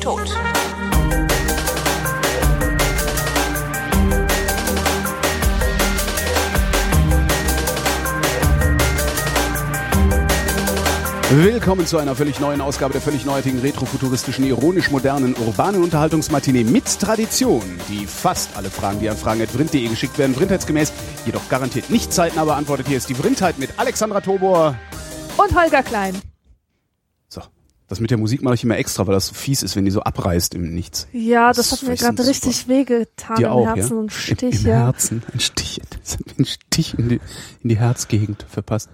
tot. Willkommen zu einer völlig neuen Ausgabe der völlig neuartigen, retrofuturistischen, ironisch-modernen, urbanen Unterhaltungsmatinee mit Tradition, die fast alle Fragen, die an fragen.vrind.de geschickt werden, vrindheitsgemäß, jedoch garantiert nicht zeitnah beantwortet. Hier ist die Vrindheit mit Alexandra Tobor. Und Holger Klein. Das mit der Musik mache ich immer extra, weil das so fies ist, wenn die so abreißt im Nichts. Ja, das, Das hat mir gerade richtig wehgetan Dir im auch, Herzen ja? und Stich. Im, im ja. Herzen, ein Stich, das hat mir einen Stich in die, in die Herzgegend verpasst.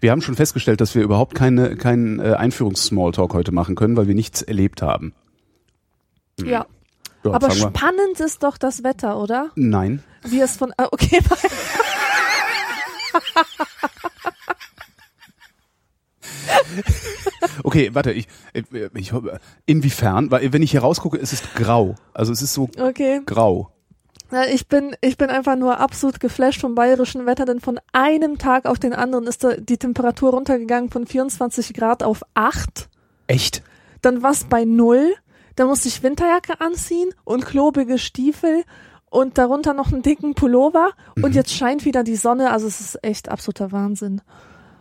Wir haben schon festgestellt, dass wir überhaupt keine, keinen äh, Einführungs-Smalltalk heute machen können, weil wir nichts erlebt haben. ja. Ja, Aber spannend ist doch das Wetter, oder? Nein. Wie es von. ah, Okay, Okay, warte, ich, ich, ich inwiefern? Weil wenn ich hier rausgucke, ist es grau. Also es ist so okay. grau. Na, ich bin, ich bin einfach nur absolut geflasht vom bayerischen Wetter, denn von einem Tag auf den anderen ist da die Temperatur runtergegangen von 24 Grad auf 8. Echt? Dann war es bei null. Dann musste ich Winterjacke anziehen und klobige Stiefel und darunter noch einen dicken Pullover. Mhm. Und jetzt scheint wieder die Sonne. Also es ist echt absoluter Wahnsinn.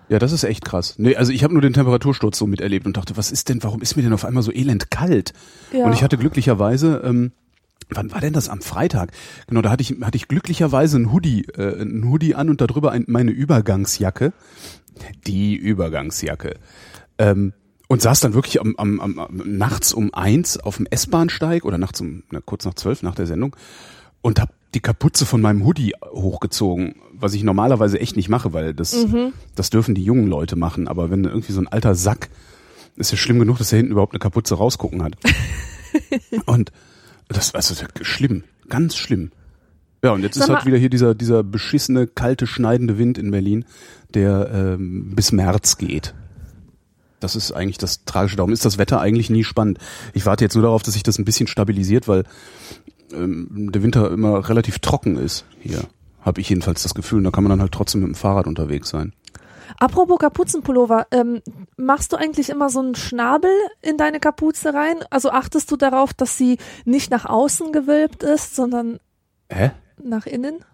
Ja, das ist echt krass. Nee, also ich habe nur den Temperatursturz so miterlebt und dachte, was ist denn, warum ist mir denn auf einmal so elend kalt? Ja. Und ich hatte glücklicherweise, ähm, wann war denn das am Freitag? Genau, da hatte ich, hatte ich glücklicherweise ein Hoodie, äh, ein Hoodie an und darüber ein, meine Übergangsjacke. Die Übergangsjacke. Ähm, und saß dann wirklich am, am, am, nachts um eins auf dem S-Bahnsteig oder nachts um, na, kurz nach zwölf nach der Sendung und hab die Kapuze von meinem Hoodie hochgezogen, was ich normalerweise echt nicht mache, weil das, das dürfen die jungen Leute machen. Aber wenn irgendwie so ein alter Sack, ist ja schlimm genug, dass er hinten überhaupt eine Kapuze rausgucken hat. und das war also schlimm, ganz schlimm. Ja, und jetzt Sag ist halt wieder hier dieser, dieser beschissene, kalte, schneidende Wind in Berlin, der ähm, bis März geht. Das ist eigentlich das Tragische. Darum ist das Wetter eigentlich nie spannend. Ich warte jetzt nur darauf, dass sich das ein bisschen stabilisiert, weil ähm, der Winter immer relativ trocken ist hier. Habe ich jedenfalls das Gefühl. Und da kann man dann halt trotzdem mit dem Fahrrad unterwegs sein. Apropos Kapuzenpullover, ähm, machst du eigentlich immer so einen Schnabel in deine Kapuze rein? Also achtest du darauf, dass sie nicht nach außen gewölbt ist, sondern Hä? nach innen?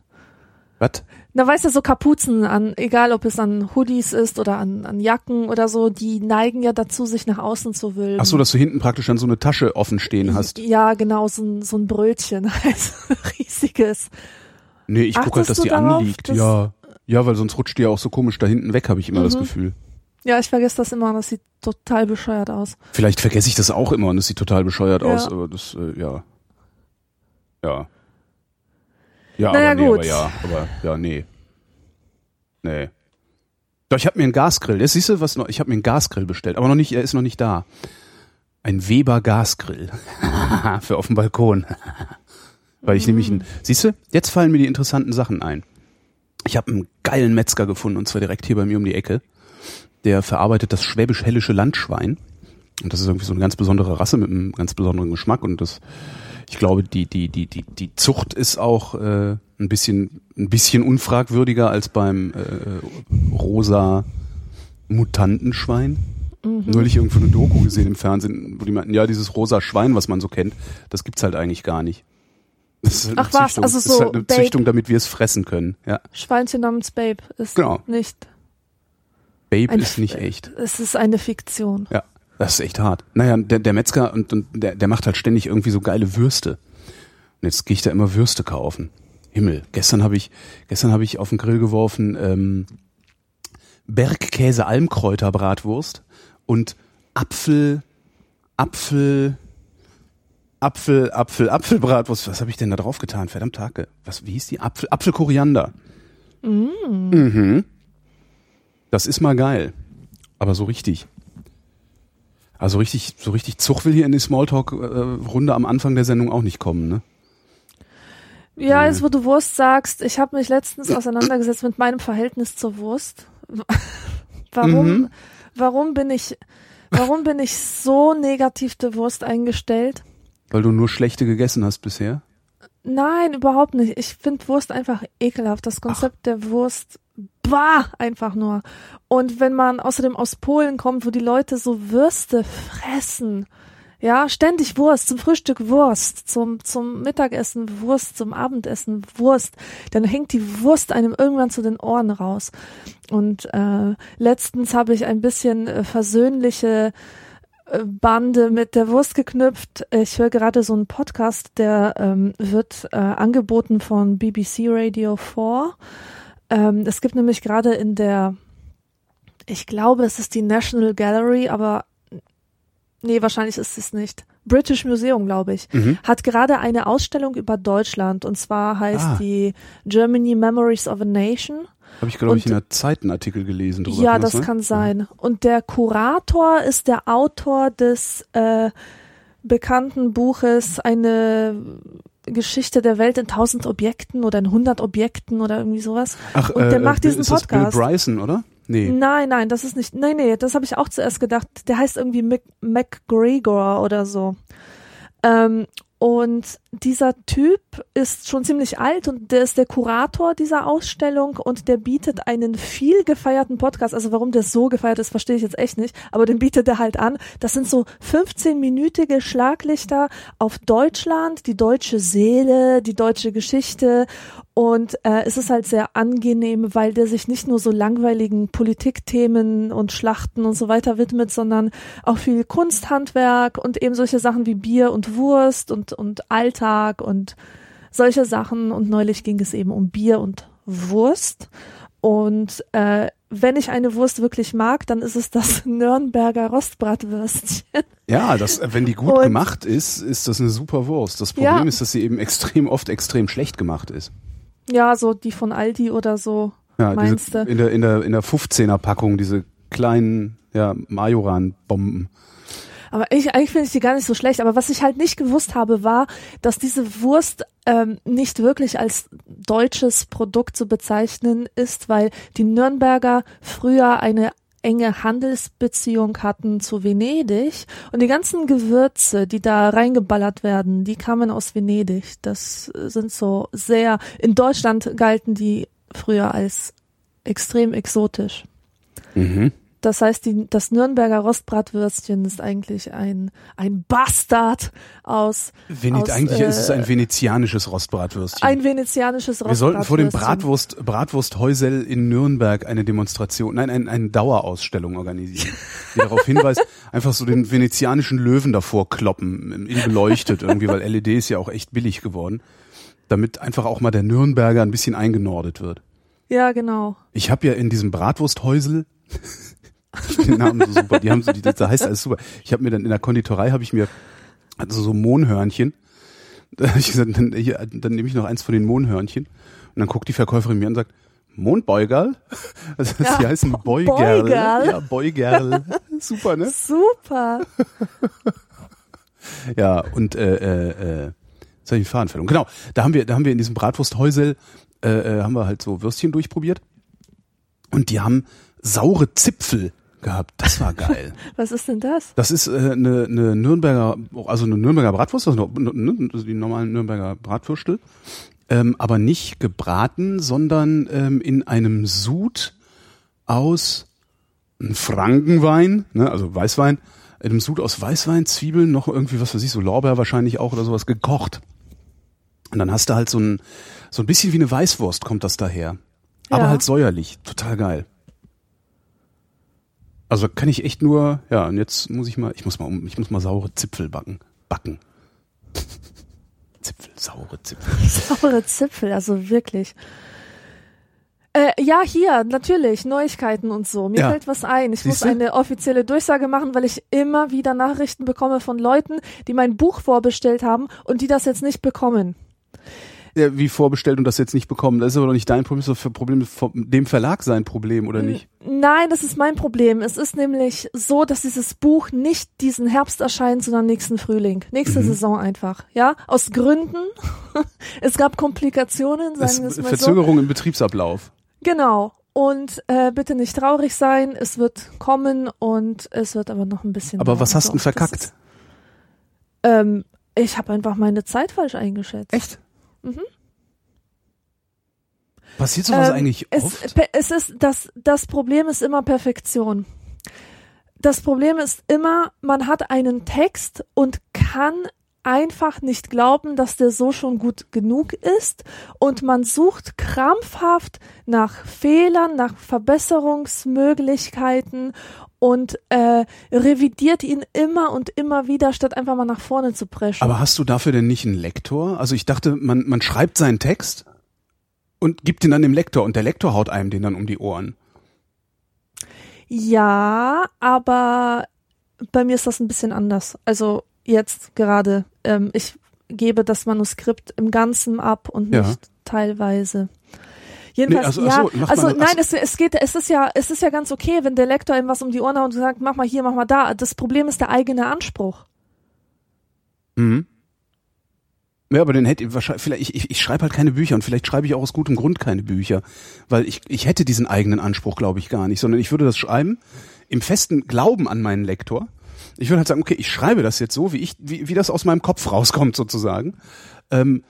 Was? Na, weißt du, so Kapuzen an, egal ob es an Hoodies ist oder an, an Jacken oder so, die neigen ja dazu, sich nach außen zu wölben. Ach so, dass du hinten praktisch dann so eine Tasche offen stehen hast. Ja, genau, so ein, so ein Brötchen, also riesiges. Nee, ich gucke halt, dass die darauf, anliegt. dass- Ja. Ja, weil sonst rutscht die ja auch so komisch da hinten weg, habe ich immer das Mhm. Gefühl. Ja, ich vergesse das immer, das sieht total bescheuert aus. Vielleicht vergesse ich das auch immer und es sieht total bescheuert Ja. aus, aber das, äh, ja. Ja. Ja, Naja, aber nee, gut. aber ja, aber ja, nee. Nee. Doch, ich habe mir einen Gasgrill. Jetzt siehst du, was noch, ich habe mir einen Gasgrill bestellt, aber noch nicht, er ist noch nicht da. Ein Weber Gasgrill. Für auf dem Balkon. Weil ich nämlich ein, siehst du, jetzt fallen mir die interessanten Sachen ein. Ich habe einen geilen Metzger gefunden und zwar direkt hier bei mir um die Ecke. Der verarbeitet das schwäbisch-hellische Landschwein. Und das ist irgendwie so eine ganz besondere Rasse mit einem ganz besonderen Geschmack und das, ich glaube, die, die, die, die, die Zucht ist auch äh, ein bisschen, ein bisschen unfragwürdiger als beim äh, rosa Mutantenschwein. Neulich irgendwo eine Doku gesehen im Fernsehen, wo die meinten, ja, dieses rosa Schwein, was man so kennt, das gibt's halt eigentlich gar nicht. Das ist halt Ach was, Züchtung. also das ist so halt eine Babe. Züchtung, damit wir es fressen können. Ja, Schweinchen namens Babe ist Genau. nicht. Babe ist nicht echt. Es ist eine Fiktion. Ja, das ist echt hart. Naja, der, der Metzger und, und der, der macht halt ständig irgendwie so geile Würste. Und jetzt gehe ich da immer Würste kaufen. Himmel. Gestern habe ich, gestern habe ich auf den Grill geworfen ähm, Bergkäse Almkräuter Bratwurst und Apfel, Apfel, Apfel, Apfel, Apfelbratwurst. Was habe ich denn da drauf getan? Verdammt Hake. Was, wie hieß die? Apfel, Apfelkoriander. Mhm. Das ist mal geil. Aber so richtig. Also richtig, so richtig Zug will hier in die Smalltalk-Runde am Anfang der Sendung auch nicht kommen, ne? Ja, jetzt wo du Wurst sagst, ich habe mich letztens auseinandergesetzt mit meinem Verhältnis zur Wurst. Warum, Mhm. warum bin ich, warum bin ich so negativ der Wurst eingestellt? Weil du nur schlechte gegessen hast bisher. Nein, überhaupt nicht. Ich finde Wurst einfach ekelhaft. Das Konzept der Wurst, bah, einfach nur. Und wenn man außerdem aus Polen kommt, wo die Leute so Würste fressen, Ja, ständig Wurst, zum Frühstück Wurst, zum, zum Mittagessen Wurst, zum Abendessen Wurst. Dann hängt die Wurst einem irgendwann zu den Ohren raus. Und äh, letztens habe ich ein bisschen äh, versöhnliche äh, Bande mit der Wurst geknüpft. Ich höre gerade so einen Podcast, der ähm, wird äh, angeboten von BBC Radio 4. Ähm, es gibt nämlich gerade in der, ich glaube, es ist die National Gallery, aber nee, wahrscheinlich ist es nicht. British Museum, glaube ich, Mhm. hat gerade eine Ausstellung über Deutschland und zwar heißt Ah. die Germany Memories of a Nation. Habe ich, glaube ich, in der Zeit einen Artikel gelesen drüber. Ja, das sein? kann sein. Und der Kurator ist der Autor des äh, bekannten Buches Eine Geschichte der Welt in tausend Objekten oder in hundert Objekten oder irgendwie sowas. Ach, Und der äh, macht diesen ist das Bill Podcast. Bryson, oder? Nee. Nein, nein, das ist nicht. Nein, nee, das habe ich auch zuerst gedacht. Der heißt irgendwie Mac McGregor oder so. Ähm, und dieser Typ ist schon ziemlich alt und der ist der Kurator dieser Ausstellung und der bietet einen viel gefeierten Podcast. Also warum der so gefeiert ist, verstehe ich jetzt echt nicht, aber den bietet er halt an. Das sind so 15-minütige Schlaglichter auf Deutschland, die deutsche Seele, die deutsche Geschichte und äh, es ist halt sehr angenehm, weil der sich nicht nur so langweiligen Politikthemen und Schlachten und so weiter widmet, sondern auch viel Kunsthandwerk und eben solche Sachen wie Bier und Wurst und, und Alltag und solche Sachen. Und neulich ging es eben um Bier und Wurst. Und äh, wenn ich eine Wurst wirklich mag, dann ist es das Nürnberger Rostbratwürstchen. Ja, das, äh, wenn die gut Und- gemacht ist, ist das eine super Wurst. Das Problem Ja. ist, dass sie eben extrem oft extrem schlecht gemacht ist. Ja, so die von Aldi oder so. Ja, Meinst diese, du? in der in der in der 15er Packung diese kleinen ja Majoran Bomben. Aber ich, eigentlich finde ich die gar nicht so schlecht. Aber was ich halt nicht gewusst habe, war, dass diese Wurst ähm, nicht wirklich als deutsches Produkt zu bezeichnen ist, weil die Nürnberger früher eine enge Handelsbeziehung hatten zu Venedig und die ganzen Gewürze, die da reingeballert werden, die kamen aus Venedig. Das sind so sehr, in Deutschland galten die früher als extrem exotisch. Mhm. Das heißt, die, das Nürnberger Rostbratwürstchen ist eigentlich ein, ein Bastard aus Aus, eigentlich ist es äh, ein venezianisches Rostbratwürstchen. ein venezianisches Wir sollten vor dem Rostbratwürstchen. Bratwurst Bratwursthäusel in Nürnberg eine Demonstration, nein, ein, eine Dauerausstellung organisieren, die darauf hinweist, einfach so den venezianischen Löwen davor kloppen, in beleuchtet irgendwie, weil LED ist ja auch echt billig geworden, damit einfach auch mal der Nürnberger ein bisschen eingenordet wird. Ja, genau. Ich habe ja in diesem Bratwursthäusel den Namen so super, die haben so die das heißt alles super. Ich habe mir dann in der Konditorei habe ich mir also so Mohnhörnchen da hab ich gesagt, dann, hier, dann nehme ich noch eins von den Mohnhörnchen und dann guckt die Verkäuferin mir an und sagt Mondbeugerl? Also Ja, die heißen Beugerl. Beugerl. Ja, Beugerl. Super, ne? Super. Ja, und äh, äh, äh, jetzt habe ich die Faden verloren. Genau, da haben wir, da haben wir in diesem Bratwursthäusel, äh, äh, haben wir halt so Würstchen durchprobiert. Und die haben saure Zipfel gehabt. Das war geil. Was ist denn das? Das ist äh, eine, eine Nürnberger, also eine Nürnberger Bratwurst, also ne, also die normalen Nürnberger Bratwürstel, ähm, aber nicht gebraten, sondern ähm, in einem Sud aus Frankenwein, ne, also Weißwein, in einem Sud aus Weißwein, Zwiebeln, noch irgendwie, was weiß ich, so Lorbeer wahrscheinlich auch oder sowas, gekocht. Und dann hast du halt so ein, so ein bisschen wie eine Weißwurst kommt das daher. Aber Ja. halt säuerlich. Total geil. Also kann ich echt nur, ja, und jetzt muss ich mal, ich muss mal um, ich muss mal saure Zipfel backen. Backen. Zipfel, saure Zipfel. Saure Zipfel, also wirklich. Äh, ja, hier, natürlich, Neuigkeiten und so. Mir Ja. fällt was ein. Ich muss Siehste? eine offizielle Durchsage machen, weil ich immer wieder Nachrichten bekomme von Leuten, die mein Buch vorbestellt haben und die das jetzt nicht bekommen. Ja, wie vorbestellt und das jetzt nicht bekommen. Das ist aber doch nicht dein Problem, das ist doch für Problem von dem Verlag sein Problem, oder nicht? Nein, das ist mein Problem. Es ist nämlich so, dass dieses Buch nicht diesen Herbst erscheint, sondern nächsten Frühling. Nächste Mhm. Saison einfach. Ja, aus Gründen. es gab Komplikationen, sagen wir es mal so. Verzögerung im Betriebsablauf. Genau. Und äh, bitte nicht traurig sein. Es wird kommen und es wird aber noch ein bisschen. Aber was hast So, du denn das verkackt? ist- Ähm, ich habe einfach meine Zeit falsch eingeschätzt. Echt? Mhm. Passiert sowas Ähm, eigentlich es, oft? pe- es ist das das Problem ist immer Perfektion. das Problem ist immer, man hat einen Text und kann einfach nicht glauben, dass der so schon gut genug ist und man sucht krampfhaft nach Fehlern, nach Verbesserungsmöglichkeiten und äh, revidiert ihn immer und immer wieder, statt einfach mal nach vorne zu preschen. Aber hast du dafür denn nicht einen Lektor? Also ich dachte, man, man schreibt seinen Text und gibt ihn dann dem Lektor und der Lektor haut einem den dann um die Ohren. Ja, aber bei mir ist das ein bisschen anders. Also jetzt gerade, ähm, ich gebe das Manuskript im Ganzen ab und nicht Ja. teilweise. Jedenfalls, Nee, also- ja, so, also man- nein, es, es geht, es ist ja, es ist ja ganz okay, wenn der Lektor ihm was um die Ohren haut und sagt, mach mal hier, mach mal da. Das Problem ist der eigene Anspruch. Mhm. Ja, aber dann hätte ich wahrscheinlich, vielleicht, ich, ich, ich schreibe halt keine Bücher und vielleicht schreibe ich auch aus gutem Grund keine Bücher, weil ich, ich hätte diesen eigenen Anspruch, glaube ich, gar nicht, sondern ich würde das schreiben im festen Glauben an meinen Lektor. Ich würde halt sagen, okay, ich schreibe das jetzt so, wie ich, wie, wie das aus meinem Kopf rauskommt sozusagen. Ähm,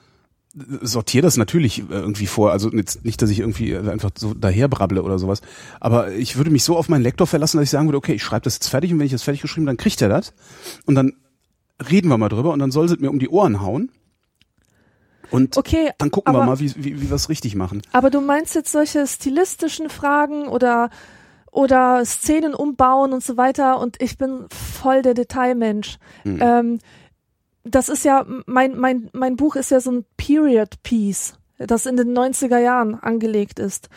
sortiere das natürlich äh, irgendwie vor, also jetzt nicht, dass ich irgendwie einfach so daherbrabble oder sowas, aber ich würde mich so auf meinen Lektor verlassen, dass ich sagen würde, okay, ich schreibe das jetzt fertig und wenn ich das fertig geschrieben, dann kriegt er das und dann reden wir mal drüber und dann soll sie es mir um die Ohren hauen und Okay, dann gucken wir aber- mal, wie, wie, wie wir es richtig machen. Aber du meinst jetzt solche stilistischen Fragen oder oder Szenen umbauen und so weiter und ich bin voll der Detailmensch. Mhm. Ähm, das ist ja mein mein mein Buch ist ja so ein Period Piece, das in den 90er Jahren angelegt ist.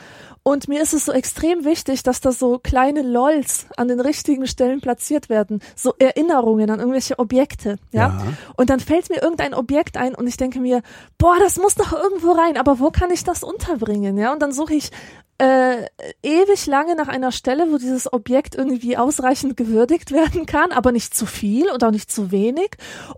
Und mir ist es so extrem wichtig, dass da so kleine Lols an den richtigen Stellen platziert werden, so Erinnerungen an irgendwelche Objekte, ja? Ja. Und dann fällt mir irgendein Objekt ein und ich denke mir, boah, das muss doch irgendwo rein, aber wo kann ich das unterbringen, ja? Und dann suche ich äh, ewig lange nach einer Stelle, wo dieses Objekt irgendwie ausreichend gewürdigt werden kann, aber nicht zu viel oder auch nicht zu wenig.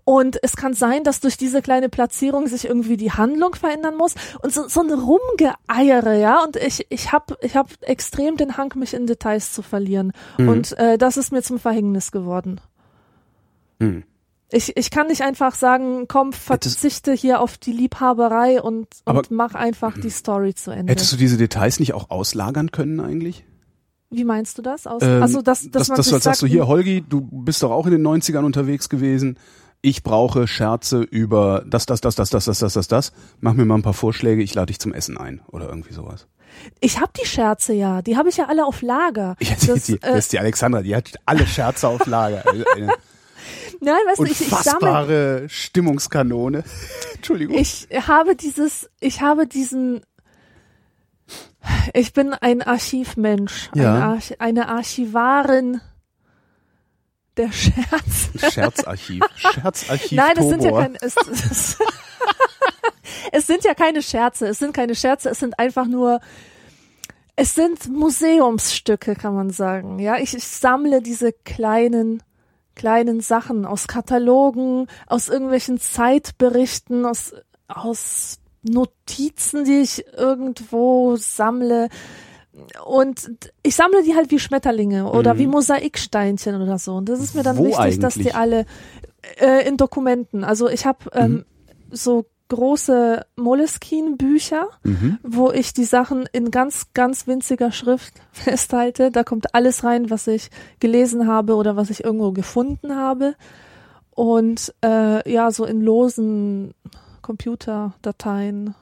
Und es kann sein, dass durch diese kleine Platzierung sich irgendwie die Handlung verändern muss und so, so ein Rumgeeiere, ja. Und ich, ich habe ich hab extrem den Hang, mich in Details zu verlieren. Und äh, das ist mir zum Verhängnis geworden. Hm. Ich, ich kann nicht einfach sagen, komm, verzichte hier auf die Liebhaberei und, und mach einfach die Story zu Ende. Hättest du diese Details nicht auch auslagern können eigentlich? Wie meinst du das? Aus, Ähm, also, dass, dass dass, man du halt sagst, so sagt, hier, Holgi, du bist doch auch in den 90ern unterwegs gewesen. Ich brauche Scherze über das, das, das, das, das, das, das, das, das. Mach mir mal ein paar Vorschläge, ich lade dich zum Essen ein oder irgendwie sowas. ich habe die Scherze ja, die habe ich ja alle auf Lager. Ja, die, das, die, äh, das ist die Alexandra, die hat alle Scherze auf Lager. Nein, weißt du, ich, ich sammle, Stimmungskanone. Entschuldigung. ich habe dieses, ich habe diesen, ich bin ein Archivmensch, Ja. ein Arch, eine Archivarin der Scherze. Scherzarchiv. Scherzarchiv Nein, es sind ja keine, es, es, es sind ja keine Scherze, es sind keine Scherze, es sind einfach nur, es sind Museumsstücke, kann man sagen. Ja, ich, ich sammle diese kleinen, kleinen Sachen aus Katalogen, aus irgendwelchen Zeitberichten, aus, aus Notizen, die ich irgendwo sammle. Und ich sammle die halt wie Schmetterlinge oder Mhm. wie Mosaiksteinchen oder so. Und das ist mir dann Wo wichtig, dass die eigentlich? alle äh, in Dokumenten. Also ich habe ähm, so große Moleskine-Bücher, Mhm. wo ich die Sachen in ganz, ganz winziger Schrift festhalte. Da kommt alles rein, was ich gelesen habe oder was ich irgendwo gefunden habe. Und äh, ja, so in losen Computerdateien.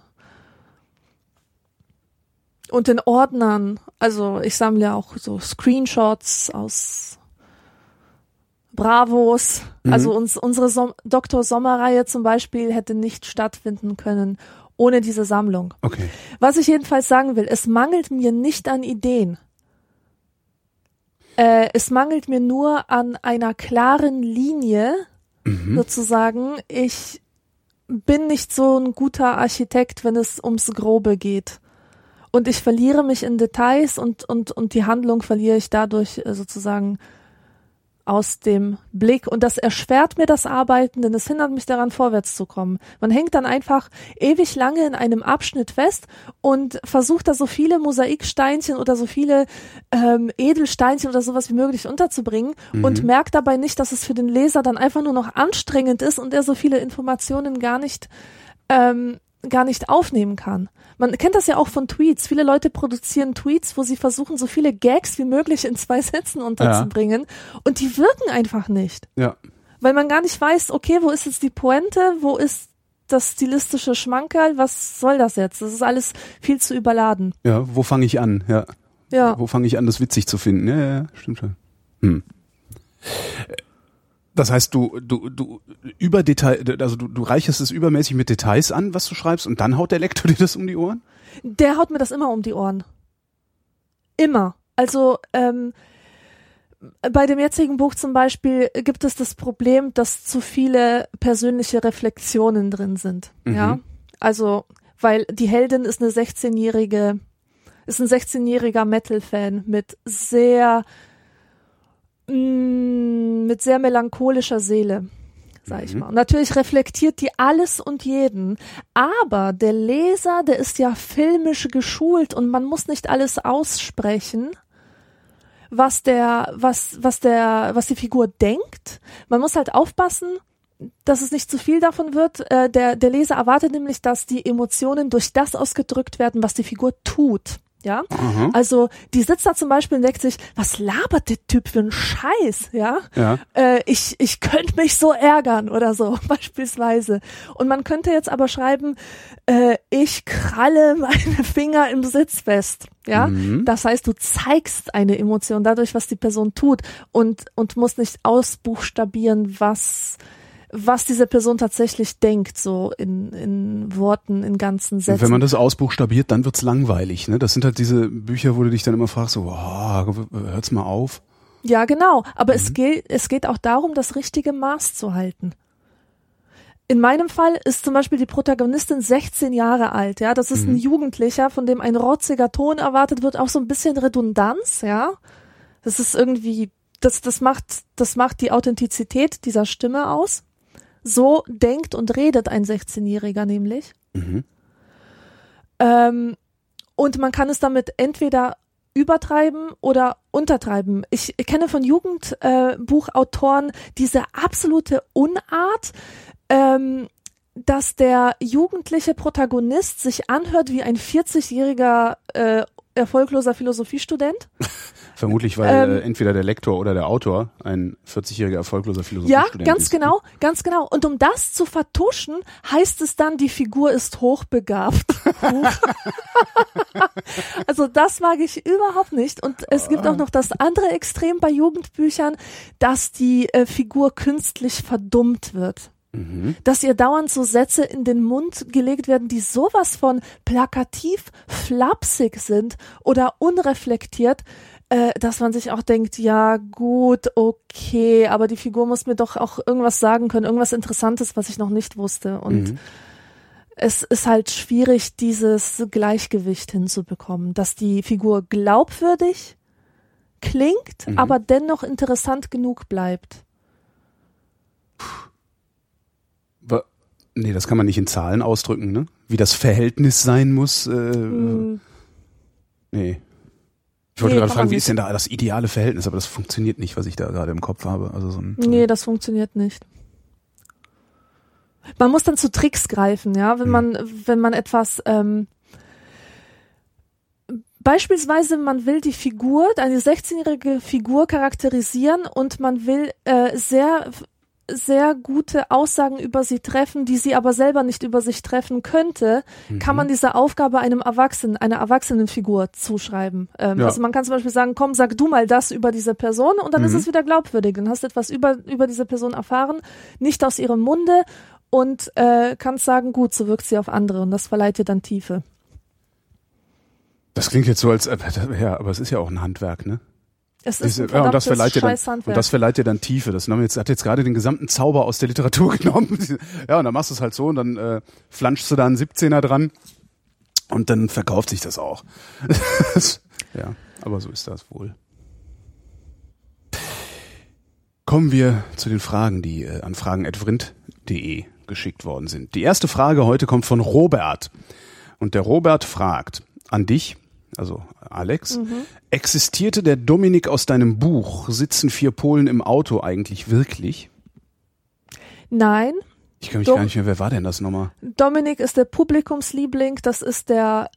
Und in Ordnern. Also ich sammle auch so Screenshots aus Bravos. Mhm. Also uns, unsere Som Dr. Sommer-Reihe zum Beispiel hätte nicht stattfinden können ohne diese Sammlung. Okay. Was ich jedenfalls sagen will, es mangelt mir nicht an Ideen. Äh, es mangelt mir nur an einer klaren Linie, Mhm. sozusagen. Ich bin nicht so ein guter Architekt, wenn es ums Grobe geht. Und ich verliere mich in Details und, und, und die Handlung verliere ich dadurch äh, sozusagen aus dem Blick. Und das erschwert mir das Arbeiten, denn es hindert mich daran, vorwärts zu kommen. Man hängt dann einfach ewig lange in einem Abschnitt fest und versucht da so viele Mosaiksteinchen oder so viele ähm, Edelsteinchen oder sowas wie möglich unterzubringen und merkt dabei nicht, dass es für den Leser dann einfach nur noch anstrengend ist und er so viele Informationen gar nicht ähm, gar nicht aufnehmen kann. Man kennt das ja auch von Tweets. Viele Leute produzieren Tweets, wo sie versuchen, so viele Gags wie möglich in zwei Sätzen unterzubringen. Und die wirken einfach nicht. Ja. Weil man gar nicht weiß, okay, wo ist jetzt die Pointe, wo ist das stilistische Schmankerl, was soll das jetzt? Das ist alles viel zu überladen. Ja, wo fange ich an? Ja. Ja. Wo fange ich an, das witzig zu finden? Ja, ja, ja, stimmt schon. Hm. Das heißt, du, du, du über Detail, also du, du reicherst es übermäßig mit Details an, was du schreibst, und dann haut der Lektor dir das um die Ohren? Der haut mir das immer um die Ohren. Immer. Also ähm, bei dem jetzigen Buch zum Beispiel gibt es das Problem, dass zu viele persönliche Reflexionen drin sind. Mhm. Ja, also weil die Heldin ist eine 16-jährige, ist ein 16-jähriger Metal-Fan mit sehr mh, mit sehr melancholischer Seele, sag ich Mhm. mal. Und natürlich reflektiert die alles und jeden, aber der Leser, der ist ja filmisch geschult und man muss nicht alles aussprechen, was der, was, was der, was die Figur denkt. Man muss halt aufpassen, dass es nicht zu viel davon wird. Äh, der, der Leser erwartet nämlich, dass die Emotionen durch das ausgedrückt werden, was die Figur tut. Ja, Aha. also die sitzt da zum Beispiel und denkt sich, was labert der Typ für einen Scheiß, ja? Ja. Äh, ich ich könnte mich so ärgern oder so beispielsweise. Und man könnte jetzt aber schreiben, äh, ich kralle meine Finger im Sitz fest, ja? Mhm. Das heißt, du zeigst eine Emotion dadurch, was die Person tut und und musst nicht ausbuchstabieren, was was diese Person tatsächlich denkt, so in, in Worten, in ganzen Sätzen. wenn man das ausbuchstabiert, dann wird's langweilig. Ne? Das sind halt diese Bücher, wo du dich dann immer fragst, so, oh, hört's mal auf. Ja, genau. Aber Mhm. es, geht, es geht auch darum, das richtige Maß zu halten. In meinem Fall ist zum Beispiel die Protagonistin 16 Jahre alt, ja. Das ist Mhm. ein Jugendlicher, von dem ein rotziger Ton erwartet wird, auch so ein bisschen Redundanz, ja. Das ist irgendwie, das, das macht, das macht die Authentizität dieser Stimme aus. So denkt und redet ein 16-Jähriger nämlich. Mhm. Ähm, und man kann es damit entweder übertreiben oder untertreiben. Ich kenne von Jugendbuchautoren äh, diese absolute Unart, ähm, dass der jugendliche Protagonist sich anhört wie ein 40-jähriger äh, erfolgloser Philosophiestudent. Vermutlich, weil Ähm, äh, entweder der Lektor oder der Autor ein 40-jähriger erfolgloser Ja, Philosophiestudent ganz ist. genau, ganz genau. Und um das zu vertuschen, heißt es dann, die Figur ist hochbegabt. Also das mag ich überhaupt nicht. Und es gibt auch noch das andere Extrem bei Jugendbüchern, dass die äh, Figur künstlich verdummt wird. Mhm. Dass ihr dauernd so Sätze in den Mund gelegt werden, die sowas von plakativ flapsig sind oder unreflektiert, äh, dass man sich auch denkt, ja gut, okay, aber die Figur muss mir doch auch irgendwas sagen können, irgendwas Interessantes, was ich noch nicht wusste. Und Mhm. es ist halt schwierig, dieses Gleichgewicht hinzubekommen, dass die Figur glaubwürdig klingt, Mhm. aber dennoch interessant genug bleibt. Nee, das kann man nicht in Zahlen ausdrücken, ne? Wie das Verhältnis sein muss. Äh, Hm, Nee. Ich wollte Nee, gerade fragen, wie ist denn da das ideale Verhältnis? Aber das funktioniert nicht, was ich da gerade im Kopf habe. Also so ein, so Nee, das funktioniert nicht. Man muss dann zu Tricks greifen, ja, wenn Hm. man, wenn man etwas, ähm, beispielsweise man will die Figur, eine 16-jährige Figur charakterisieren und man will äh, sehr, sehr gute Aussagen über sie treffen, die sie aber selber nicht über sich treffen könnte, kann Mhm. man diese Aufgabe einem Erwachsenen, einer Erwachsenenfigur zuschreiben. Ähm, Ja. Also man kann zum Beispiel sagen, komm, sag du mal das über diese Person und dann ist Mhm. es wieder glaubwürdig. Dann hast du etwas über, über diese Person erfahren, nicht aus ihrem Munde und äh, kannst sagen, gut, so wirkt sie auf andere und das verleiht dir dann Tiefe. Das klingt jetzt so als, äh, ja, aber es ist ja auch ein Handwerk, ne? Es ist ein ja, und das verleiht dir dann, und das verleiht dir dann Tiefe. Das haben wir jetzt, hat jetzt gerade den gesamten Zauber aus der Literatur genommen. Ja, und dann machst du es halt so und dann äh, flanschst du da einen 17er dran und dann verkauft sich das auch. ja, aber so ist das wohl. Kommen wir zu den Fragen, die äh, an fragen.vrind.de geschickt worden sind. Die erste Frage heute kommt von Robert. Und der Robert fragt an dich, also Alex, existierte der Dominik aus deinem Buch Sitzen vier Polen im Auto eigentlich wirklich? Nein, Ich kann mich Dom- gar nicht mehr, wer war denn das nochmal? Dominik ist der Publikumsliebling, das ist der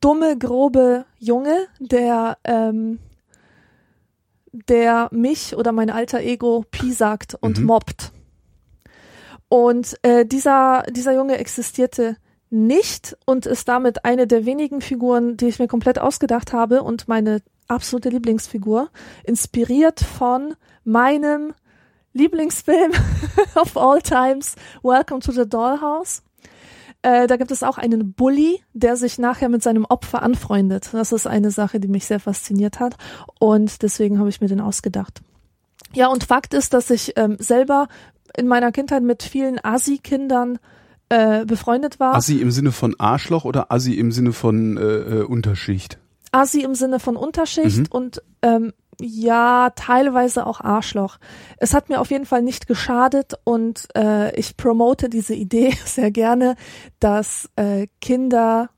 dumme, grobe Junge, der, ähm, der mich oder mein alter Ego piesackt und Mhm. mobbt. Und äh, dieser, dieser Junge existierte nicht und ist damit eine der wenigen Figuren, die ich mir komplett ausgedacht habe und meine absolute Lieblingsfigur, inspiriert von meinem Lieblingsfilm of all times, Welcome to the Dollhouse. Äh, da gibt es auch einen Bully, der sich nachher mit seinem Opfer anfreundet. Das ist eine Sache, die mich sehr fasziniert hat und deswegen habe ich mir den ausgedacht. Ja, und Fakt ist, dass ich ähm, selber in meiner Kindheit mit vielen Asi-Kindern äh, befreundet war. Assi im Sinne von Arschloch oder Assi im Sinne von äh, äh, Unterschicht? Asi im Sinne von Unterschicht Mhm. und ähm, ja, teilweise auch Arschloch. Es hat mir auf jeden Fall nicht geschadet und äh, ich promote diese Idee sehr gerne, dass äh, Kinder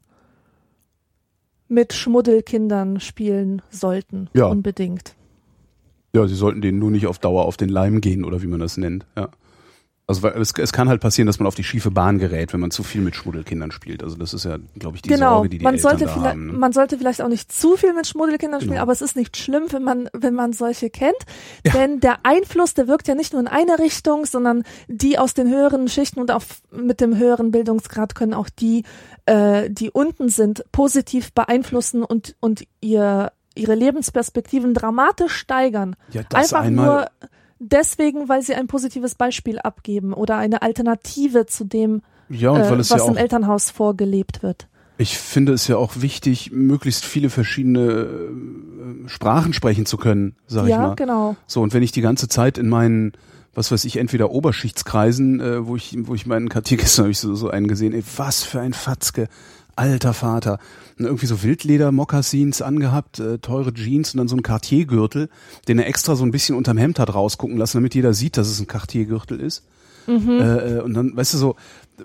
mit Schmuddelkindern spielen sollten. Ja. Unbedingt. Ja, sie sollten denen nur nicht auf Dauer auf den Leim gehen oder wie man das nennt. Ja. Also weil es, es kann halt passieren, dass man auf die schiefe Bahn gerät, wenn man zu viel mit Schmuddelkindern spielt. Also das ist ja, glaube ich, die genau. Sorge, die die man Eltern sollte da vielleicht, haben. Ne? man sollte vielleicht auch nicht zu viel mit Schmuddelkindern spielen, Genau. aber es ist nicht schlimm, wenn man, wenn man solche kennt. Ja. Denn der Einfluss, der wirkt ja nicht nur in eine Richtung, sondern die aus den höheren Schichten und auch mit dem höheren Bildungsgrad können auch die, äh, die unten sind, positiv beeinflussen und, und ihr, ihre Lebensperspektiven dramatisch steigern. Ja, das Einfach einmal, nur deswegen, weil sie ein positives Beispiel abgeben oder eine Alternative zu dem, ja, äh, was ja im Elternhaus vorgelebt wird. ich finde es ja auch wichtig, möglichst viele verschiedene äh, Sprachen sprechen zu können, sag ich Ja, mal. genau. So, und wenn ich die ganze Zeit in meinen, was weiß ich, entweder Oberschichtskreisen, äh, wo ich, wo ich meinen Kartier gestern habe ich so, so einen gesehen, ey, was für ein Fatzke, alter Vater. Und irgendwie so Wildleder-Mokassins angehabt, äh, teure Jeans und dann so ein Cartier-Gürtel, den er extra so ein bisschen unterm Hemd hat rausgucken lassen, damit jeder sieht, dass es ein Cartier-Gürtel ist. Mhm. Äh, äh, und dann, weißt du, so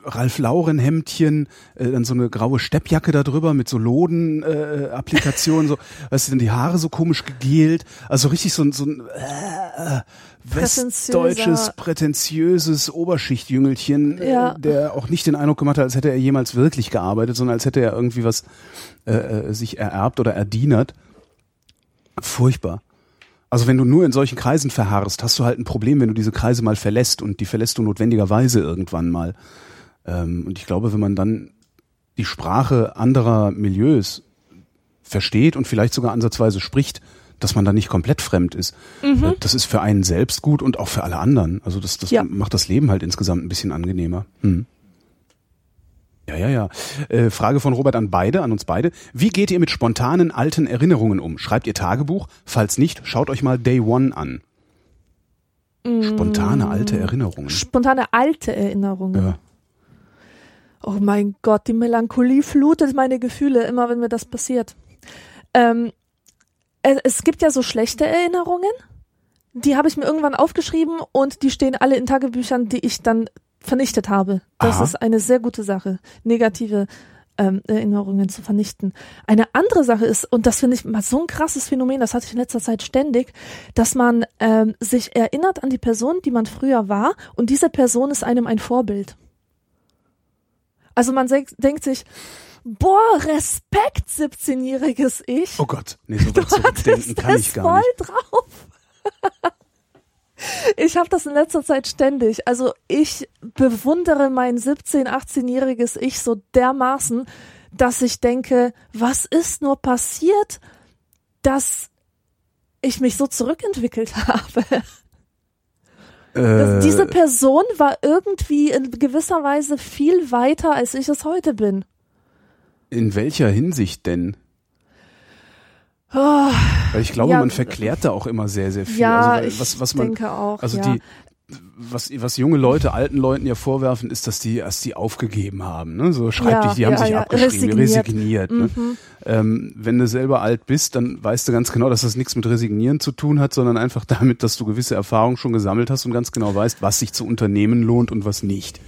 Ralf Lauren Hemdchen, äh, dann so eine graue Steppjacke da drüber mit so Loden äh, Applikationen, so, weißt du, dann die Haare so komisch gegelt, also richtig so ein so ein äh, westdeutsches prätentiöses Oberschichtjüngelchen, Ja. äh, der auch nicht den Eindruck gemacht hat, als hätte er jemals wirklich gearbeitet, sondern als hätte er irgendwie was äh, äh, sich ererbt oder erdienert. Furchtbar. Also wenn du nur in solchen Kreisen verharrst, hast du halt ein Problem, wenn du diese Kreise mal verlässt und die verlässt du notwendigerweise irgendwann mal. Ähm, und ich glaube, wenn man dann die Sprache anderer Milieus versteht und vielleicht sogar ansatzweise spricht, dass man da nicht komplett fremd ist. Äh, Das ist für einen selbst gut und auch für alle anderen. Also das, das Ja. macht das Leben halt insgesamt ein bisschen angenehmer. Hm. Ja, ja, ja. Äh, Frage von Robert an beide, an uns beide. Wie geht ihr mit spontanen alten Erinnerungen um? Schreibt ihr Tagebuch? Falls nicht, schaut euch mal Day One an. Spontane alte Erinnerungen. Spontane alte Erinnerungen. Ja. Oh mein Gott, die Melancholie flutet meine Gefühle, immer wenn mir das passiert. Ähm, es, es gibt ja so schlechte Erinnerungen, die habe ich mir irgendwann aufgeschrieben und die stehen alle in Tagebüchern, die ich dann vernichtet habe. Das Aha. ist eine sehr gute Sache, negative ähm, Erinnerungen zu vernichten. Eine andere Sache ist, und das finde ich mal so ein krasses Phänomen, das hatte ich in letzter Zeit ständig, dass man ähm, sich erinnert an die Person, die man früher war, und diese Person ist einem ein Vorbild. Also man denk, denkt sich, boah, Respekt, 17-jähriges Ich. Oh Gott, nee, so weit zurückdenken kann ich gar voll nicht. drauf. ich habe das in letzter Zeit ständig. Also ich bewundere mein 17-, 18-jähriges Ich so dermaßen, dass ich denke, was ist nur passiert, dass ich mich so zurückentwickelt habe. Äh, diese Person war irgendwie in gewisser Weise viel weiter, als ich es heute bin. In welcher Hinsicht denn? Oh, Weil ich glaube, Ja, man verklärt da auch immer sehr, sehr viel. ja, also, ich was, was man, denke auch. Also ja. die, was, was junge Leute alten Leuten ja vorwerfen, ist, dass die erst die aufgegeben haben. Ne? So schreib Ja, dich, die haben sich ja, abgeschrieben, resigniert. resigniert. ne? Mhm. ähm, wenn du selber alt bist, dann weißt du ganz genau, dass das nichts mit Resignieren zu tun hat, sondern einfach damit, dass du gewisse Erfahrungen schon gesammelt hast und ganz genau weißt, was sich zu unternehmen lohnt und was nicht.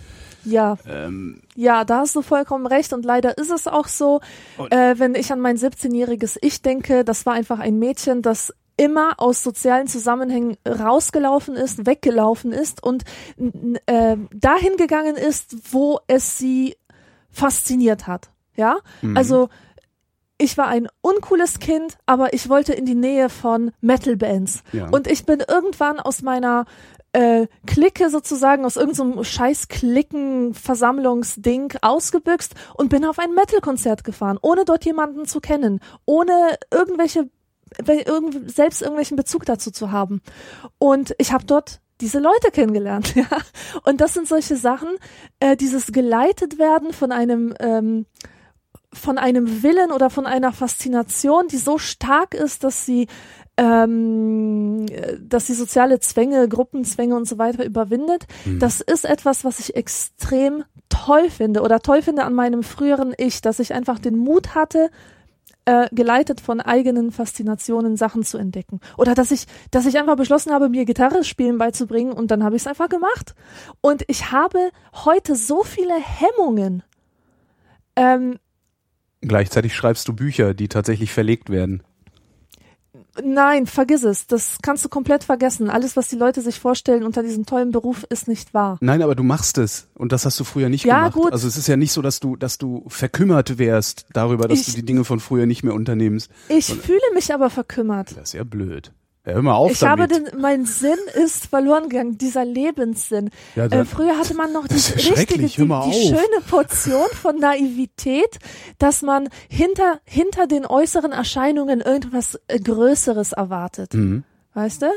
Ja, Ähm, ja, da hast du vollkommen recht und leider ist es auch so, äh, wenn ich an mein 17-jähriges Ich denke, das war einfach ein Mädchen, das immer aus sozialen Zusammenhängen rausgelaufen ist, weggelaufen ist und äh, dahin gegangen ist, wo es sie fasziniert hat. Ja, mhm. also ich war ein uncooles Kind, aber ich wollte in die Nähe von Metal-Bands. Ja. Und ich bin irgendwann aus meiner äh, Clique sozusagen, aus irgendeinem so scheiß Klicken-Versammlungsding ausgebüxt und bin auf ein Metal-Konzert gefahren, ohne dort jemanden zu kennen, ohne irgendwelche irgend, selbst irgendwelchen Bezug dazu zu haben. Und ich habe dort diese Leute kennengelernt, ja. Und das sind solche Sachen, äh, dieses geleitet werden von einem ähm, von einem Willen oder von einer Faszination, die so stark ist, dass sie ähm, dass sie soziale Zwänge, Gruppenzwänge und so weiter überwindet. Mhm. Das ist etwas, was ich extrem toll finde oder toll finde an meinem früheren Ich, dass ich einfach den Mut hatte, äh, geleitet von eigenen Faszinationen Sachen zu entdecken. Oder dass ich, dass ich einfach beschlossen habe, mir Gitarre spielen beizubringen und dann habe ich es einfach gemacht. Und ich habe heute so viele Hemmungen. Ähm, Gleichzeitig schreibst du Bücher, die tatsächlich verlegt werden. Nein, vergiss es. Das kannst du komplett vergessen. Alles, was die Leute sich vorstellen unter diesem tollen Beruf, ist nicht wahr. Nein, aber du machst es und das hast du früher nicht ja, gemacht. Gut. Also es ist ja nicht so, dass du, dass du verkümmert wärst darüber, dass ich, du die Dinge von früher nicht mehr unternimmst. Ich und, fühle mich aber verkümmert. Das ist ja blöd. Ja, hör mal auf ich damit. habe den, mein Sinn ist verloren gegangen, dieser Lebenssinn. Ja, äh, früher hatte man noch die richtige, die, die schöne Portion von Naivität, dass man hinter, hinter den äußeren Erscheinungen irgendwas äh, Größeres erwartet. Mhm. Weißt du?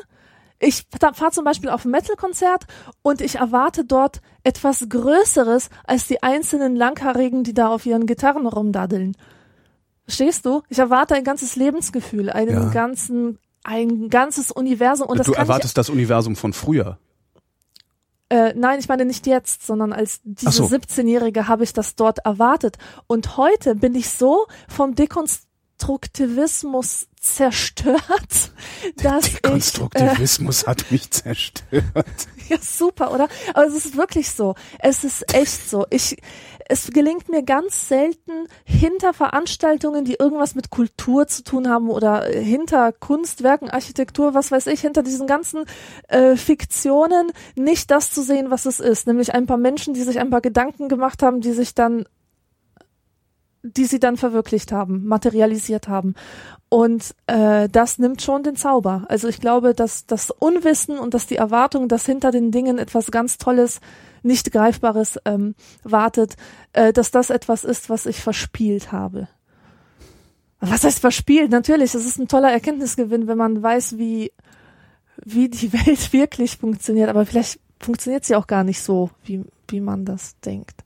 Ich fahre zum Beispiel auf ein Metal-Konzert und ich erwarte dort etwas Größeres als die einzelnen Langhaarigen, die da auf ihren Gitarren rumdaddeln. Verstehst du? Ich erwarte ein ganzes Lebensgefühl, einen ja. ganzen ein ganzes Universum. Und du erwartest ich, das Universum von früher. Äh, nein, ich meine nicht jetzt, sondern als diese so. 17-Jährige habe ich das dort erwartet. Und heute bin ich so vom Dekonstruktivismus zerstört, dass Dekonstruktivismus ich, äh, hat mich zerstört. Ja, super, oder? Aber es ist wirklich so. Es ist echt so. Ich, es gelingt mir ganz selten hinter Veranstaltungen, die irgendwas mit Kultur zu tun haben oder hinter Kunstwerken, Architektur, was weiß ich, hinter diesen ganzen äh, Fiktionen nicht das zu sehen, was es ist. Nämlich ein paar Menschen, die sich ein paar Gedanken gemacht haben, die sich dann die sie dann verwirklicht haben, materialisiert haben. Und äh, das nimmt schon den Zauber. Also ich glaube, dass das Unwissen und dass die Erwartung, dass hinter den Dingen etwas ganz Tolles, nicht Greifbares ähm, wartet, äh, dass das etwas ist, was ich verspielt habe. Was heißt verspielt? Natürlich, es ist ein toller Erkenntnisgewinn, wenn man weiß, wie, wie die Welt wirklich funktioniert. Aber vielleicht funktioniert sie auch gar nicht so, wie, wie man das denkt.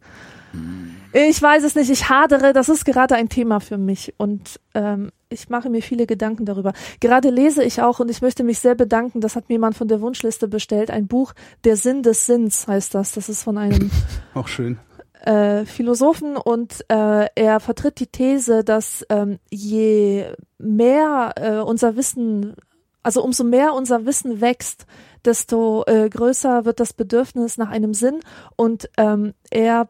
Ich weiß es nicht, ich hadere, das ist gerade ein Thema für mich und ähm, ich mache mir viele Gedanken darüber. Gerade lese ich auch und ich möchte mich sehr bedanken, das hat mir jemand von der Wunschliste bestellt, ein Buch, Der Sinn des Sinns heißt das, das ist von einem auch schön. Äh, Philosophen und äh, er vertritt die These, dass ähm, je mehr äh, unser Wissen, also umso mehr unser Wissen wächst, desto äh, größer wird das Bedürfnis nach einem Sinn. Und ähm, er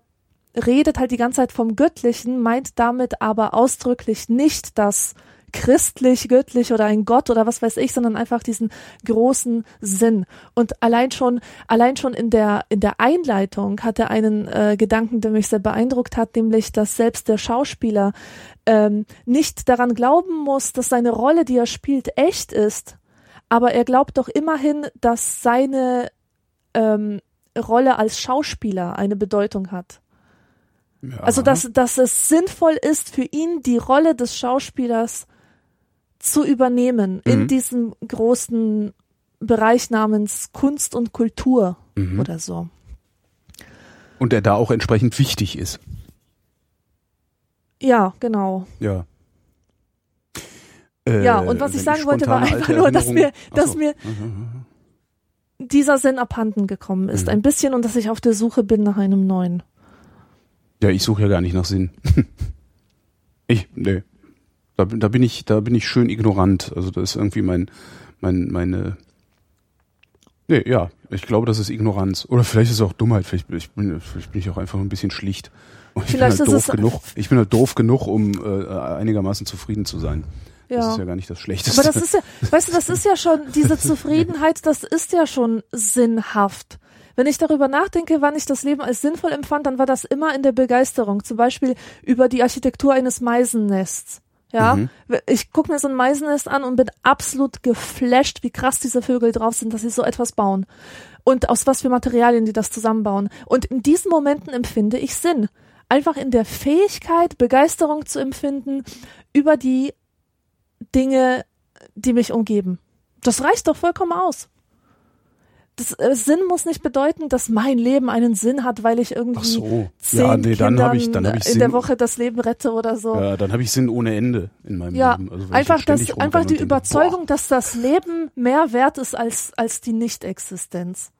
redet halt die ganze Zeit vom Göttlichen, meint damit aber ausdrücklich nicht das christlich, göttlich oder ein Gott oder was weiß ich, sondern einfach diesen großen Sinn. Und allein schon, allein schon in der, in der Einleitung hat er einen äh, Gedanken, der mich sehr beeindruckt hat, nämlich, dass selbst der Schauspieler ähm, nicht daran glauben muss, dass seine Rolle, die er spielt, echt ist. Aber er glaubt doch immerhin, dass seine ähm, Rolle als Schauspieler eine Bedeutung hat. Ja. Also, dass, dass es sinnvoll ist für ihn, die Rolle des Schauspielers zu übernehmen mhm. in diesem großen Bereich namens Kunst und Kultur mhm. oder so. Und der da auch entsprechend wichtig ist. Ja, genau. Ja. Äh, ja, und was ich sagen wollte, war einfach nur, dass mir, dass so. mir dieser Sinn abhanden gekommen ist. Mhm. Ein bisschen und dass ich auf der Suche bin nach einem neuen. Ja, ich suche ja gar nicht nach Sinn. ich, nee. Da, da bin ich, da bin ich schön ignorant. Also das ist irgendwie mein, mein, meine. Nee, ja, ich glaube, das ist Ignoranz. Oder vielleicht ist es auch Dummheit. Vielleicht, ich bin, vielleicht bin ich auch einfach ein bisschen schlicht. Und ich vielleicht bin halt doof genug. Ich bin halt doof genug, um äh, einigermaßen zufrieden zu sein. Das Ja. ist ja gar nicht das Schlechteste. Aber das ist ja, weißt du, das ist ja schon, diese Zufriedenheit, das ist ja schon sinnhaft. Wenn ich darüber nachdenke, wann ich das Leben als sinnvoll empfand, dann war das immer in der Begeisterung. Zum Beispiel über die Architektur eines Meisennests. Ja, Mhm. ich gucke mir so ein Meisennest an und bin absolut geflasht, wie krass diese Vögel drauf sind, dass sie so etwas bauen. Und aus was für Materialien die das zusammenbauen. Und in diesen Momenten empfinde ich Sinn. Einfach in der Fähigkeit, Begeisterung zu empfinden über die Dinge, die mich umgeben. Das reicht doch vollkommen aus. Das äh, Sinn muss nicht bedeuten, dass mein Leben einen Sinn hat, weil ich irgendwie Ach so. zehn Ja, nee, dann Kindern ich, dann ich in Sinn. der Woche das Leben rette oder so. Ja, dann habe ich Sinn ohne Ende in meinem Ja, Leben. Also, einfach, das, einfach die denke, Überzeugung, boah. dass das Leben mehr wert ist als, als die Nicht-Existenz.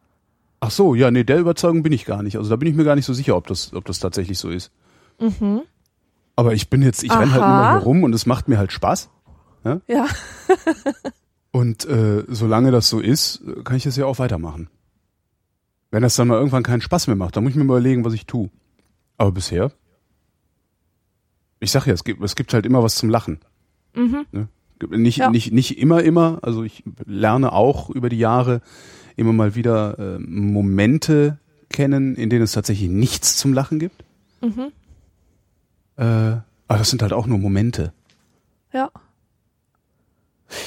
Ach so, ja, nee, der Überzeugung bin ich gar nicht. Also da bin ich mir gar nicht so sicher, ob das, ob das tatsächlich so ist. Mhm. Aber ich bin jetzt, ich renn halt nur Aha. mal hier rum und es macht mir halt Spaß. Ja, Und äh, solange das so ist, kann ich das ja auch weitermachen. Wenn das dann mal irgendwann keinen Spaß mehr macht, dann muss ich mir mal überlegen, was ich tue. Aber bisher, ich sag ja, es gibt, es gibt halt immer was zum Lachen. mhm. Ne? Nicht, Ja. nicht, nicht immer, immer. Also ich lerne auch über die Jahre immer mal wieder äh, Momente kennen, in denen es tatsächlich nichts zum Lachen gibt. Mhm. Äh, aber das sind halt auch nur Momente. Ja.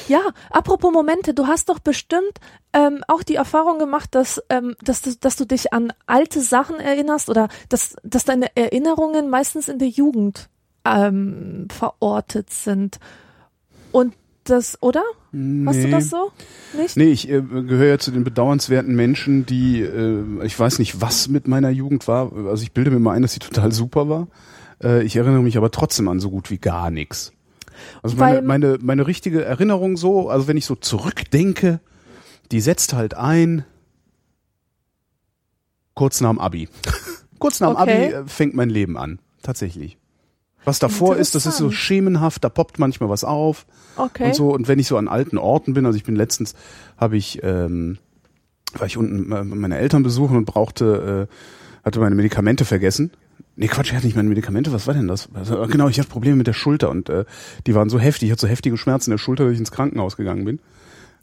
Ja, apropos Momente, du hast doch bestimmt ähm, auch die Erfahrung gemacht, dass, ähm, dass, du, dass du dich an alte Sachen erinnerst oder dass, dass deine Erinnerungen meistens in der Jugend ähm, verortet sind. Und das, oder? Hast du das so? Nicht? Nee, ich äh, gehöre ja zu den bedauernswerten Menschen, die, äh, ich weiß nicht, was mit meiner Jugend war. Also ich bilde mir mal ein, dass sie total super war. Äh, ich erinnere mich aber trotzdem an so gut wie gar nichts. Also meine, meine, meine richtige Erinnerung so, also wenn ich so zurückdenke, die setzt halt ein, kurz nach dem Abi. kurz nach dem Okay. Abi äh, fängt mein Leben an. Tatsächlich. Was davor ist, das ist so schemenhaft, da poppt manchmal was auf Okay. und so. Und wenn ich so an alten Orten bin, also ich bin letztens, habe ich, ähm, war ich unten äh, meine Eltern besuchen und brauchte, äh, hatte meine Medikamente vergessen. Nee, Quatsch, ich hatte nicht meine Medikamente, was war denn das? Also, genau, ich hatte Probleme mit der Schulter und äh, die waren so heftig, ich hatte so heftige Schmerzen in der Schulter, dass ich ins Krankenhaus gegangen bin.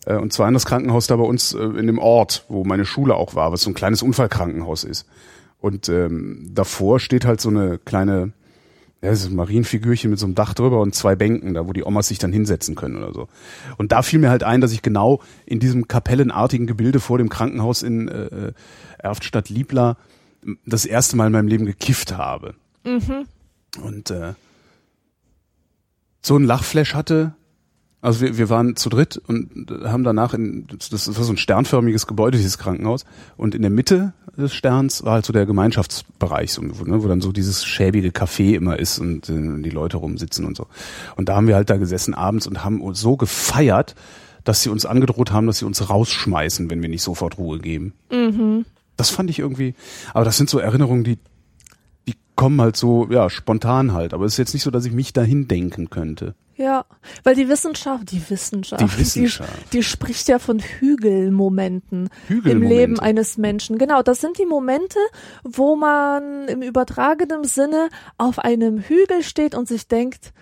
Äh, und zwar in das Krankenhaus da bei uns äh, in dem Ort, wo meine Schule auch war, was so ein kleines Unfallkrankenhaus ist. Und ähm, davor steht halt so eine kleine, ja, das ist ein Marienfigürchen mit so einem Dach drüber und zwei Bänken, da wo die Omas sich dann hinsetzen können oder so. Und da fiel mir halt ein, dass ich genau in diesem kapellenartigen Gebilde vor dem Krankenhaus in äh, Erftstadt-Liebla das erste Mal in meinem Leben gekifft habe. Mhm. Und äh, so ein Lachflash hatte, also wir, wir waren zu dritt und haben danach in, das war so ein sternförmiges Gebäude, dieses Krankenhaus. Und in der Mitte des Sterns war halt so der Gemeinschaftsbereich, so, wo, ne, wo dann so dieses schäbige Café immer ist und äh, die Leute rumsitzen und so. Und da haben wir halt da gesessen abends und haben uns so gefeiert, dass sie uns angedroht haben, dass sie uns rausschmeißen, wenn wir nicht sofort Ruhe geben. Mhm. Das fand ich irgendwie, aber das sind so Erinnerungen, die, die kommen halt so, ja, spontan halt. Aber es ist jetzt nicht so, dass ich mich dahin denken könnte. Ja, weil die Wissenschaft, die Wissenschaft, Die Wissenschaft. Die, die spricht ja von Hügelmomenten, im Hügelmomente. Leben eines Menschen. Genau, das sind die Momente, wo man im übertragenen Sinne auf einem Hügel steht und sich denkt,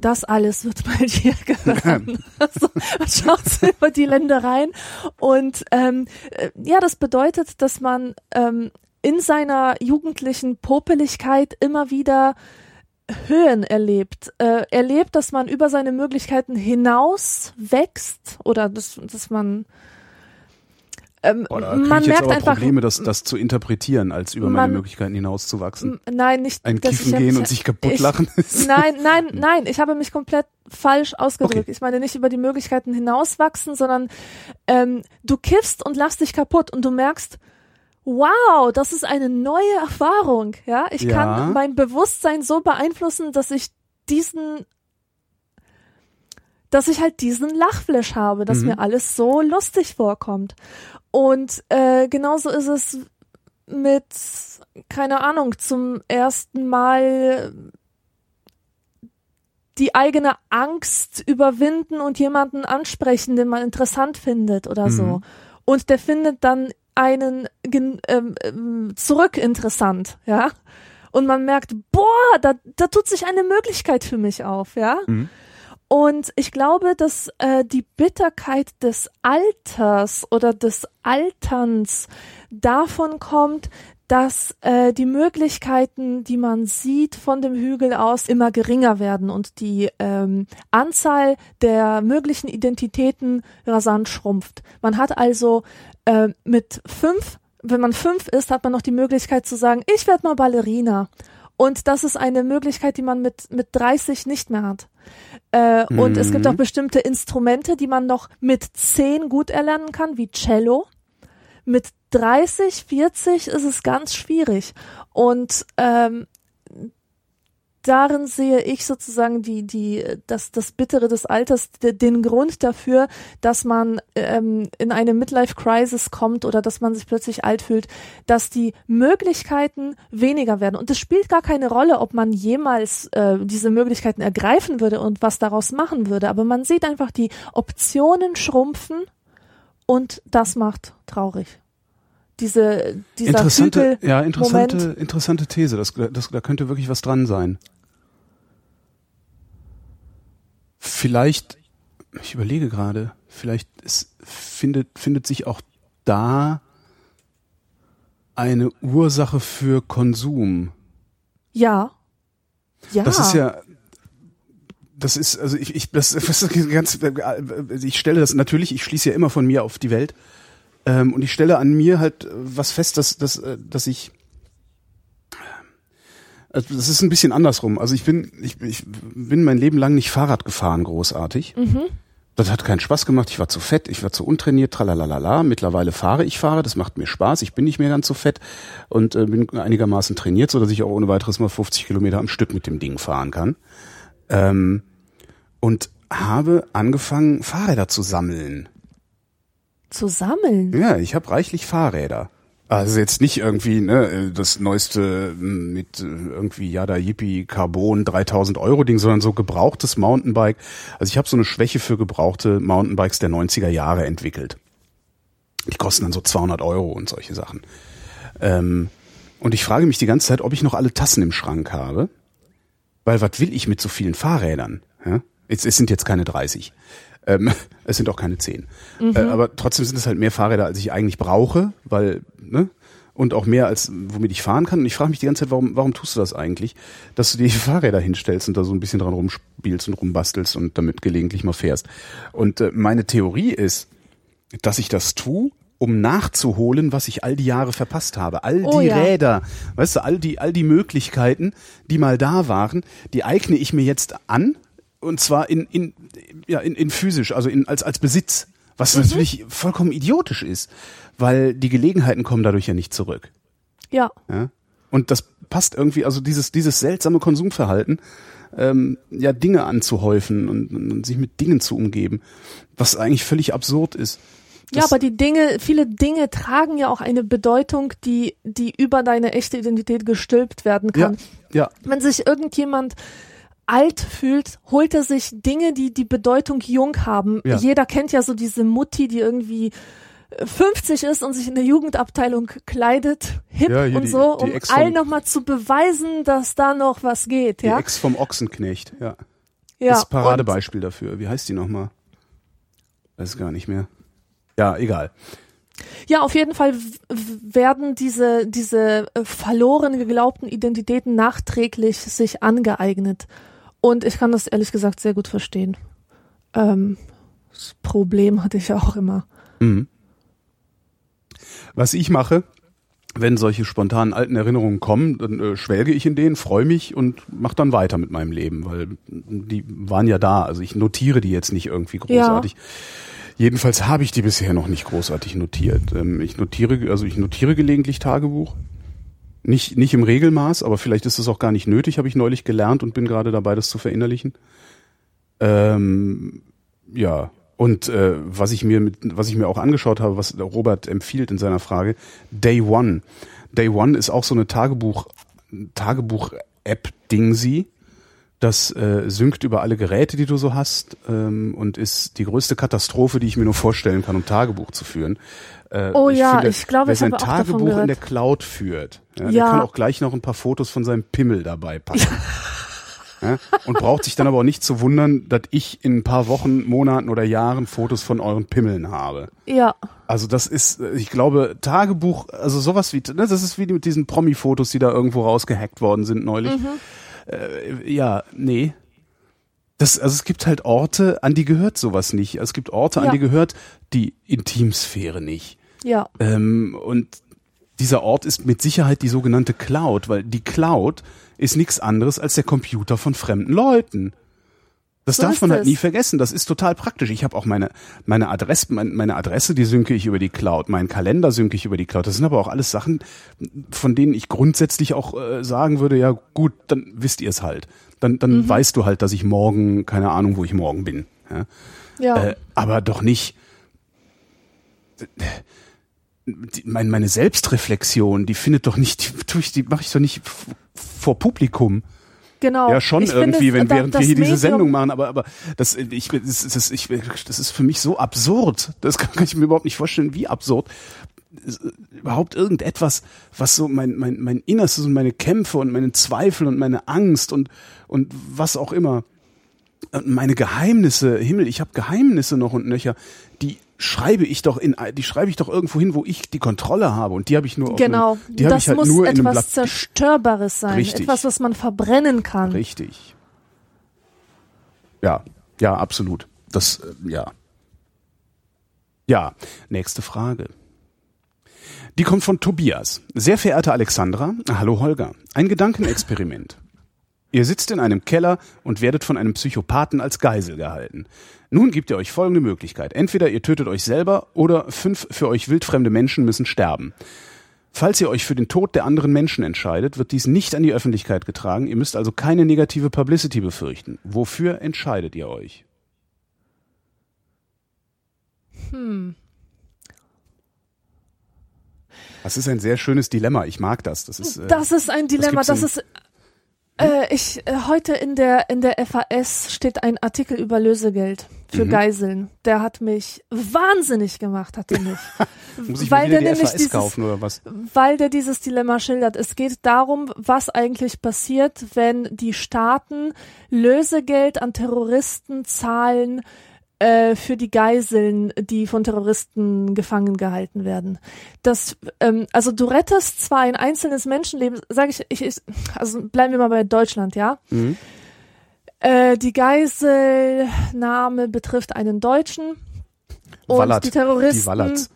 das alles wird mal dir gehören. also, man schaut so über die Ländereien und ähm, äh, ja, das bedeutet, dass man ähm, in seiner jugendlichen Popeligkeit immer wieder Höhen erlebt, äh, erlebt, dass man über seine Möglichkeiten hinaus wächst oder dass, dass man ähm, Boah, da man ich jetzt merkt aber einfach Probleme, das, das zu interpretieren, als über meine Man- Möglichkeiten hinauszuwachsen. Nein nicht Ein ich gehen und sich kaputt ich- lachen. Nein, nein, nein, ich habe mich komplett falsch ausgedrückt. Okay. Ich meine nicht über die Möglichkeiten hinauswachsen, sondern ähm, du kiffst und lachst dich kaputt und du merkst, wow, das ist eine neue Erfahrung. Ja, ich Ja. kann mein Bewusstsein so beeinflussen, dass ich diesen dass ich halt diesen Lachflash habe, dass Mhm. mir alles so lustig vorkommt. Und äh, genauso ist es mit, keine Ahnung, zum ersten Mal die eigene Angst überwinden und jemanden ansprechen, den man interessant findet oder so. Mhm. Und der findet dann einen ähm, zurück interessant, ja. Und man merkt, boah, da, da tut sich eine Möglichkeit für mich auf, ja. Mhm. Und ich glaube, dass äh, die Bitterkeit des Alters oder des Alterns davon kommt, dass äh, die Möglichkeiten, die man sieht von dem Hügel aus, immer geringer werden und die ähm, Anzahl der möglichen Identitäten rasant schrumpft. Man hat also äh, mit fünf, wenn man fünf ist, hat man noch die Möglichkeit zu sagen, ich werde mal Ballerina. Und das ist eine Möglichkeit, die man mit, mit 30 nicht mehr hat. Äh, mhm. Und es gibt auch bestimmte Instrumente, die man noch mit 10 gut erlernen kann, wie Cello. Mit 30, 40 ist es ganz schwierig. Und ähm, darin sehe ich sozusagen die, die, das, das Bittere des Alters, den Grund dafür, dass man ähm, in eine Midlife-Crisis kommt oder dass man sich plötzlich alt fühlt, dass die Möglichkeiten weniger werden. Und es spielt gar keine Rolle, ob man jemals äh, diese Möglichkeiten ergreifen würde und was daraus machen würde. Aber man sieht einfach, die Optionen schrumpfen und das macht traurig diese, dieser interessante, ja, interessante, Moment. interessante These. Das, das, da könnte wirklich was dran sein. Vielleicht, ich überlege gerade, vielleicht ist, findet, findet sich auch da eine Ursache für Konsum. Ja. Ja. Das ist ja, das ist, also ich, ich, das, das ist ganz, ich stelle das natürlich, ich schließe ja immer von mir auf die Welt. Ähm, und ich stelle an mir halt äh, was fest, dass, dass, äh, dass ich also das ist ein bisschen andersrum. Also ich bin, ich, ich bin mein Leben lang nicht Fahrrad gefahren, großartig. Mhm. Das hat keinen Spaß gemacht. Ich war zu fett, ich war zu untrainiert, tralalala. Mittlerweile fahre ich fahre, das macht mir Spaß. Ich bin nicht mehr ganz so fett und äh, bin einigermaßen trainiert, so dass ich auch ohne weiteres mal 50 Kilometer am Stück mit dem Ding fahren kann. Ähm, und habe angefangen, Fahrräder zu sammeln zu sammeln. Ja, ich habe reichlich Fahrräder. Also jetzt nicht irgendwie ne, das neueste hm, mit äh, irgendwie Yada Yippie Carbon 3000 Euro Ding, sondern so gebrauchtes Mountainbike. Also ich habe so eine Schwäche für gebrauchte Mountainbikes der 90er Jahre entwickelt. Die kosten dann so 200 Euro und solche Sachen. Ähm, und ich frage mich die ganze Zeit, ob ich noch alle Tassen im Schrank habe. Weil was will ich mit so vielen Fahrrädern? Ja? Es, es sind jetzt keine 30. Ähm, es sind auch keine zehn. Mhm. Äh, aber trotzdem sind es halt mehr Fahrräder, als ich eigentlich brauche, weil, ne? Und auch mehr, als womit ich fahren kann. Und ich frage mich die ganze Zeit, warum, warum tust du das eigentlich? Dass du die Fahrräder hinstellst und da so ein bisschen dran rumspielst und rumbastelst und damit gelegentlich mal fährst. Und äh, meine Theorie ist, dass ich das tue, um nachzuholen, was ich all die Jahre verpasst habe. All oh, die ja. Räder, weißt du, all die, all die Möglichkeiten, die mal da waren, die eigne ich mir jetzt an, und zwar in, in, ja, in, in physisch, also in, als, als Besitz. Was mhm. natürlich vollkommen idiotisch ist, weil die Gelegenheiten kommen dadurch ja nicht zurück. Ja. ja? Und das passt irgendwie, also dieses, dieses seltsame Konsumverhalten, ähm, ja, Dinge anzuhäufen und, und sich mit Dingen zu umgeben, was eigentlich völlig absurd ist. Ja, aber die Dinge, viele Dinge tragen ja auch eine Bedeutung, die, die über deine echte Identität gestülpt werden kann. Ja, ja. Wenn sich irgendjemand alt fühlt, holt er sich Dinge, die die Bedeutung jung haben. Ja. Jeder kennt ja so diese Mutti, die irgendwie 50 ist und sich in der Jugendabteilung kleidet, hip ja, und die, so, um allen nochmal zu beweisen, dass da noch was geht. Die ja? Ex vom Ochsenknecht, ja. ja das ist Paradebeispiel dafür. Wie heißt die nochmal? Weiß gar nicht mehr. Ja, egal. Ja, auf jeden Fall werden diese, diese äh, verloren geglaubten Identitäten nachträglich sich angeeignet. Und ich kann das ehrlich gesagt sehr gut verstehen. Ähm, das Problem hatte ich auch immer. Mhm. Was ich mache, wenn solche spontanen alten Erinnerungen kommen, dann äh, schwelge ich in denen, freue mich und mache dann weiter mit meinem Leben, weil die waren ja da. Also ich notiere die jetzt nicht irgendwie großartig. Ja. Jedenfalls habe ich die bisher noch nicht großartig notiert. Ähm, ich notiere, also ich notiere gelegentlich Tagebuch. Nicht, nicht im Regelmaß, aber vielleicht ist es auch gar nicht nötig, habe ich neulich gelernt und bin gerade dabei, das zu verinnerlichen. Ähm, ja, und äh, was ich mir mit, was ich mir auch angeschaut habe, was Robert empfiehlt in seiner Frage, Day One. Day One ist auch so eine Tagebuch, Tagebuch-App-Ding Das äh, synkt über alle Geräte, die du so hast, ähm, und ist die größte Katastrophe, die ich mir nur vorstellen kann, um Tagebuch zu führen. Äh, oh ich ja, finde, ich glaube, ich habe auch Tagebuch in der Cloud führt, ja, ja. der kann auch gleich noch ein paar Fotos von seinem Pimmel dabei packen. Ja? Und braucht sich dann aber auch nicht zu wundern, dass ich in ein paar Wochen, Monaten oder Jahren Fotos von euren Pimmeln habe. Ja. Also das ist, ich glaube, Tagebuch, also sowas wie, ne, das ist wie mit diesen Promi-Fotos, die da irgendwo rausgehackt worden sind neulich. Äh, ja, nee. Das, also es gibt halt Orte, an die gehört sowas nicht. Es gibt Orte, Ja. an die gehört die Intimsphäre nicht. Ja. Ähm, und dieser Ort ist mit Sicherheit die sogenannte Cloud, weil die Cloud ist nichts anderes als der Computer von fremden Leuten. Das So darf man halt es. nie vergessen. Das ist total praktisch. Ich habe auch meine meine Adresse, mein, meine Adresse, die synke ich über die Cloud. Meinen Kalender synke ich über die Cloud. Das sind aber auch alles Sachen, von denen ich grundsätzlich auch äh, sagen würde: Ja gut, dann wisst ihr es halt. Dann dann Mhm. weißt du halt, dass ich morgen keine Ahnung, wo ich morgen bin. Ja? Ja. Äh, aber doch nicht. Die, mein, meine Selbstreflexion, die findet doch nicht, die, tue ich, die mache ich doch nicht vor Publikum. Genau. Ja, schon Ich irgendwie, wenn da- während wir hier diese Medium- Sendung machen, aber aber das ich das, das, ich, das ist für mich so absurd. Das kann, kann ich mir überhaupt nicht vorstellen, wie absurd Es, äh, überhaupt irgendetwas, was so mein mein mein Innerstes und meine Kämpfe und meine Zweifel und meine Angst und und was auch immer und meine Geheimnisse, Himmel, ich habe Geheimnisse noch und nöcher, schreibe ich doch in die schreibe ich doch irgendwo hin, wo ich die Kontrolle habe und die habe ich nur auf Genau. einem, die das ich halt muss nur etwas Zerstörbares sein. Richtig. Etwas, was man verbrennen kann. Richtig. Ja, ja, absolut. Das, äh, ja. Ja, nächste Frage. Die kommt von Tobias. Sehr verehrte Alexandra, hallo Holger. Ein Gedankenexperiment. Ihr sitzt in einem Keller und werdet von einem Psychopathen als Geisel gehalten. Nun gibt er euch folgende Möglichkeit. Entweder ihr tötet euch selber oder fünf für euch wildfremde Menschen müssen sterben. Falls ihr euch für den Tod der anderen Menschen entscheidet, wird dies nicht an die Öffentlichkeit getragen. Ihr müsst also keine negative Publicity befürchten. Wofür entscheidet ihr euch? Hm. Das ist ein sehr schönes Dilemma. Ich mag das. Das ist, äh, Das ist ein Dilemma. Das ist äh, ich äh, heute in der in der FAS steht ein Artikel über Lösegeld für Mhm. Geiseln. Der hat mich wahnsinnig gemacht, hat er mich. muss ich weil der nämlich FAS dieses- kaufen oder was? weil der dieses Dilemma schildert. Es geht darum, was eigentlich passiert, wenn die Staaten Lösegeld an Terroristen zahlen äh, für die Geiseln, die von Terroristen gefangen gehalten werden. Das, ähm, also du rettest zwar ein einzelnes Menschenleben, sage ich, ich, ich, also bleiben wir mal bei Deutschland, ja. Mhm. Äh, die Geiselnahme betrifft einen Deutschen. Und Wallert. die Terroristen Die Wallerts.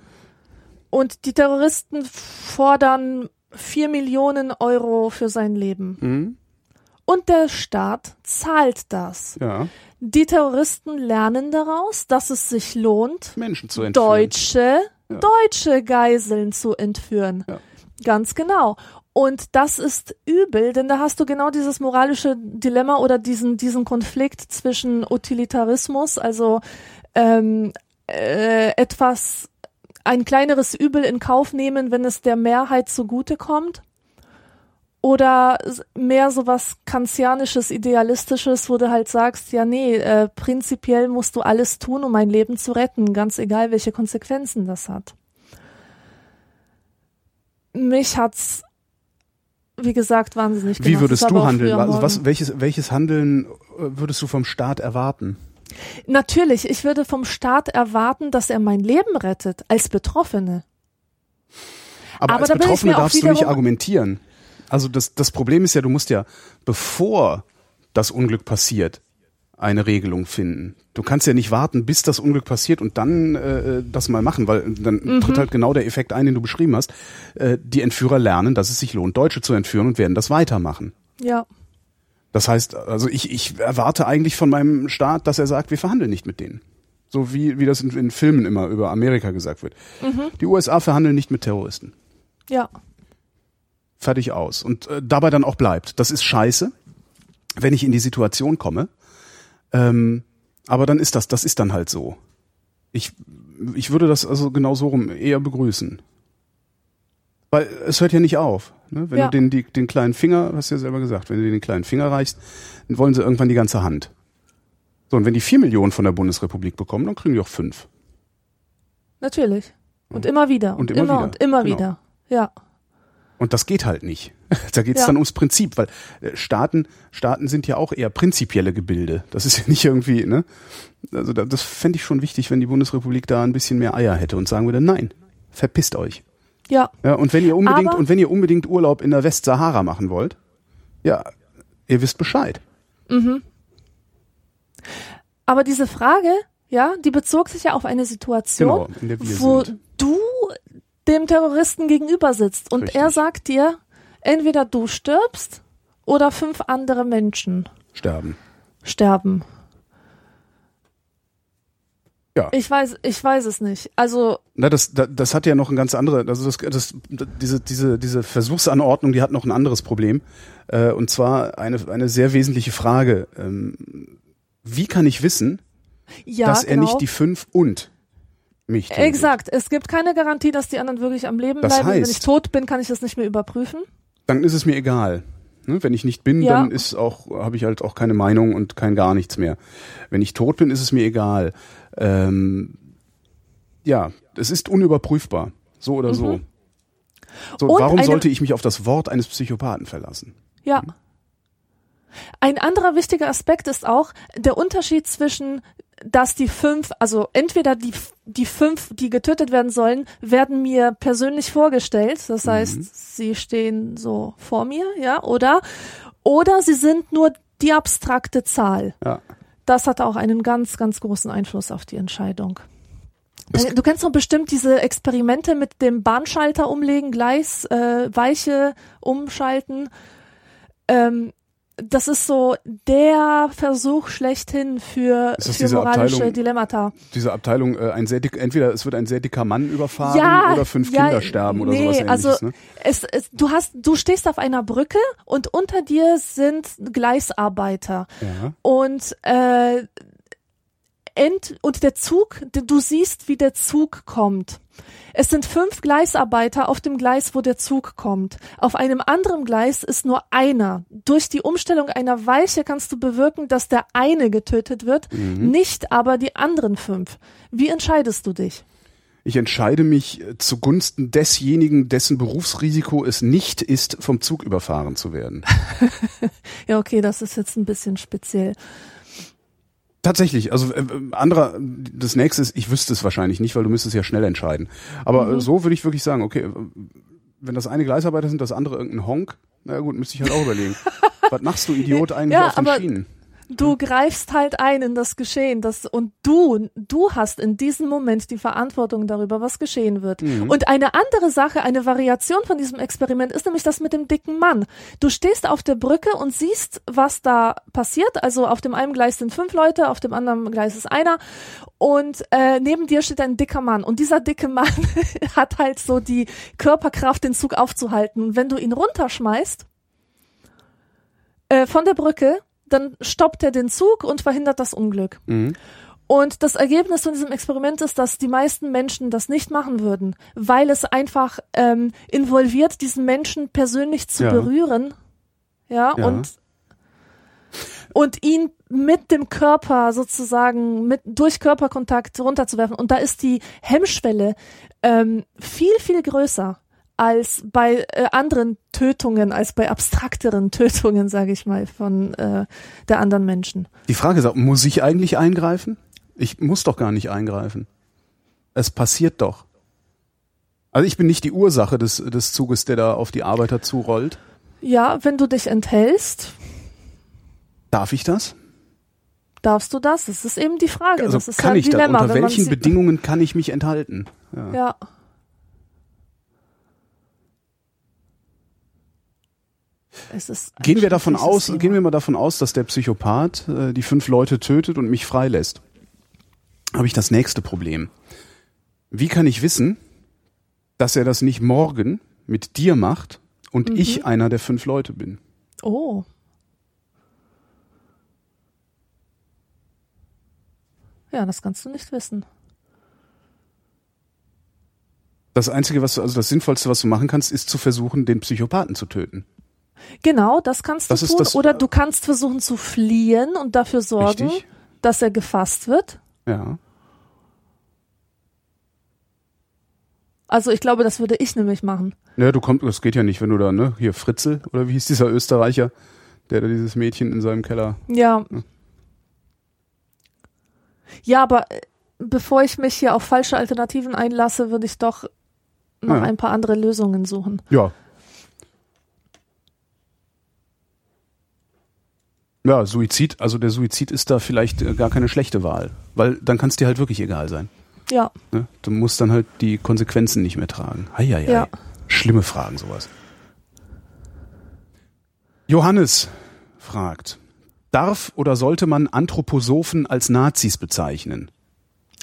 und die Terroristen fordern vier Millionen Euro für sein Leben. Mhm. Und der Staat zahlt das. Ja, Die Terroristen lernen daraus, dass es sich lohnt, Menschen zu entführen. deutsche, Ja. deutsche Geiseln zu entführen. Ja. Ganz genau. Und das ist übel, denn da hast du genau dieses moralische Dilemma oder diesen, diesen Konflikt zwischen Utilitarismus, also ähm, äh, etwas, ein kleineres Übel in Kauf nehmen, wenn es der Mehrheit zugutekommt. Oder mehr so was kantianisches, idealistisches, wo du halt sagst, ja nee, äh, prinzipiell musst du alles tun, um ein Leben zu retten, ganz egal, welche Konsequenzen das hat. Mich hat's, wie gesagt, wahnsinnig gemacht. Wie würdest du handeln? Also was, welches, welches Handeln äh, würdest du vom Staat erwarten? Natürlich, ich würde vom Staat erwarten, dass er mein Leben rettet, als Betroffene. Aber, Aber als Betroffene darfst du nicht argumentieren. Also das, das Problem ist ja, du musst ja, bevor das Unglück passiert, eine Regelung finden. Du kannst ja nicht warten, bis das Unglück passiert und dann äh, das mal machen, weil dann Mhm. tritt halt genau der Effekt ein, den du beschrieben hast. Äh, die Entführer lernen, dass es sich lohnt, Deutsche zu entführen und werden das weitermachen. Ja, Das heißt, also ich, ich erwarte eigentlich von meinem Staat, dass er sagt, wir verhandeln nicht mit denen. So wie, wie das in, in Filmen immer über Amerika gesagt wird. Die USA verhandeln nicht mit Terroristen. ja, Fertig aus. Und äh, dabei dann auch bleibt. Das ist scheiße, wenn ich in die Situation komme. Ähm, aber dann ist das, das ist dann halt so. Ich, ich würde das also genau so rum eher begrüßen. Weil es hört ja nicht auf. Ne? Wenn Ja. du den, die, den kleinen Finger, hast du ja selber gesagt, wenn du den kleinen Finger reichst, dann wollen sie irgendwann die ganze Hand. So, und wenn die vier Millionen von der Bundesrepublik bekommen, dann kriegen die auch fünf. natürlich. Und immer wieder. Und, Und immer immer, wieder, und immer genau. wieder. Ja. Und das geht halt nicht. Da geht's Ja. dann ums Prinzip, weil äh, Staaten, Staaten sind ja auch eher prinzipielle Gebilde. Das ist ja nicht irgendwie, ne? Also da, das fände ich schon wichtig, wenn die Bundesrepublik da ein bisschen mehr Eier hätte und sagen würde, nein, verpisst euch. Ja, Ja, und wenn ihr unbedingt, Aber- und wenn ihr unbedingt Urlaub in der Westsahara machen wollt, ja, ihr wisst Bescheid. aber diese Frage, ja, die bezog sich ja auf eine Situation, Genau, wo sind. du dem Terroristen gegenüber sitzt und Richtig. er sagt dir, entweder du stirbst oder fünf andere Menschen Sterben. sterben. Ja. Ich weiß, ich weiß es nicht. Also, Na, das, das, das hat ja noch ein ganz andere, also das, das, diese, diese, diese Versuchsanordnung, die hat noch ein anderes Problem. Äh, und zwar eine, eine sehr wesentliche Frage. Ähm, wie kann ich wissen, ja, dass er genau. nicht die fünf und mich tötet? Exakt. Es gibt keine Garantie, dass die anderen wirklich am Leben Das bleiben. Wenn heißt- ich tot bin, kann ich das nicht mehr überprüfen. Dann ist es mir egal. Ne? Wenn ich nicht bin, Ja. dann ist auch, habe ich halt auch keine Meinung und kein gar nichts mehr. Wenn ich tot bin, ist es mir egal. Ähm, ja, es ist unüberprüfbar. So oder so. So, Mhm. Und warum sollte ich mich auf das Wort eines Psychopathen verlassen? Ja. Ein anderer wichtiger Aspekt ist auch der Unterschied zwischen, dass die fünf, also entweder die, die fünf, die getötet werden sollen, werden mir persönlich vorgestellt. Das heißt, sie stehen so vor mir, ja, oder, oder sie sind nur die abstrakte Zahl. Ja. Das hat auch einen ganz, ganz großen Einfluss auf die Entscheidung. Äh, Du kennst doch bestimmt diese Experimente mit dem Bahnschalter umlegen, Gleis, äh, Weiche umschalten. Ähm, das ist so der Versuch schlechthin für, für diese moralische Abteilung- Dilemmata. Diese Abteilung, äh, ein sehr dick, entweder es wird ein sehr dicker Mann überfahren Ja, oder fünf ja, Kinder sterben oder nee, sowas ähnliches. also ne? es, es, du hast, du stehst auf einer Brücke und unter dir sind Gleisarbeiter. Ja. Und äh, ent, und der Zug, du siehst, wie der Zug kommt. Es sind fünf Gleisarbeiter auf dem Gleis, wo der Zug kommt. Auf einem anderen Gleis ist nur einer. Durch die Umstellung einer Weiche kannst du bewirken, dass der eine getötet wird, Mhm. nicht aber die anderen fünf. Wie entscheidest du dich? Ich entscheide mich zugunsten desjenigen, dessen Berufsrisiko es nicht ist, vom Zug überfahren zu werden. Ja, okay, das ist jetzt ein bisschen speziell. Tatsächlich, also äh, anderer, das nächste ist, ich wüsste es wahrscheinlich nicht, weil du müsstest ja schnell entscheiden. Aber Mhm. äh, so würde ich wirklich sagen, okay, äh, wenn das eine Gleisarbeiter sind, das andere irgendein Honk, na gut, müsste ich halt auch überlegen. Was machst du, Idiot, eigentlich Ja, auf den Schienen? Du greifst halt ein in das Geschehen, das und du, du hast in diesem Moment die Verantwortung darüber, was geschehen wird. Und eine andere Sache, eine Variation von diesem Experiment ist nämlich das mit dem dicken Mann. Du stehst auf der Brücke und siehst, was da passiert. Also auf dem einen Gleis sind fünf Leute, auf dem anderen Gleis ist einer und äh, neben dir steht ein dicker Mann und dieser dicke Mann hat halt so die Körperkraft, den Zug aufzuhalten. Und wenn du ihn runterschmeißt äh, von der Brücke, dann stoppt er den Zug und verhindert das Unglück. Mhm. Und das Ergebnis von diesem Experiment ist, dass die meisten Menschen das nicht machen würden, weil es einfach ähm, involviert, diesen Menschen persönlich zu Ja. berühren. Ja, Ja. und und ihn mit dem Körper sozusagen mit durch Körperkontakt runterzuwerfen. Und da ist die Hemmschwelle ähm, viel viel größer als bei äh, anderen Tötungen, als bei abstrakteren Tötungen, sage ich mal, von äh, der anderen Menschen. Die Frage ist auch, muss ich eigentlich eingreifen? Ich muss doch gar nicht eingreifen. Es passiert doch. Also ich bin nicht die Ursache des, des Zuges, der da auf die Arbeiter zurollt. Ja, wenn du dich enthältst, Darf ich das? darfst du das? Das ist eben die Frage. Also das ist kann ja ein ich das? Dilemma, Unter wenn man welchen Bedingungen kann ich mich enthalten? Ja. Ja. Es ist ein Gehen wir davon aus, Thema. gehen wir mal davon aus, dass der Psychopath äh, die fünf Leute tötet und mich freilässt. Habe ich das nächste Problem. Wie kann ich wissen, dass er das nicht morgen mit dir macht und Mhm. ich einer der fünf Leute bin? Oh. Ja, das kannst du nicht wissen. Das Einzige, was du, also das Sinnvollste, was du machen kannst, ist zu versuchen, den Psychopathen zu töten. Genau, das kannst Das du tun. das- Oder du kannst versuchen zu fliehen und dafür sorgen, Richtig? dass er gefasst wird. Ja. Also ich glaube, das würde ich nämlich machen. Ja, du kommst, das geht ja nicht, wenn du da, ne, hier Fritzel, oder wie hieß dieser Österreicher, der da dieses Mädchen in seinem Keller. Ja. Ja, aber äh, bevor ich mich hier auf falsche Alternativen einlasse, würde ich doch noch Ja. ein paar andere Lösungen suchen. Ja. Ja, Suizid, also der Suizid ist da vielleicht äh, gar keine schlechte Wahl, weil dann kann es dir halt wirklich egal sein. Ja, Ne? Du musst dann halt die Konsequenzen nicht mehr tragen. Heieiei. Ja. Schlimme Fragen, sowas. Johannes fragt, darf oder sollte man Anthroposophen als Nazis bezeichnen?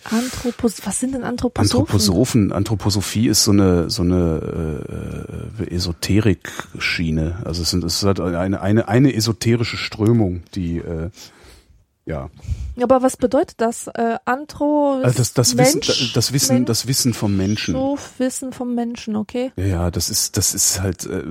Anthropos was sind denn Anthroposophen? Anthroposophen, Anthroposophie ist so eine so eine äh, Esoterik-Schiene. Also es, sind, es ist halt eine, eine, eine esoterische Strömung, die äh, ja, Aber was bedeutet das? Äh, Anthro also das, das Mensch, Wissen, das Wissen, Mensch, das Wissen vom Menschen. So Wissen vom Menschen, okay. Ja, ja, das ist, das ist halt. Äh,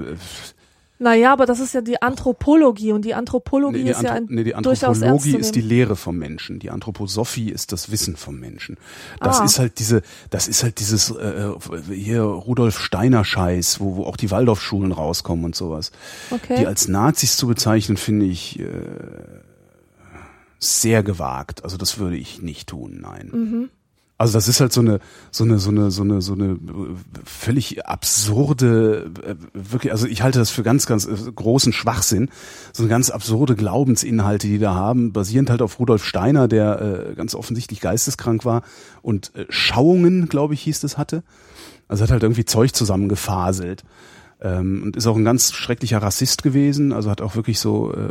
Naja, aber das ist ja die Anthropologie und die Anthropologie nee, die, ist ja Anthro ein nee, die Anthropologie ist die. Lehre vom Menschen. Die Anthroposophie ist das Wissen vom Menschen. Das Ah. ist halt diese, das ist halt dieses äh, hier Rudolf Steiner Scheiß, wo, wo auch die Waldorfschulen rauskommen und sowas. Okay. Die als Nazis zu bezeichnen, finde ich äh, sehr gewagt. Also das würde ich nicht tun, nein. Mhm. Also das ist halt so eine so eine so eine so eine so eine äh, völlig absurde äh, wirklich also ich halte das für ganz ganz äh, großen Schwachsinn. So eine ganz absurde Glaubensinhalte die da haben basierend halt auf Rudolf Steiner der äh, ganz offensichtlich geisteskrank war und äh, Schauungen glaube ich hieß das hatte. Also hat halt irgendwie Zeug zusammengefaselt. Ähm, und ist auch ein ganz schrecklicher Rassist gewesen. Also hat auch wirklich so äh,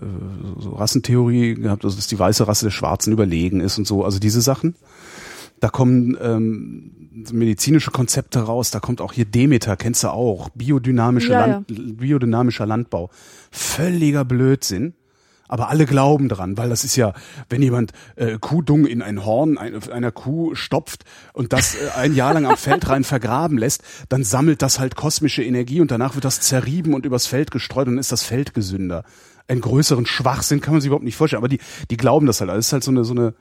so Rassentheorie gehabt also dass die weiße Rasse der Schwarzen überlegen ist und so. Also diese Sachen da kommen ähm, medizinische Konzepte raus, da kommt auch hier Demeter, kennst du auch, biodynamische Ja, Land, biodynamischer Landbau. Völliger Blödsinn. Aber alle glauben dran, weil das ist ja, wenn jemand äh, Kuhdung in ein Horn ein, einer Kuh stopft und das äh, ein Jahr lang am Feld rein vergraben lässt, dann sammelt das halt kosmische Energie und danach wird das zerrieben und übers Feld gestreut und dann ist das Feld gesünder. Einen größeren Schwachsinn kann man sich überhaupt nicht vorstellen, aber die, die glauben das halt. Das ist halt so eine, so eine,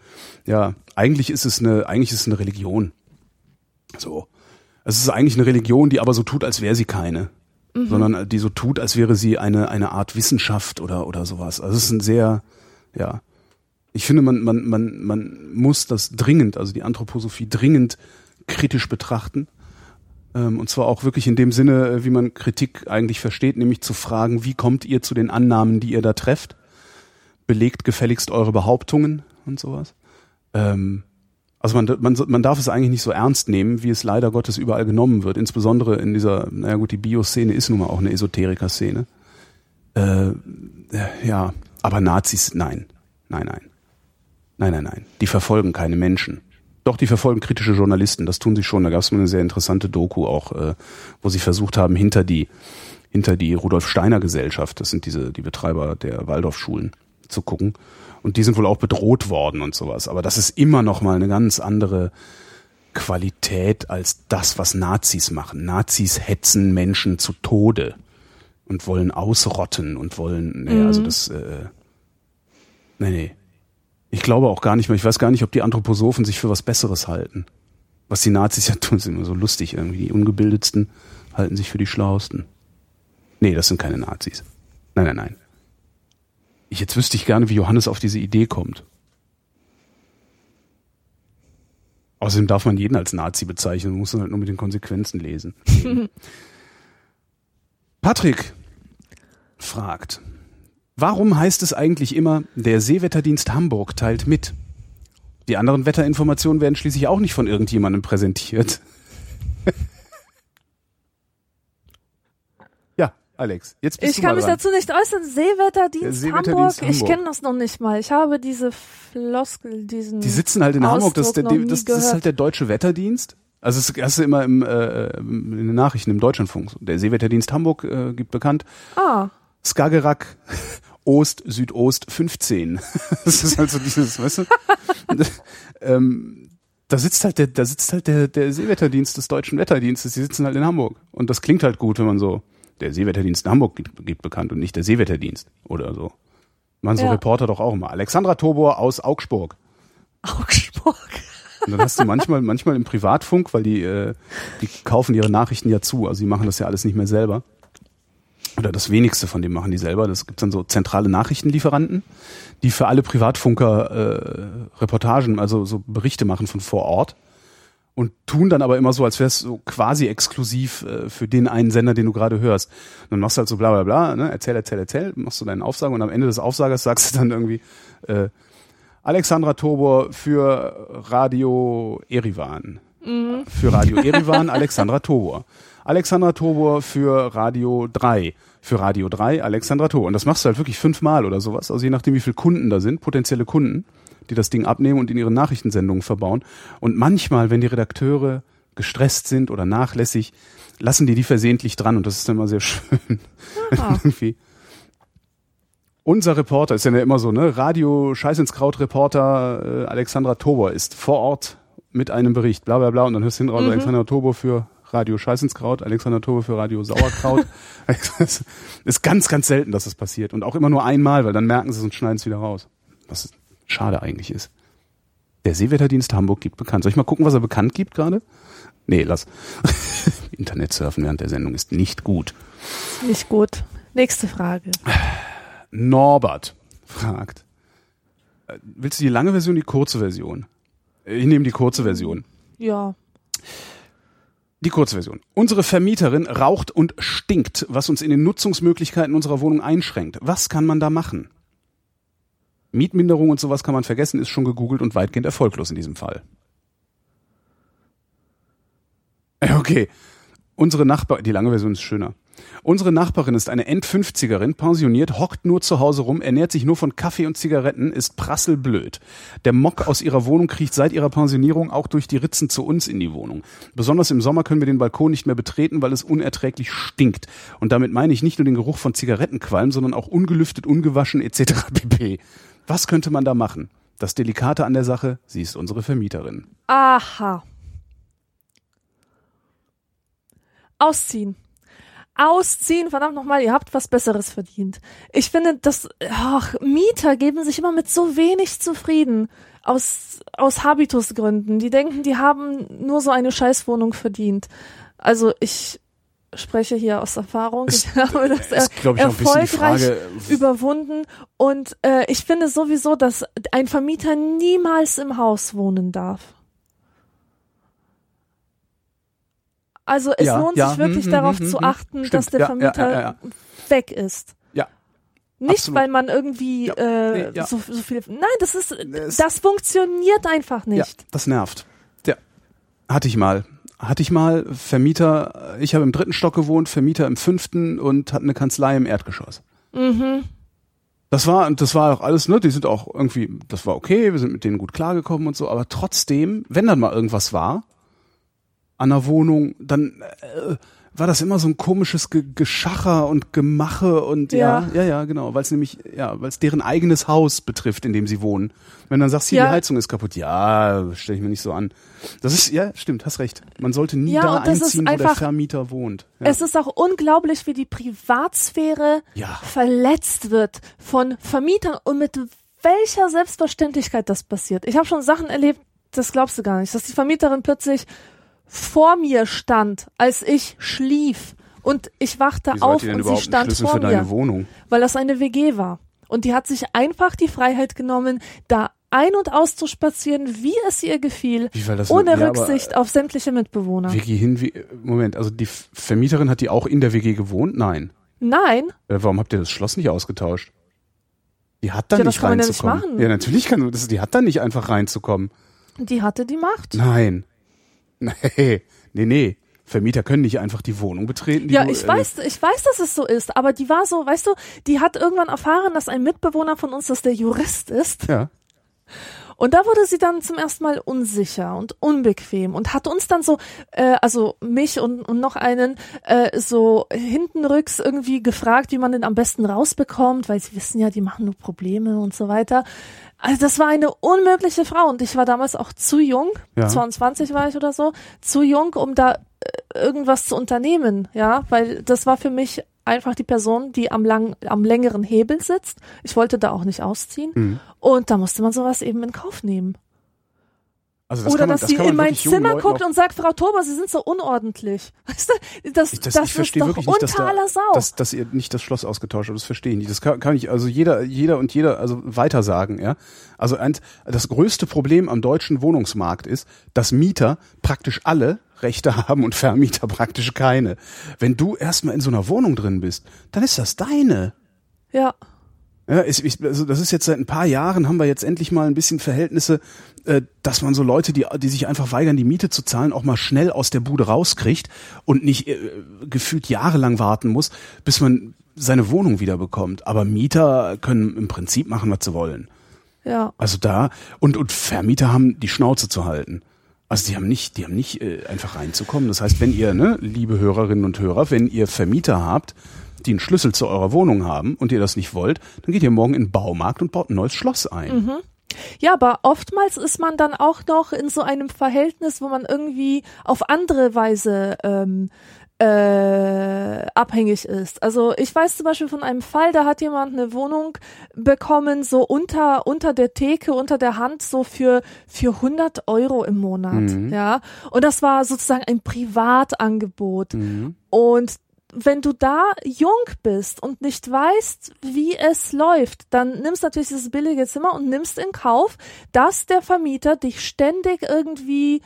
ja, eigentlich ist es eine, eigentlich ist es eine Religion. So. Es ist eigentlich eine Religion, die aber so tut, als wäre sie keine. Sondern die so tut, als wäre sie eine, eine Art Wissenschaft oder, oder sowas. Also es ist ein sehr, ja. Ich finde, man, man, man, man muss das dringend, also die Anthroposophie dringend kritisch betrachten. Ähm, und zwar auch wirklich in dem Sinne, äh, wie man Kritik eigentlich versteht, nämlich zu fragen, wie kommt ihr zu den Annahmen, die ihr da trefft? Belegt gefälligst eure Behauptungen und sowas. Ähm, also man, man, man darf es eigentlich nicht so ernst nehmen, wie es leider Gottes überall genommen wird. Insbesondere in dieser, naja gut, die Bio-Szene ist nun mal auch eine Esoteriker-Szene. Äh, ja, aber Nazis, nein. Nein, nein. Nein, nein, nein. Die verfolgen keine Menschen. Doch, die verfolgen kritische Journalisten, das tun sie schon. Da gab es mal eine sehr interessante Doku auch, äh, wo sie versucht haben, hinter die, hinter die Rudolf Steiner Gesellschaft, das sind diese, die Betreiber der Waldorfschulen, zu gucken. Und die sind wohl auch bedroht worden und sowas. Aber das ist immer noch mal eine ganz andere Qualität als das, was Nazis machen. Nazis hetzen Menschen zu Tode und wollen ausrotten und wollen, nee, also das, äh, nee, nee. Ich glaube auch gar nicht mehr, ich weiß gar nicht, ob die Anthroposophen sich für was Besseres halten. Was die Nazis ja tun, ist immer so lustig irgendwie. Die Ungebildetsten halten sich für die Schlauesten. Nee, das sind keine Nazis. Nein, nein, nein. Ich, jetzt wüsste ich gerne, wie Johannes auf diese Idee kommt. Außerdem darf man jeden als Nazi bezeichnen, man muss dann halt nur mit den Konsequenzen lesen. Patrick fragt, warum heißt es eigentlich immer, der Seewetterdienst Hamburg teilt mit? Die anderen Wetterinformationen werden schließlich auch nicht von irgendjemandem präsentiert. ja, Alex, jetzt bist Ich du kann mal mich dran. dazu nicht äußern. Seewetterdienst, Seewetterdienst Hamburg. Ich Hamburg. kenne das noch nicht mal. Ich habe diese Floskel, diesen. Die sitzen halt in Hamburg, das, ist der, Ausdruck das, das ist halt der deutsche Wetterdienst. Also das hast du immer im, äh, in den Nachrichten im Deutschlandfunk. Der Seewetterdienst Hamburg äh, gibt bekannt. ah, Skagerrak, Ost, Südost 15. Das ist halt so dieses, weißt du? ähm, da sitzt halt der, da sitzt halt der, der Seewetterdienst des deutschen Wetterdienstes, die sitzen halt in Hamburg. Und das klingt halt gut, wenn man so, der Seewetterdienst in Hamburg gibt, gibt bekannt und nicht der Seewetterdienst oder so. Machen so Ja. Reporter doch auch immer. Alexandra Tobor aus Augsburg. Augsburg. Und dann hast du manchmal, manchmal im Privatfunk, weil die, äh, die kaufen ihre Nachrichten ja zu, also die machen das ja alles nicht mehr selber. Oder das wenigste von dem machen die selber. Das gibt dann so zentrale Nachrichtenlieferanten, die für alle Privatfunker äh, Reportagen, also so Berichte machen von vor Ort und tun dann aber immer so, als wäre es so quasi exklusiv äh, für den einen Sender, den du gerade hörst. Und dann machst du halt so bla bla bla, ne? erzähl, erzähl, erzähl, machst du deinen Aufsager und am Ende des Aufsagers sagst du dann irgendwie äh, Alexandra Tobor für Radio Erivan. Mhm. Für Radio Erivan Alexandra Tobor. Alexandra Tobor für Radio 3. Für Radio 3 Alexandra Tobor. Und das machst du halt wirklich fünfmal oder sowas. Also je nachdem, wie viele Kunden da sind, potenzielle Kunden die das Ding abnehmen und in ihre Nachrichtensendungen verbauen. Und manchmal, wenn die Redakteure gestresst sind oder nachlässig, lassen die die versehentlich dran und das ist dann immer sehr schön. Irgendwie. Unser Reporter ist ja immer so, ne? Radio Scheiß ins Kraut Reporter äh, Alexandra Tobor ist vor Ort mit einem Bericht, bla bla bla und dann hörst du hinten raus mhm. Alexandra Tobor für Radio Scheiß ins Kraut, Alexandra Tobor für Radio Sauerkraut. ist ganz, ganz selten, dass das passiert und auch immer nur einmal, weil dann merken sie es und schneiden es wieder raus. Das ist schade eigentlich ist. Der Seewetterdienst Hamburg gibt bekannt. Soll ich mal gucken, was er bekannt gibt gerade? Nee, lass. Internet surfen während der Sendung ist nicht gut. Nicht gut. Nächste Frage. Norbert fragt. Äh, willst du die lange Version, die kurze Version? Ich nehme die kurze Version. Ja. Die kurze Version. Unsere Vermieterin raucht und stinkt, was uns in den Nutzungsmöglichkeiten unserer Wohnung einschränkt. Was kann man da machen? Mietminderung und sowas kann man vergessen, ist schon gegoogelt und weitgehend erfolglos in diesem Fall. Okay. Unsere Nachbar, die lange Version ist schöner. Unsere Nachbarin ist eine End-50erin, pensioniert, hockt nur zu Hause rum, ernährt sich nur von Kaffee und Zigaretten, ist prasselblöd. Der Mock aus ihrer Wohnung kriecht seit ihrer Pensionierung auch durch die Ritzen zu uns in die Wohnung. Besonders im Sommer können wir den Balkon nicht mehr betreten, weil es unerträglich stinkt. Und damit meine ich nicht nur den Geruch von Zigarettenqualm, sondern auch ungelüftet, ungewaschen etc. pp. Was könnte man da machen? Das Delikate an der Sache, sie ist unsere Vermieterin. Aha. Ausziehen. Ausziehen, verdammt nochmal, ihr habt was Besseres verdient. Ich finde, dass ach, Mieter geben sich immer mit so wenig zufrieden. Aus, aus Habitusgründen. Die denken, die haben nur so eine Scheißwohnung verdient. Also ich spreche hier aus Erfahrung. Ich habe das ist, ich, erfolgreich überwunden. Und äh, ich finde sowieso, dass ein Vermieter niemals im Haus wohnen darf. Also es ja, lohnt ja, sich wirklich hm, darauf hm, zu hm, achten, stimmt, dass der ja, Vermieter weg ist. Ja. Nicht, Absolut. weil man irgendwie äh, nee, so, so viel. Nein, das ist, das funktioniert einfach nicht. Ja, das nervt. Ja, hatte ich mal hatte ich mal Vermieter, ich habe im dritten Stock gewohnt, Vermieter im fünften und hatten eine Kanzlei im Erdgeschoss. Mhm. Das war, das war auch alles, ne, die sind auch irgendwie, das war okay, wir sind mit denen gut klargekommen und so, aber trotzdem, wenn dann mal irgendwas war, an der Wohnung, dann äh, war das immer so ein komisches Ge Geschacher und Gemache und ja, ja, ja, ja genau, weil es nämlich, ja, weil es deren eigenes Haus betrifft, in dem sie wohnen. Wenn dann sagst, hier, Ja. die Heizung ist kaputt, ja, stell ich mir nicht so an. Das ist, ja, stimmt, hast recht. Man sollte nie Ja, da einziehen, wo der einfach- Vermieter wohnt. Es ist auch unglaublich, wie die Privatsphäre Ja. verletzt wird von Vermietern und mit welcher Selbstverständlichkeit das passiert. Ich habe schon Sachen erlebt, das glaubst du gar nicht, dass die Vermieterin plötzlich vor mir stand, als ich schlief und ich wachte Wieso auf und sie stand Schlüssel vor für deine mir, Wohnung? weil das eine WG war. Und die hat sich einfach die Freiheit genommen, da ein- und auszuspazieren, wie es ihr gefiel, Wie, weil das ohne ja, aber- Rücksicht auf sämtliche Mitbewohner. WG hin, wie, Moment, also die Vermieterin hat die auch in der WG gewohnt? Nein. Nein, Äh, Warum habt ihr das Schloss nicht ausgetauscht? Die hat da Ja, nicht man ja nicht reinzukommen. Ja, natürlich kann das, die hat da nicht einfach reinzukommen. die hatte die Macht. Nein. Nee, nee, nee. Vermieter können nicht einfach die Wohnung betreten. Die Ja, du, ich äh, weiß, ich weiß, dass es so ist, aber die war so, weißt du, die hat irgendwann erfahren, dass ein Mitbewohner von uns, dass der Jurist ist. Ja. Und da wurde sie dann zum ersten Mal unsicher und unbequem und hat uns dann so, äh, also mich und, und noch einen, äh, so hintenrücks irgendwie gefragt, wie man den am besten rausbekommt, weil sie wissen ja, die machen nur Probleme und so weiter. Also das war eine unmögliche Frau und ich war damals auch zu jung, Ja. 22 war ich oder so, zu jung, um da äh, irgendwas zu unternehmen, ja, weil das war für mich einfach die Person, die am lang, am längeren Hebel sitzt. Ich wollte da auch nicht ausziehen Mhm. und da musste man sowas eben in Kauf nehmen. Also das Oder man, dass das sie in mein Zimmer Leuten guckt und sagt, Frau Tober, Sie sind so unordentlich. Weißt du, das, Ich, das, das ich ist verstehe doch wirklich nicht, dass, unter da, dass, dass ihr nicht das Schloss ausgetauscht habt. Das verstehe ich nicht. Das kann, kann ich also jeder, jeder und jeder also weiter sagen. Ja, also ein, das größte Problem am deutschen Wohnungsmarkt ist, dass Mieter praktisch alle Rechte haben und Vermieter praktisch keine. Wenn du erstmal in so einer Wohnung drin bist, dann ist das deine. ja, Ja, ist, ich, also das ist jetzt seit ein paar Jahren haben wir jetzt endlich mal ein bisschen Verhältnisse, äh, dass man so Leute, die, die sich einfach weigern, die Miete zu zahlen, auch mal schnell aus der Bude rauskriegt und nicht äh, gefühlt jahrelang warten muss, bis man seine Wohnung wieder bekommt. Aber Mieter können im Prinzip machen, was sie wollen. ja. Also da und und Vermieter haben die Schnauze zu halten. Also die haben nicht, die haben nicht äh, einfach reinzukommen. Das heißt, wenn ihr, ne, liebe Hörerinnen und Hörer, wenn ihr Vermieter habt, die einen Schlüssel zu eurer Wohnung haben und ihr das nicht wollt, dann geht ihr morgen in den Baumarkt und baut ein neues Schloss ein. Ja, aber oftmals ist man dann auch noch in so einem Verhältnis, wo man irgendwie auf andere Weise ähm, äh, abhängig ist. Also ich weiß zum Beispiel von einem Fall, da hat jemand eine Wohnung bekommen, so unter unter der Theke, unter der Hand, so für für 100 Euro im Monat, Mhm. ja. Und das war sozusagen ein Privatangebot. Mhm. Und wenn du da jung bist und nicht weißt, wie es läuft, dann nimmst natürlich dieses billige Zimmer und nimmst in Kauf, dass der Vermieter dich ständig irgendwie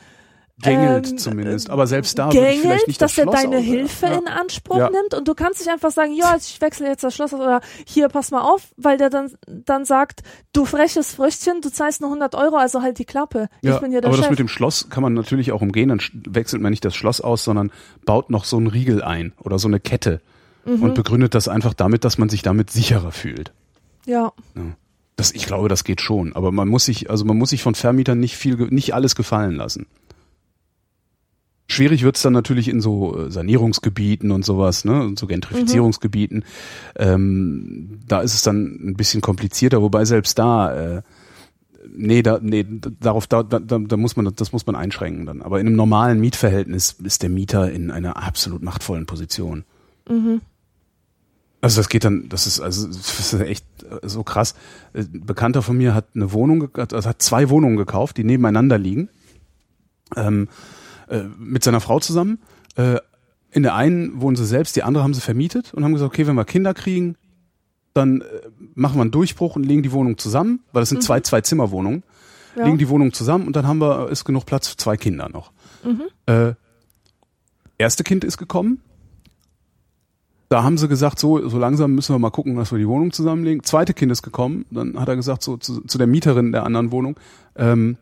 Gängelt ähm, zumindest. Aber selbst da würde ich vielleicht gängelt, nicht das dass er Schloss deine aus- Hilfe ja. in Anspruch Ja. nimmt und du kannst nicht einfach sagen, ja, ich wechsle jetzt das Schloss aus oder hier, pass mal auf, weil der dann, dann sagt, du freches Früchtchen, du zahlst nur 100 Euro, also halt die Klappe. Ja, ich bin ja der aber das Chef. mit dem Schloss kann man natürlich auch umgehen. Dann wechselt man nicht das Schloss aus, sondern baut noch so einen Riegel ein oder so eine Kette Mhm. und begründet das einfach damit, dass man sich damit sicherer fühlt. ja, Das, ich glaube, das geht schon. Aber man muss sich, also man muss sich von Vermietern nicht viel, nicht alles gefallen lassen. Schwierig wird's dann natürlich in so äh, Sanierungsgebieten und sowas, ne, und so Gentrifizierungsgebieten. Ähm, da ist es dann ein bisschen komplizierter, wobei selbst da, äh, nee, da, nee, darauf, da, da, da muss man, das muss man einschränken dann. Aber in einem normalen Mietverhältnis ist der Mieter in einer absolut machtvollen Position. Also das geht dann, das ist also das ist echt äh, so krass. Äh, Ein Bekannter von mir hat eine Wohnung, also hat zwei Wohnungen gekauft, die nebeneinander liegen, ähm, äh, mit seiner Frau zusammen. Äh, in der einen wohnen sie selbst, die andere haben sie vermietet und haben gesagt, okay, wenn wir Kinder kriegen, dann äh, machen wir einen Durchbruch und legen die Wohnung zusammen, weil das sind zwei zwei Zimmerwohnungen, ja. legen die Wohnung zusammen und dann haben wir ist genug Platz für zwei Kinder noch. Äh, erste Kind ist gekommen. Da haben sie gesagt, so, so langsam müssen wir mal gucken, dass wir die Wohnung zusammenlegen. Zweite Kind ist gekommen, dann hat er gesagt, so zu, zu der Mieterin der anderen Wohnung, ähm,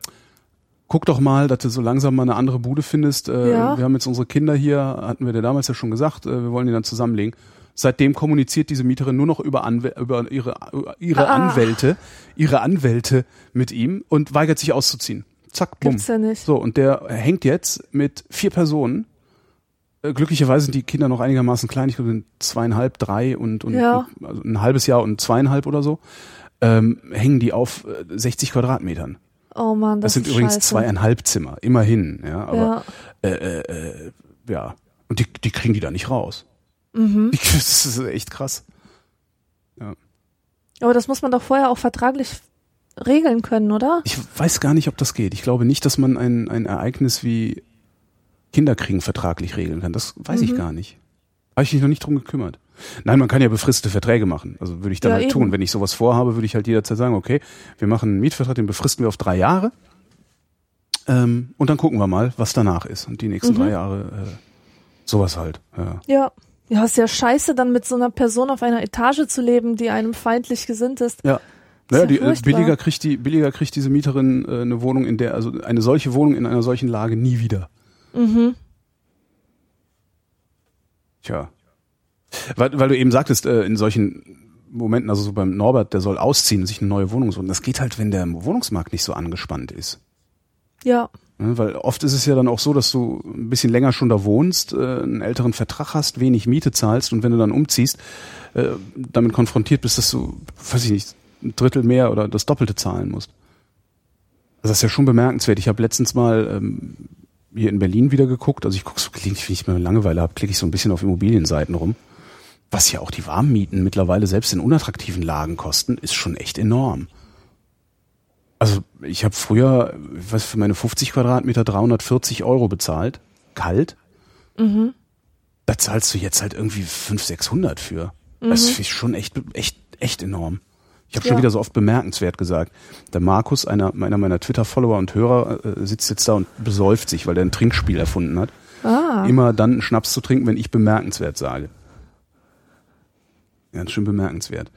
guck doch mal, dass du so langsam mal eine andere Bude findest. Äh, Ja. Wir haben jetzt unsere Kinder hier, hatten wir dir damals ja schon gesagt, äh, wir wollen die dann zusammenlegen. Seitdem kommuniziert diese Mieterin nur noch über, Anwä über ihre, ihre Ah. Anwälte, ihre Anwälte mit ihm und weigert sich auszuziehen. Zack, bumm. Gibt's ja nicht. So, und der hängt jetzt mit vier Personen. Äh, Glücklicherweise sind die Kinder noch einigermaßen klein, ich glaube, sind zweieinhalb, drei und, und Ja. also ein halbes Jahr und zweieinhalb oder so, ähm, hängen die auf äh, 60 Quadratmetern. Oh man, Das, das, sind übrigens scheiße. zweieinhalb Zimmer, immerhin, ja, aber Ja. Äh, äh, äh, ja. Und die, die kriegen die da nicht raus. Mhm. Das ist echt krass. Aber das muss man doch vorher auch vertraglich regeln können, oder? Ich weiß gar nicht, ob das geht. Ich glaube nicht, dass man ein, ein Ereignis wie Kinderkriegen vertraglich regeln kann. Das weiß ich Mhm. gar nicht. Habe ich mich noch nicht drum gekümmert. Nein, man kann ja befristete Verträge machen. Also würde ich dann Ja, halt eben. tun. Wenn ich sowas vorhabe, würde ich halt jederzeit sagen, okay, wir machen einen Mietvertrag, den befristen wir auf drei Jahre. Ähm, und dann gucken wir mal, was danach ist. Und die nächsten Mhm. drei Jahre äh, sowas halt. Ja. Ja. Ja, ist ja scheiße, dann mit so einer Person auf einer Etage zu leben, die einem feindlich gesinnt ist. Ja. Naja, die, ja äh, billiger kriegt die, billiger kriegt diese Mieterin äh, eine Wohnung, in der, also eine solche Wohnung in einer solchen Lage nie wieder. Mhm. Tja. Weil, weil du eben sagtest, äh, in solchen Momenten, also so beim Norbert, der soll ausziehen, sich eine neue Wohnung suchen. Das geht halt, wenn der Wohnungsmarkt nicht so angespannt ist. Ja. Ne, Weil oft ist es ja dann auch so, dass du ein bisschen länger schon da wohnst, äh, einen älteren Vertrag hast, wenig Miete zahlst und wenn du dann umziehst, äh, damit konfrontiert bist, dass du, weiß ich nicht, ein Drittel mehr oder das Doppelte zahlen musst. Also das ist ja schon bemerkenswert. Ich habe letztens mal ähm, hier in Berlin wieder geguckt, also ich gucke so, wenn ich mal Langeweile habe, klicke ich so ein bisschen auf Immobilienseiten rum. Was ja auch die Warmmieten mittlerweile selbst in unattraktiven Lagen kosten, ist schon echt enorm. Also ich habe früher, was für meine 50 Quadratmeter 340 Euro bezahlt, kalt. Mhm. Da zahlst du jetzt halt irgendwie 500, 600 für. Das ist schon echt, echt, echt enorm. Ich habe schon Ja. wieder so oft bemerkenswert gesagt. Der Markus, einer, einer meiner Twitter-Follower und Hörer, äh, sitzt jetzt da und besäuft sich, weil er ein Trinkspiel erfunden hat. Ah. Immer dann einen Schnaps zu trinken, wenn ich bemerkenswert sage. Ganz schön bemerkenswert.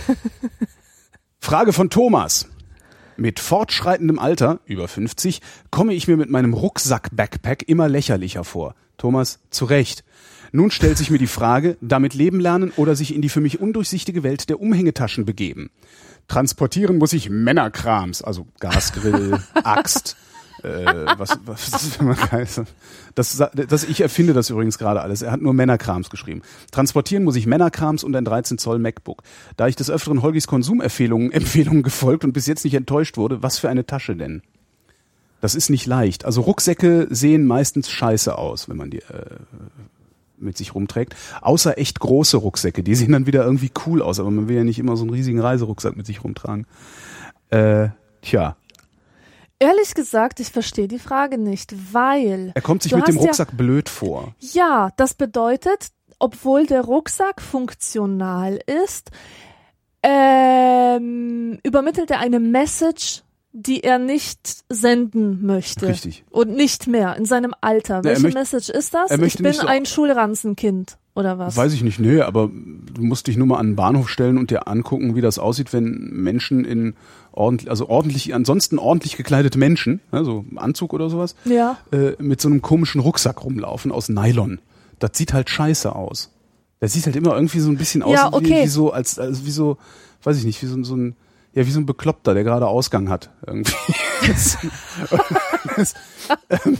Frage von Thomas. Mit fortschreitendem Alter, über 50, komme ich mir mit meinem Rucksack-Backpack immer lächerlicher vor. Thomas, zu Recht. Nun stellt sich mir die Frage, damit leben lernen oder sich in die für mich undurchsichtige Welt der Umhängetaschen begeben. Transportieren muss ich Männerkrams, also Gasgrill, Axt, äh, was, was ist, wenn man weiß. Das, das, ich erfinde das übrigens gerade alles. Er hat nur Männerkrams geschrieben. Transportieren muss ich Männerkrams und ein 13 Zoll MacBook. Da ich des Öfteren Holgis Konsumempfehlungen Empfehlungen gefolgt und bis jetzt nicht enttäuscht wurde, was für eine Tasche denn? Das ist nicht leicht. Also Rucksäcke sehen meistens scheiße aus, wenn man die äh, mit sich rumträgt. Außer echt große Rucksäcke. Die sehen dann wieder irgendwie cool aus, aber man will ja nicht immer so einen riesigen Reiserucksack mit sich rumtragen. Äh, tja, Ehrlich gesagt, ich verstehe die Frage nicht, weil er kommt sich mit dem hast ja- Rucksack blöd vor. Ja, das bedeutet, obwohl der Rucksack funktional ist, ähm, übermittelt er eine Message, die er nicht senden möchte. Richtig. Und nicht mehr in seinem Alter. Ja, er Welche möcht- Message ist das? Ich möchte bin so- ein Schulranzenkind oder was? Weiß ich nicht, nee, aber du musst dich nur mal an den Bahnhof stellen und dir angucken, wie das aussieht, wenn Menschen in ordentlich, also ordentlich, ansonsten ordentlich gekleidete Menschen, also Anzug oder sowas, ja. äh, mit so einem komischen Rucksack rumlaufen aus Nylon. Das sieht halt scheiße aus. Das sieht halt immer irgendwie so ein bisschen aus Ja, wie, okay. wie so, als, als wie so, weiß ich nicht, wie so, ein- so ein, ja, wie so ein Bekloppter, der gerade Ausgang hat. Irgendwie. Das- das- ähm,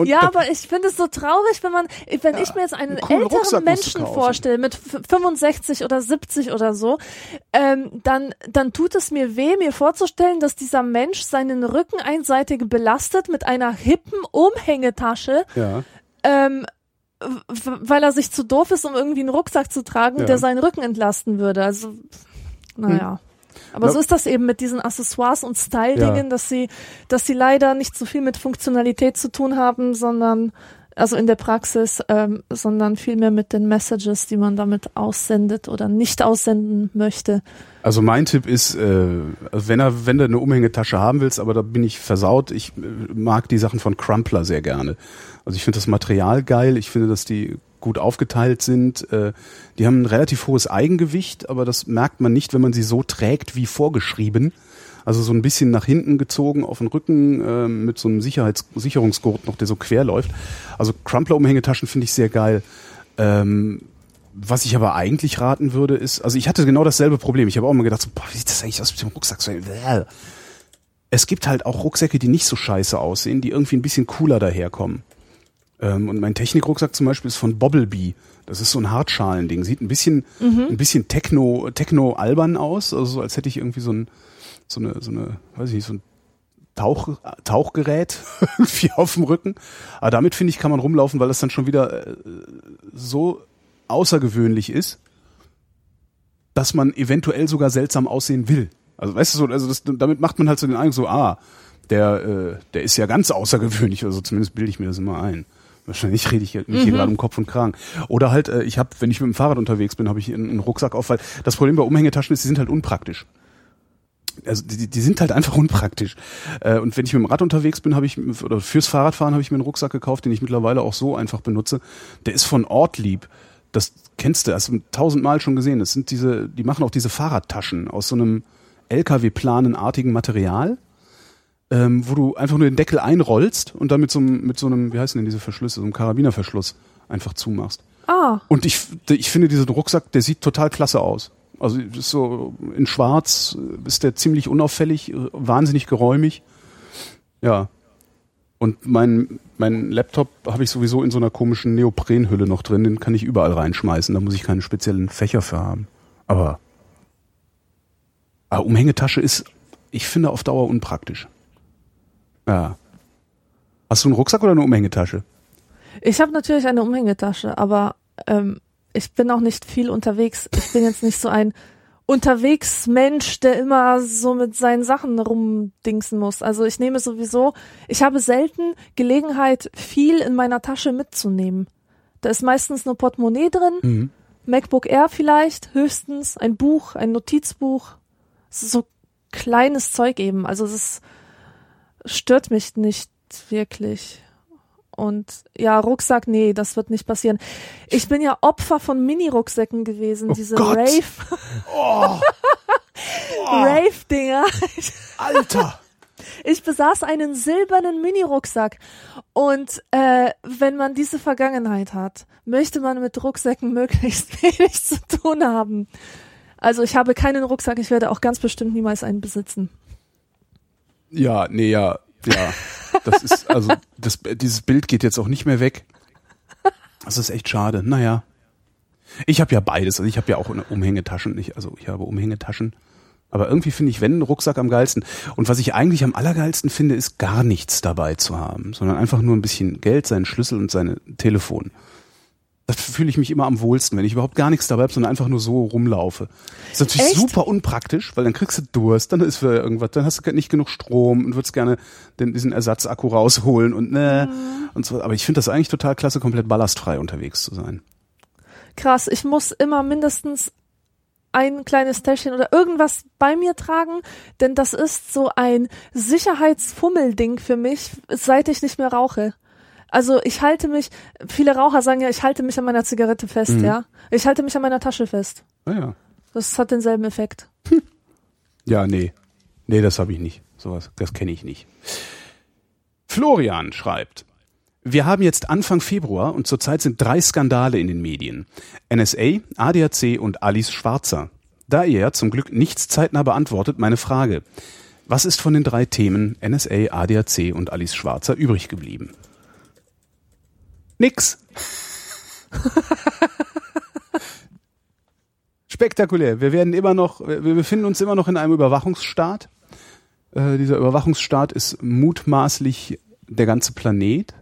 und ja, aber ich finde es so traurig, wenn man, wenn ich mir jetzt einen einen älteren Rucksack Menschen vorstelle, mit f- 65 oder 70 oder so, ähm, dann, dann tut es mir weh, mir vorzustellen, dass dieser Mensch seinen Rücken einseitig belastet mit einer hippen Umhängetasche, ja. ähm, weil er sich zu doof ist, um irgendwie einen Rucksack zu tragen, Ja. der seinen Rücken entlasten würde. Also, naja. Aber Na- so ist das eben mit diesen Accessoires und Style-Dingen, Ja. dass sie, dass sie leider nicht so viel mit Funktionalität zu tun haben, sondern also in der Praxis, ähm, sondern vielmehr mit den Messages, die man damit aussendet oder nicht aussenden möchte. Also mein Tipp ist, äh, wenn er, wenn du eine Umhängetasche haben willst, aber da bin ich versaut, ich äh, mag die Sachen von Crumpler sehr gerne. Also ich finde das Material geil, ich finde, dass die gut aufgeteilt sind. Äh, die haben ein relativ hohes Eigengewicht, aber das merkt man nicht, wenn man sie so trägt wie vorgeschrieben. Also so ein bisschen nach hinten gezogen auf den Rücken äh, mit so einem Sicherheits Sicherungsgurt noch, der so quer läuft. Also Crumpler-Umhängetaschen finde ich sehr geil. Ähm, was ich aber eigentlich raten würde, ist, also ich hatte genau dasselbe Problem. Ich habe auch mal gedacht, so, boah, wie sieht das eigentlich aus mit dem Rucksack? Bäh. Es gibt halt auch Rucksäcke, die nicht so scheiße aussehen, die irgendwie ein bisschen cooler daherkommen. Ähm, und mein Technikrucksack zum Beispiel ist von Bobblebee. Das ist so ein Hartschalending. Sieht ein bisschen, ein bisschen Techno, Techno-albern aus. Also so, als hätte ich irgendwie so ein, so eine, so eine, weiß ich nicht, so ein Tauch, Tauchgerät irgendwie auf dem Rücken. Aber damit finde ich, kann man rumlaufen, weil das dann schon wieder äh, so außergewöhnlich ist, dass man eventuell sogar seltsam aussehen will. Also weißt du so, also das, damit macht man halt so den Eindruck so, ah, der, äh, der ist ja ganz außergewöhnlich, also zumindest bilde ich mir das immer ein. Wahrscheinlich rede ich mich hier gerade um Kopf und Kragen. Oder halt, äh, ich habe, wenn ich mit dem Fahrrad unterwegs bin, habe ich einen, einen Rucksack auf, weil das Problem bei Umhängetaschen ist, die sind halt unpraktisch. Also die, die sind halt einfach unpraktisch. Äh, und wenn ich mit dem Rad unterwegs bin, habe ich oder fürs Fahrradfahren habe ich mir einen Rucksack gekauft, den ich mittlerweile auch so einfach benutze. Der ist von Ortlieb. Das kennst du, hast du tausendmal schon gesehen. Das sind diese, die machen auch diese Fahrradtaschen aus so einem LKW-planenartigen Material, ähm, wo du einfach nur den Deckel einrollst und dann mit so einem, mit so einem, wie heißen denn diese Verschlüsse, so einem Karabinerverschluss einfach zumachst. Ah, Und ich, ich finde diesen Rucksack, der sieht total klasse aus. Also ist so in Schwarz ist der ziemlich unauffällig, wahnsinnig geräumig. Ja. Und mein, mein Laptop habe ich sowieso in so einer komischen Neoprenhülle noch drin, den kann ich überall reinschmeißen, da muss ich keine speziellen Fächer für haben. Aber, aber Umhängetasche ist, ich finde, auf Dauer unpraktisch. Ja. Hast du einen Rucksack oder eine Umhängetasche? ich habe natürlich eine Umhängetasche, aber ähm, ich bin auch nicht viel unterwegs. Ich bin jetzt nicht so ein unterwegs Mensch, der immer so mit seinen Sachen rumdingsen muss. Also ich nehme sowieso, ich habe selten Gelegenheit, viel in meiner Tasche mitzunehmen. Da ist meistens nur Portemonnaie drin, Mhm. MacBook Air vielleicht, höchstens, ein Buch, ein Notizbuch. So kleines Zeug eben. Also es ist, stört mich nicht wirklich. Und ja, Rucksack, nee, das wird nicht passieren. Ich bin ja Opfer von Mini-Rucksäcken gewesen, Oh diese Gott. Rave, Oh, Rave-Dinger. Alter! Ich besaß einen silbernen Mini-Rucksack. Und äh, wenn man diese Vergangenheit hat, möchte man mit Rucksäcken möglichst wenig zu tun haben. Also ich habe keinen Rucksack, ich werde auch ganz bestimmt niemals einen besitzen. Ja, nee, ja, ja. Das ist, also, das, dieses Bild geht jetzt auch nicht mehr weg. Das ist echt schade. Naja. Ich habe ja beides. Also ich habe ja auch Umhängetaschen. Ich, also ich habe Umhängetaschen. Aber irgendwie finde ich, wenn ein Rucksack am geilsten. Und was ich eigentlich am allergeilsten finde, ist gar nichts dabei zu haben, sondern einfach nur ein bisschen Geld, seinen Schlüssel und sein Telefon. Da fühle ich mich immer am wohlsten, wenn ich überhaupt gar nichts dabei habe, sondern einfach nur so rumlaufe. Das ist natürlich Echt? super unpraktisch, weil dann kriegst du Durst, dann ist wieder irgendwas, dann hast du nicht genug Strom und würdest gerne den, diesen Ersatzakku rausholen und ne und so. Aber ich finde das eigentlich total klasse, komplett ballastfrei unterwegs zu sein. Krass, ich muss immer mindestens ein kleines Täschchen oder irgendwas bei mir tragen, denn das ist so ein Sicherheitsfummelding für mich, seit ich nicht mehr rauche. Also ich halte mich, viele Raucher sagen ja, ich halte mich an meiner Zigarette fest, Mhm. ja. Ich halte mich an meiner Tasche fest. Naja. Das hat denselben Effekt. Ja, nee. Nee, das habe ich nicht. Sowas, das kenne ich nicht. Florian schreibt. Wir haben jetzt Anfang Februar und zurzeit sind drei Skandale in den Medien. NSA, ADAC und Alice Schwarzer. Da ihr zum Glück nichts zeitnah beantwortet, meine Frage. Was ist von den drei Themen NSA, ADAC und Alice Schwarzer übrig geblieben? Nix. Spektakulär. Wir werden immer noch, wir befinden uns immer noch in einem Überwachungsstaat. Äh, dieser Überwachungsstaat ist mutmaßlich der ganze Planet.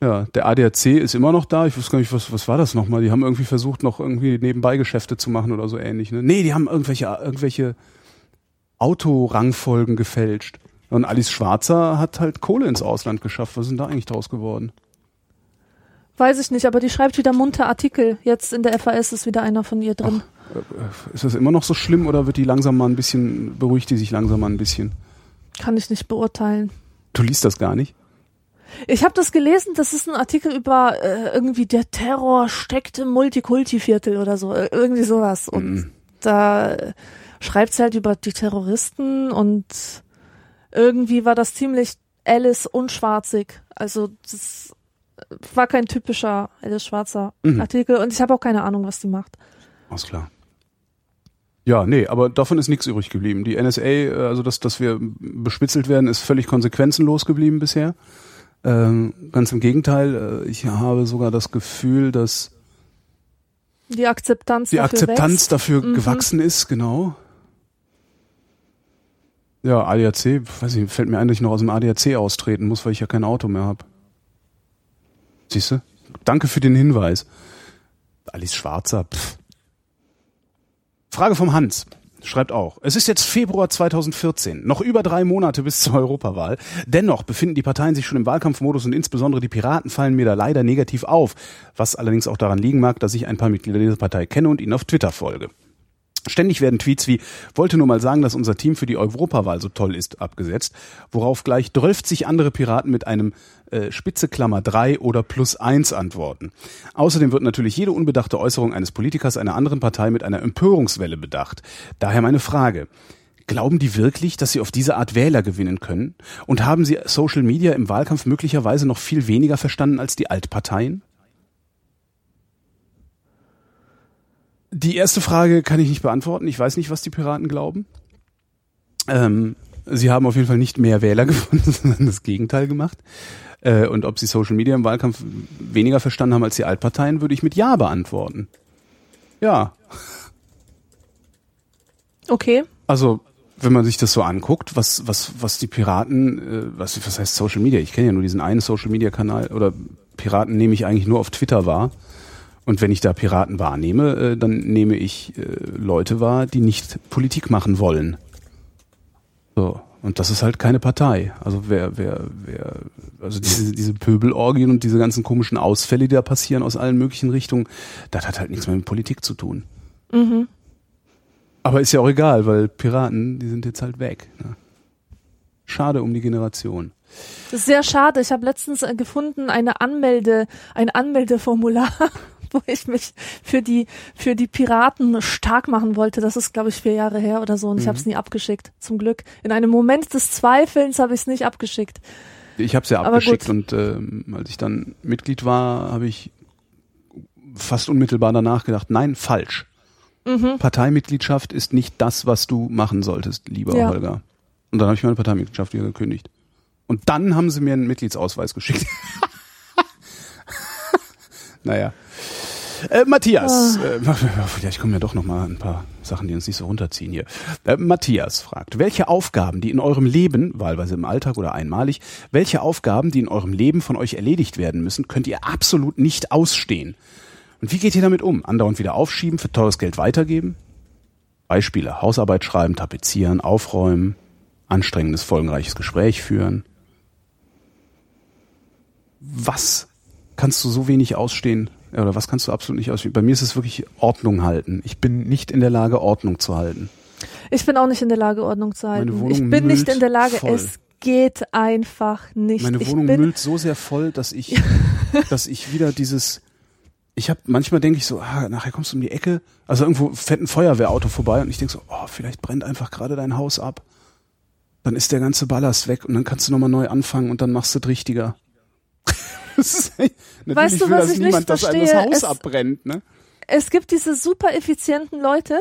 Ja, der ADAC ist immer noch da. Ich weiß gar nicht, was, was war das nochmal? Die haben irgendwie versucht, noch irgendwie nebenbei Geschäfte zu machen oder so ähnlich. Ne? Nee, die haben irgendwelche, irgendwelche Autorangfolgen gefälscht. Und Alice Schwarzer hat halt Kohle ins Ausland geschafft. Was ist denn da eigentlich draus geworden? Weiß ich nicht, aber die schreibt wieder munter Artikel. Jetzt in der FAS ist wieder einer von ihr drin. Ist das immer noch so schlimm oder wird die langsam mal ein bisschen, beruhigt die sich langsam mal ein bisschen? Kann ich nicht beurteilen. Du liest das gar nicht? Ich habe das gelesen, das ist ein Artikel über äh, irgendwie der Terror steckt im Multikulti-Viertel oder so, äh, irgendwie sowas. Und Mhm. da äh, schreibt sie halt über die Terroristen und irgendwie war das ziemlich Alice unschwarzig. Also das war kein typischer Alice Schwarzer Mhm. Artikel und ich habe auch keine Ahnung, was die macht. Alles klar. Ja, nee, aber davon ist nichts übrig geblieben. Die NSA, äh, also dass, dass wir bespitzelt werden, ist völlig konsequenzenlos geblieben bisher. Ähm, ganz im Gegenteil, äh, ich habe sogar das Gefühl, dass Die Akzeptanz die dafür Akzeptanz wächst. dafür Mhm. gewachsen ist, genau. Ja, ADAC, weiß ich, fällt mir ein, dass ich noch aus dem ADAC austreten muss, weil ich ja kein Auto mehr habe. Siehst du? Danke für den Hinweis. Alice Schwarzer, pff. Frage vom Hans. Schreibt auch. Es ist jetzt Februar 2014, noch über drei Monate bis zur Europawahl. Dennoch befinden die Parteien sich schon im Wahlkampfmodus und insbesondere die Piraten fallen mir da leider negativ auf. Was allerdings auch daran liegen mag, dass ich ein paar Mitglieder dieser Partei kenne und ihnen auf Twitter folge. Ständig werden Tweets wie, wollte nur mal sagen, dass unser Team für die Europawahl so toll ist, abgesetzt, worauf gleich 12 andere Piraten mit einem äh, Spitze Klammer 3 oder plus 1 antworten. Außerdem wird natürlich jede unbedachte Äußerung eines Politikers einer anderen Partei mit einer Empörungswelle bedacht. Daher meine Frage. Glauben die wirklich, dass sie auf diese Art Wähler gewinnen können? Und haben sie Social Media im Wahlkampf möglicherweise noch viel weniger verstanden als die Altparteien? Die erste Frage kann ich nicht beantworten. Ich weiß nicht, was die Piraten glauben. Ähm, sie haben auf jeden Fall nicht mehr Wähler gefunden, sondern das Gegenteil gemacht. Äh, und ob sie Social Media im Wahlkampf weniger verstanden haben als die Altparteien, würde ich mit Ja beantworten. Ja, Okay. also wenn man sich das so anguckt, was was was die Piraten, äh, was was heißt Social Media? Ich kenne ja nur diesen einen Social Media Kanal oder Piraten nehme ich eigentlich nur auf Twitter wahr Und wenn ich da Piraten wahrnehme, äh, dann nehme ich äh, Leute wahr, die nicht Politik machen wollen. So. Und das ist halt keine Partei. Also wer, wer, wer, also diese, diese Pöbelorgien und diese ganzen komischen Ausfälle, die da passieren aus allen möglichen Richtungen, das hat halt nichts mehr mit Politik zu tun. Mhm. Aber ist ja auch egal, weil Piraten, die sind jetzt halt weg. Ne? Schade um die Generation. Das ist sehr schade. Ich habe letztens äh, gefunden eine Anmelde, ein Anmeldeformular, wo ich mich für die für die Piraten stark machen wollte. Das ist, glaube ich, vier Jahre her oder so und ich habe es nie abgeschickt. Zum Glück. In einem Moment des Zweifelns habe ich es nicht abgeschickt. Ich habe es ja Aber abgeschickt gut. und ähm, als ich dann Mitglied war, habe ich fast unmittelbar danach gedacht, nein, falsch. Mhm. Parteimitgliedschaft ist nicht das, was du machen solltest, lieber Ja. Holger. Und dann habe ich meine Parteimitgliedschaft wieder gekündigt. Und dann haben sie mir einen Mitgliedsausweis geschickt. naja. Äh, Matthias, Ah. äh, ja, ich komme ja doch noch mal ein paar Sachen, die uns nicht so runterziehen hier. Äh, Matthias fragt, welche Aufgaben, die in eurem Leben, wahlweise im Alltag oder einmalig, welche Aufgaben, die in eurem Leben von euch erledigt werden müssen, könnt ihr absolut nicht ausstehen? Und wie geht ihr damit um? Andauernd wieder aufschieben, für teures Geld weitergeben? Beispiele, Hausarbeit schreiben, tapezieren, aufräumen, anstrengendes, folgenreiches Gespräch führen. Was kannst du so wenig ausstehen? Oder was kannst du absolut nicht ausstehen? Bei mir ist es wirklich Ordnung halten. Ich bin nicht in der Lage, Ordnung zu halten. Ich bin auch nicht in der Lage, Ordnung zu halten. Ich bin nicht in der Lage. voll. Es geht einfach nicht. Meine Wohnung müllt so sehr voll, dass ich, dass ich wieder dieses, ich habe manchmal denke ich so, ah, nachher kommst du um die Ecke, also irgendwo fährt ein Feuerwehrauto vorbei und ich denke so, oh, vielleicht brennt einfach gerade dein Haus ab. Dann ist der ganze Ballast weg und dann kannst du nochmal neu anfangen und dann machst du es richtiger. Das ist Weißt du, will was ich nicht einem das verstehe? Haus Es- abbrennt, ne? Es gibt diese super effizienten Leute,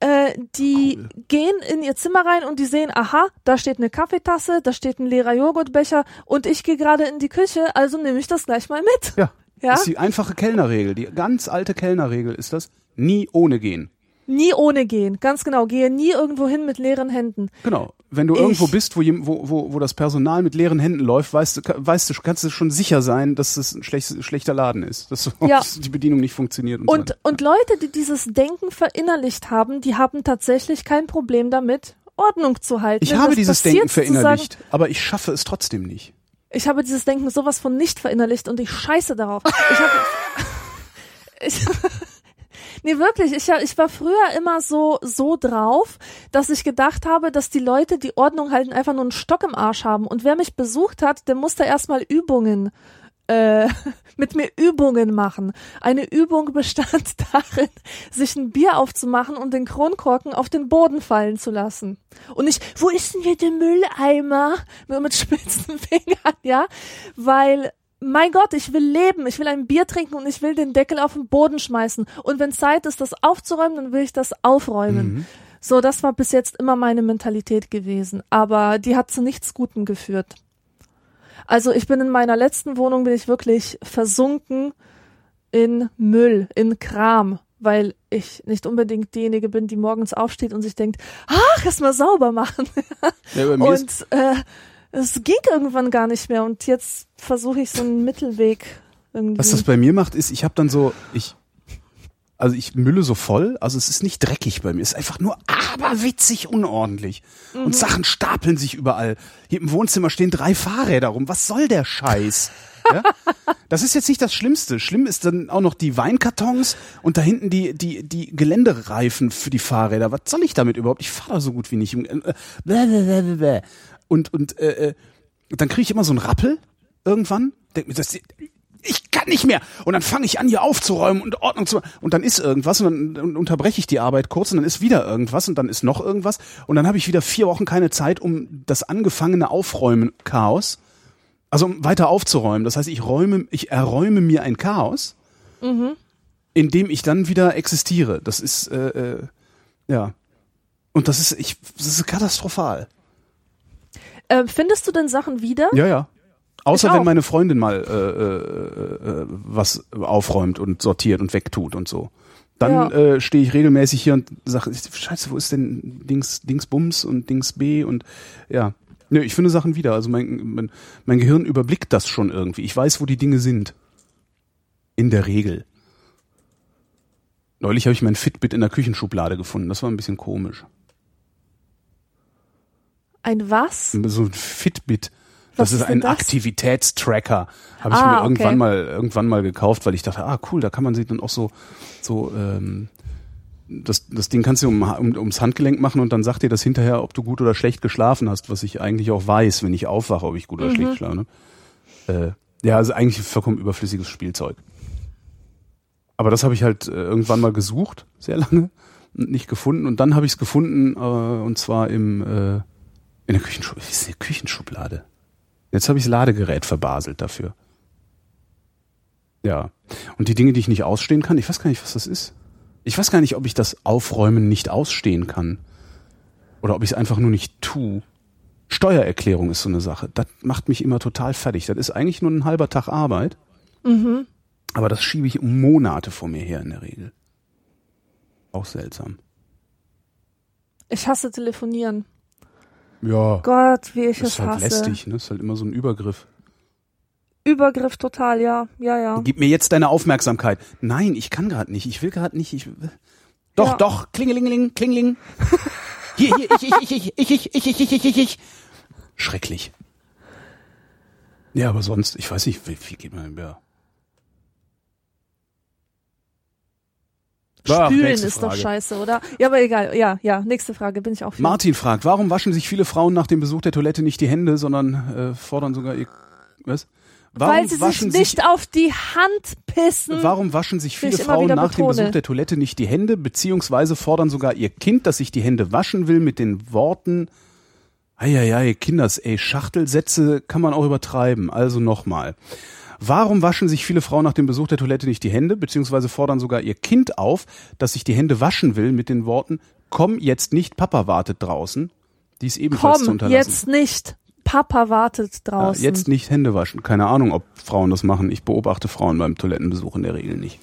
äh, die Cool. gehen in ihr Zimmer rein und die sehen, aha, da steht eine Kaffeetasse, da steht ein leerer Joghurtbecher und ich gehe gerade in die Küche, also nehme ich das gleich mal mit. Ja. Ja? Das ist die einfache Kellnerregel, die ganz alte Kellnerregel ist das, nie ohne gehen. Nie ohne gehen, ganz genau. Gehe nie irgendwo hin mit leeren Händen. Genau. Wenn du Ich- irgendwo bist, wo, wo, wo, wo das Personal mit leeren Händen läuft, weißt du, weißt du, kannst du schon sicher sein, dass es ein schlecht, schlechter Laden ist, dass so- Ja. die Bedienung nicht funktioniert. Und, so Und, weiter. und Leute, die dieses Denken verinnerlicht haben, die haben tatsächlich kein Problem damit, Ordnung zu halten. ich habe dieses passiert Denken verinnerlicht, aber ich schaffe es trotzdem nicht. Ich habe dieses Denken sowas von nicht verinnerlicht und ich scheiße darauf. Ich habe ich, Nee, wirklich, ich, ich war früher immer so so drauf, dass ich gedacht habe, dass die Leute, die Ordnung halten, einfach nur einen Stock im Arsch haben und wer mich besucht hat, der musste erstmal Übungen äh, mit mir Übungen machen. Eine Übung bestand darin, sich ein Bier aufzumachen und den Kronkorken auf den Boden fallen zu lassen. Und ich, wo ist denn hier der Mülleimer? Nur mit spitzen Fingern, ja? Weil, mein Gott, ich will leben, ich will ein Bier trinken und ich will den Deckel auf den Boden schmeißen. Und wenn Zeit ist, das aufzuräumen, dann will ich das aufräumen. So, das war bis jetzt immer meine Mentalität gewesen. Aber die hat zu nichts Gutem geführt. Also ich bin in meiner letzten Wohnung bin ich wirklich versunken in Müll, in Kram, weil ich nicht unbedingt diejenige bin, die morgens aufsteht und sich denkt, ach, erst mal sauber machen. Ja, bei mir ist, Und äh, es ging irgendwann gar nicht mehr und jetzt versuche ich so einen Mittelweg irgendwie. was das bei mir macht, ist, ich habe dann so, ich, also ich mülle so voll, also es ist nicht dreckig bei mir, es ist einfach nur aberwitzig unordentlich. Mhm. Und Sachen stapeln sich überall. Hier im Wohnzimmer stehen drei Fahrräder rum. Was soll der Scheiß? Ja? Das ist jetzt nicht das Schlimmste. Schlimm ist dann auch noch die Weinkartons und da hinten die, die, die Geländereifen für die Fahrräder. Was soll ich damit überhaupt? Ich fahre da so gut wie nicht. Äh, Und, und äh, äh, dann kriege ich immer so einen Rappel irgendwann. Denk mir, das, ich kann nicht mehr. Und dann fange ich an, hier aufzuräumen und Ordnung zu Und dann ist irgendwas und dann unterbreche ich die Arbeit kurz und dann ist wieder irgendwas und dann ist noch irgendwas. Und dann habe ich wieder vier Wochen keine Zeit, um das angefangene Aufräumen Chaos, also um weiter aufzuräumen. Das heißt, ich räume, ich erräume mir ein Chaos, in dem ich dann wieder existiere. Das ist, äh, äh, ja. Und das ist, ich, das ist katastrophal. Äh, findest du denn Sachen wieder? Ja, ja. Außer wenn meine Freundin mal äh, äh, äh, was aufräumt und sortiert und wegtut und so. Dann Ja. äh, stehe ich regelmäßig hier und sage, scheiße, wo ist denn Dings, Dings Bums und Dings B und ja. Nö, ich finde Sachen wieder. Also mein, mein, mein Gehirn überblickt das schon irgendwie. Ich weiß, wo die Dinge sind. In der Regel. Neulich habe ich mein Fitbit in der Küchenschublade gefunden. Das war ein bisschen komisch. Ein was? So ein Fitbit. Was Das ist ist ein das? Aktivitätstracker. Habe ich Ah, mir irgendwann okay. mal irgendwann mal gekauft, weil ich dachte, ah cool, da kann man sich dann auch so so ähm, das, das Ding kannst du um, um, ums Handgelenk machen und dann sagt dir das hinterher, ob du gut oder schlecht geschlafen hast, was ich eigentlich auch weiß, wenn ich aufwache, ob ich gut oder Mhm. schlecht geschlafen habe. Äh, ja, also eigentlich vollkommen überflüssiges Spielzeug. Aber das habe ich halt äh, irgendwann mal gesucht, sehr lange, und nicht gefunden. Und dann habe ich es gefunden, äh, und zwar im äh, in der Küchenschublade. Wie ist eine Küchenschublade? Jetzt habe ich das Ladegerät verbaselt dafür. Ja. Und die Dinge, die ich nicht ausstehen kann, ich weiß gar nicht, was das ist. Ich weiß gar nicht, ob ich das Aufräumen nicht ausstehen kann. Oder ob ich es einfach nur nicht tu. Steuererklärung ist so eine Sache. Das macht mich immer total fertig. Das ist eigentlich nur ein halber Tag Arbeit. Mhm. Aber das schiebe ich um Monate vor mir her in der Regel. Auch seltsam. Ich hasse telefonieren. Ja. Gott, wie ich Das es ist halt hasse. lästig, ne? Das ist halt immer so ein Übergriff. Übergriff total, ja, ja, ja. Gib mir jetzt deine Aufmerksamkeit. Nein, ich kann gerade nicht. Ich will gerade nicht. Ich Doch, Ja. doch. Klingelingeling, klingeling. Hier, hier, ich, ich, ich, ich, ich, ich, ich, ich, ich, ich, ich. Schrecklich. Ja, aber sonst, ich weiß nicht, wie, wie geht man ja. Ach, Spülen ist doch Frage. scheiße, oder? Ja, aber egal. Ja, ja, nächste Frage, bin ich auch für. Martin fragt, warum waschen sich viele Frauen nach dem Besuch der Toilette nicht die Hände, sondern äh, fordern sogar ihr was? Warum Weil sie sich nicht auf die Hand pissen. Warum waschen sich viele Frauen nach dem betone. Besuch der Toilette nicht die Hände, beziehungsweise fordern sogar ihr Kind, das sich die Hände waschen will, mit den Worten, eieiei, Kinders, ey, Schachtelsätze kann man auch übertreiben. Also nochmal. Warum waschen sich viele Frauen nach dem Besuch der Toilette nicht die Hände, beziehungsweise fordern sogar ihr Kind auf, das sich die Hände waschen will, mit den Worten, komm jetzt nicht, Papa wartet draußen. Die ist ebenfalls zu Komm, unterlassen. jetzt nicht. Papa wartet Ja, draußen. jetzt nicht Hände waschen. Keine Ahnung, ob Frauen das machen. Ich beobachte Frauen beim Toilettenbesuch in der Regel nicht.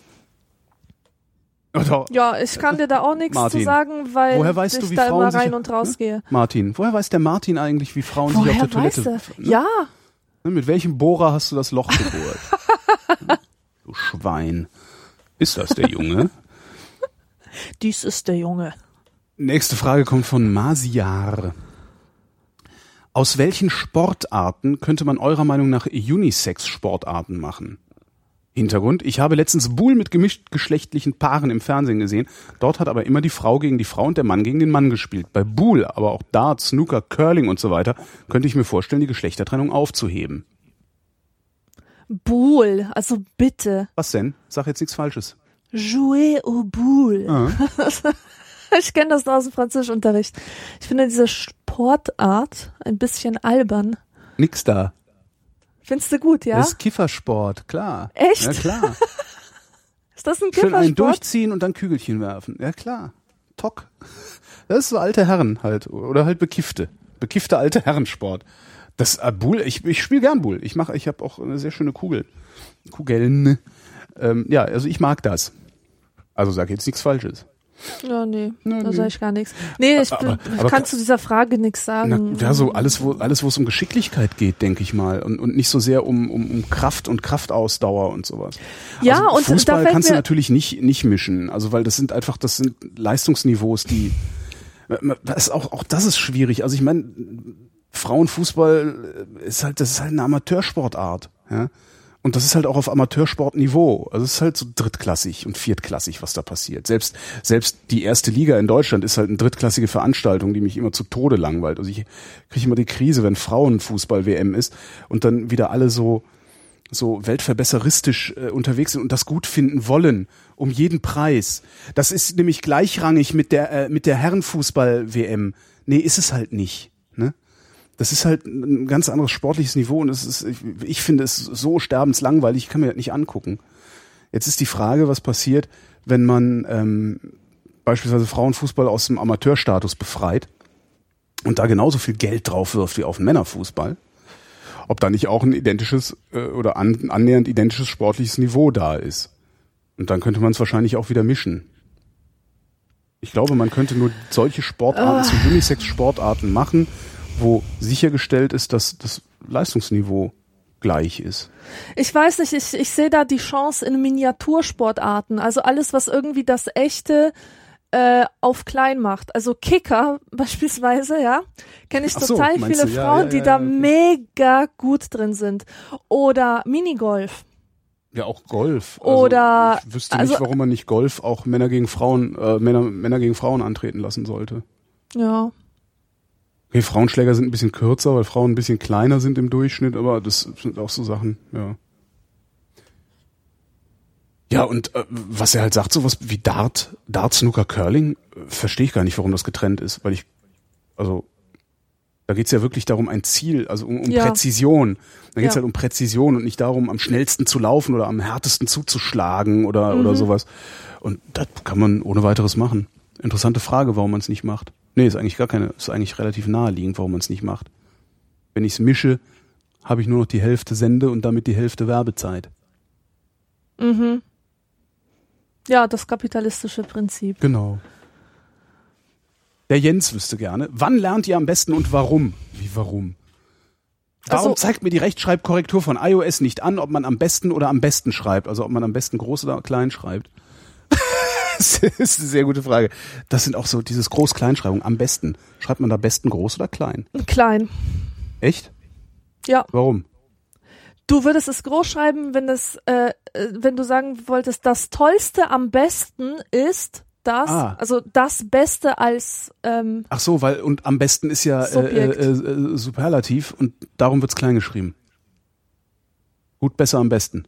Oder, Ja, ich kann dir da auch nichts Martin, zu sagen, weil woher weißt ich du, wie da Frauen immer sich- rein und raus gehe. Martin, woher weiß der Martin eigentlich, wie Frauen sich auf Woher der Toilette... weiß er? Ne? Ja, Ne, Mit welchem Bohrer hast du das Loch gebohrt? du Schwein. Ist das der Junge? dies ist der Junge. Nächste Frage kommt von Masiar. Aus welchen Sportarten könnte man eurer Meinung nach Unisex-Sportarten machen? Hintergrund, ich habe letztens Buhl mit gemischtgeschlechtlichen Paaren im Fernsehen gesehen. Dort hat aber immer die Frau gegen die Frau und der Mann gegen den Mann gespielt. Bei Buhl, aber auch Dart, Snooker, Curling und so weiter, könnte ich mir vorstellen, die Geschlechtertrennung aufzuheben. Boule, also bitte. Was denn? Sag jetzt nichts Falsches. Jouer au boule. Ah. Ich kenne das aus dem Französischunterricht. Ich finde diese Sportart ein bisschen albern. Nix da. Findest du gut, ja? Das ist Kiffersport, klar. Echt? Ja, klar. Ist das ein Schön einen Kiffersport? durchziehen und dann Kügelchen werfen. Ja, klar. Tock. Das ist so alte Herren halt. Oder halt Bekiffte. Bekiffte alte Herrensport. Das äh, Bull, ich, ich spiele gern Bull. Ich mache, ich habe auch eine sehr schöne Kugel. Kugeln. Ähm, ja, also ich mag das. Also sag jetzt nichts Falsches. Ja, nee, Na, da nee. sage ich gar nichts. Nee, ich, Aber- aber kann ka- zu dieser Frage nichts Na, sagen. ja, so alles, wo alles, wo es um Geschicklichkeit geht, denke ich mal, und, und nicht so sehr um, um, um Kraft und Kraftausdauer und sowas. Ja, also und Fußball kannst du natürlich nicht nicht mischen, also weil das sind einfach, das sind Leistungsniveaus, die das auch auch das ist schwierig. Also ich meine, Frauenfußball ist halt, das ist halt eine Amateursportart, ja. Und das ist halt auch auf Amateursportniveau. Also es ist halt so drittklassig und viertklassig, was da passiert. Selbst, selbst die erste Liga in Deutschland ist halt eine drittklassige Veranstaltung, die mich immer zu Tode langweilt. Also ich kriege immer die Krise, wenn Frauenfußball-WM ist und dann wieder alle so, so weltverbesseristisch äh, unterwegs sind und das gut finden wollen, um jeden Preis. Das ist nämlich gleichrangig mit der, äh, mit der Herrenfußball-WM. Nee, ist es halt nicht. Ne? Das ist halt ein ganz anderes sportliches Niveau und es ist, ich, ich finde es so sterbenslangweilig, ich kann mir das nicht angucken. Jetzt ist die Frage, was passiert, wenn man ähm, beispielsweise Frauenfußball aus dem Amateurstatus befreit und da genauso viel Geld drauf wirft wie auf den Männerfußball. Ob da nicht auch ein identisches äh, oder an, annähernd identisches sportliches Niveau da ist. Und dann könnte man es wahrscheinlich auch wieder mischen. Ich glaube, man könnte nur solche Sportarten zu Unisex-Sportarten machen, wo sichergestellt ist, dass das Leistungsniveau gleich ist. Ich weiß nicht, ich, ich sehe da die Chance in Miniatursportarten. Also alles, was irgendwie das echte äh, auf klein macht. Also Kicker beispielsweise, ja, kenne ich so, total viele du? Ja, Frauen, ja, die ja, da okay. mega gut drin sind. Oder Minigolf. Ja, auch Golf. Oder- ich wüsste also- nicht, warum man nicht Golf auch Männer gegen Frauen, äh, Männer, Männer gegen Frauen antreten lassen sollte. Ja. Okay, Frauenschläger sind ein bisschen kürzer, weil Frauen ein bisschen kleiner sind im Durchschnitt, aber das sind auch so Sachen, ja. Ja, und äh, was er halt sagt, sowas wie Dart, Dart, Snooker, Curling, äh, verstehe ich gar nicht, warum das getrennt ist, weil ich, also, da geht's ja wirklich darum, ein Ziel, also um, um Ja. Präzision. Da geht's Ja. halt um Präzision und nicht darum, am schnellsten zu laufen oder am härtesten zuzuschlagen oder, oder Mhm. sowas. Und das kann man ohne weiteres machen. Interessante Frage, warum man es nicht macht. Nee, ist eigentlich gar keine, ist eigentlich relativ naheliegend, warum man es nicht macht. Wenn ich es mische, habe ich nur noch die Hälfte Sende und damit die Hälfte Werbezeit. Mhm. Ja, das kapitalistische Prinzip. Genau. Der Jens wüsste gerne, wann lernt ihr am besten und warum? Wie warum? Warum Also- zeigt mir die Rechtschreibkorrektur von iOS nicht an, ob man am besten oder am besten schreibt? Also ob man am besten groß oder klein schreibt? Das ist eine sehr gute Frage. Das sind auch so dieses Groß-Kleinschreibung. Am besten. Schreibt man da besten groß oder klein? Klein. Echt? Ja. Warum? Du würdest es groß schreiben, wenn das, äh, äh, wenn du sagen wolltest, das Tollste am besten ist das, Ah. also das Beste als ähm, Ach so, weil und am besten ist ja äh, Subjekt. äh, äh, Superlativ und darum wird's klein geschrieben. Gut, besser, am besten.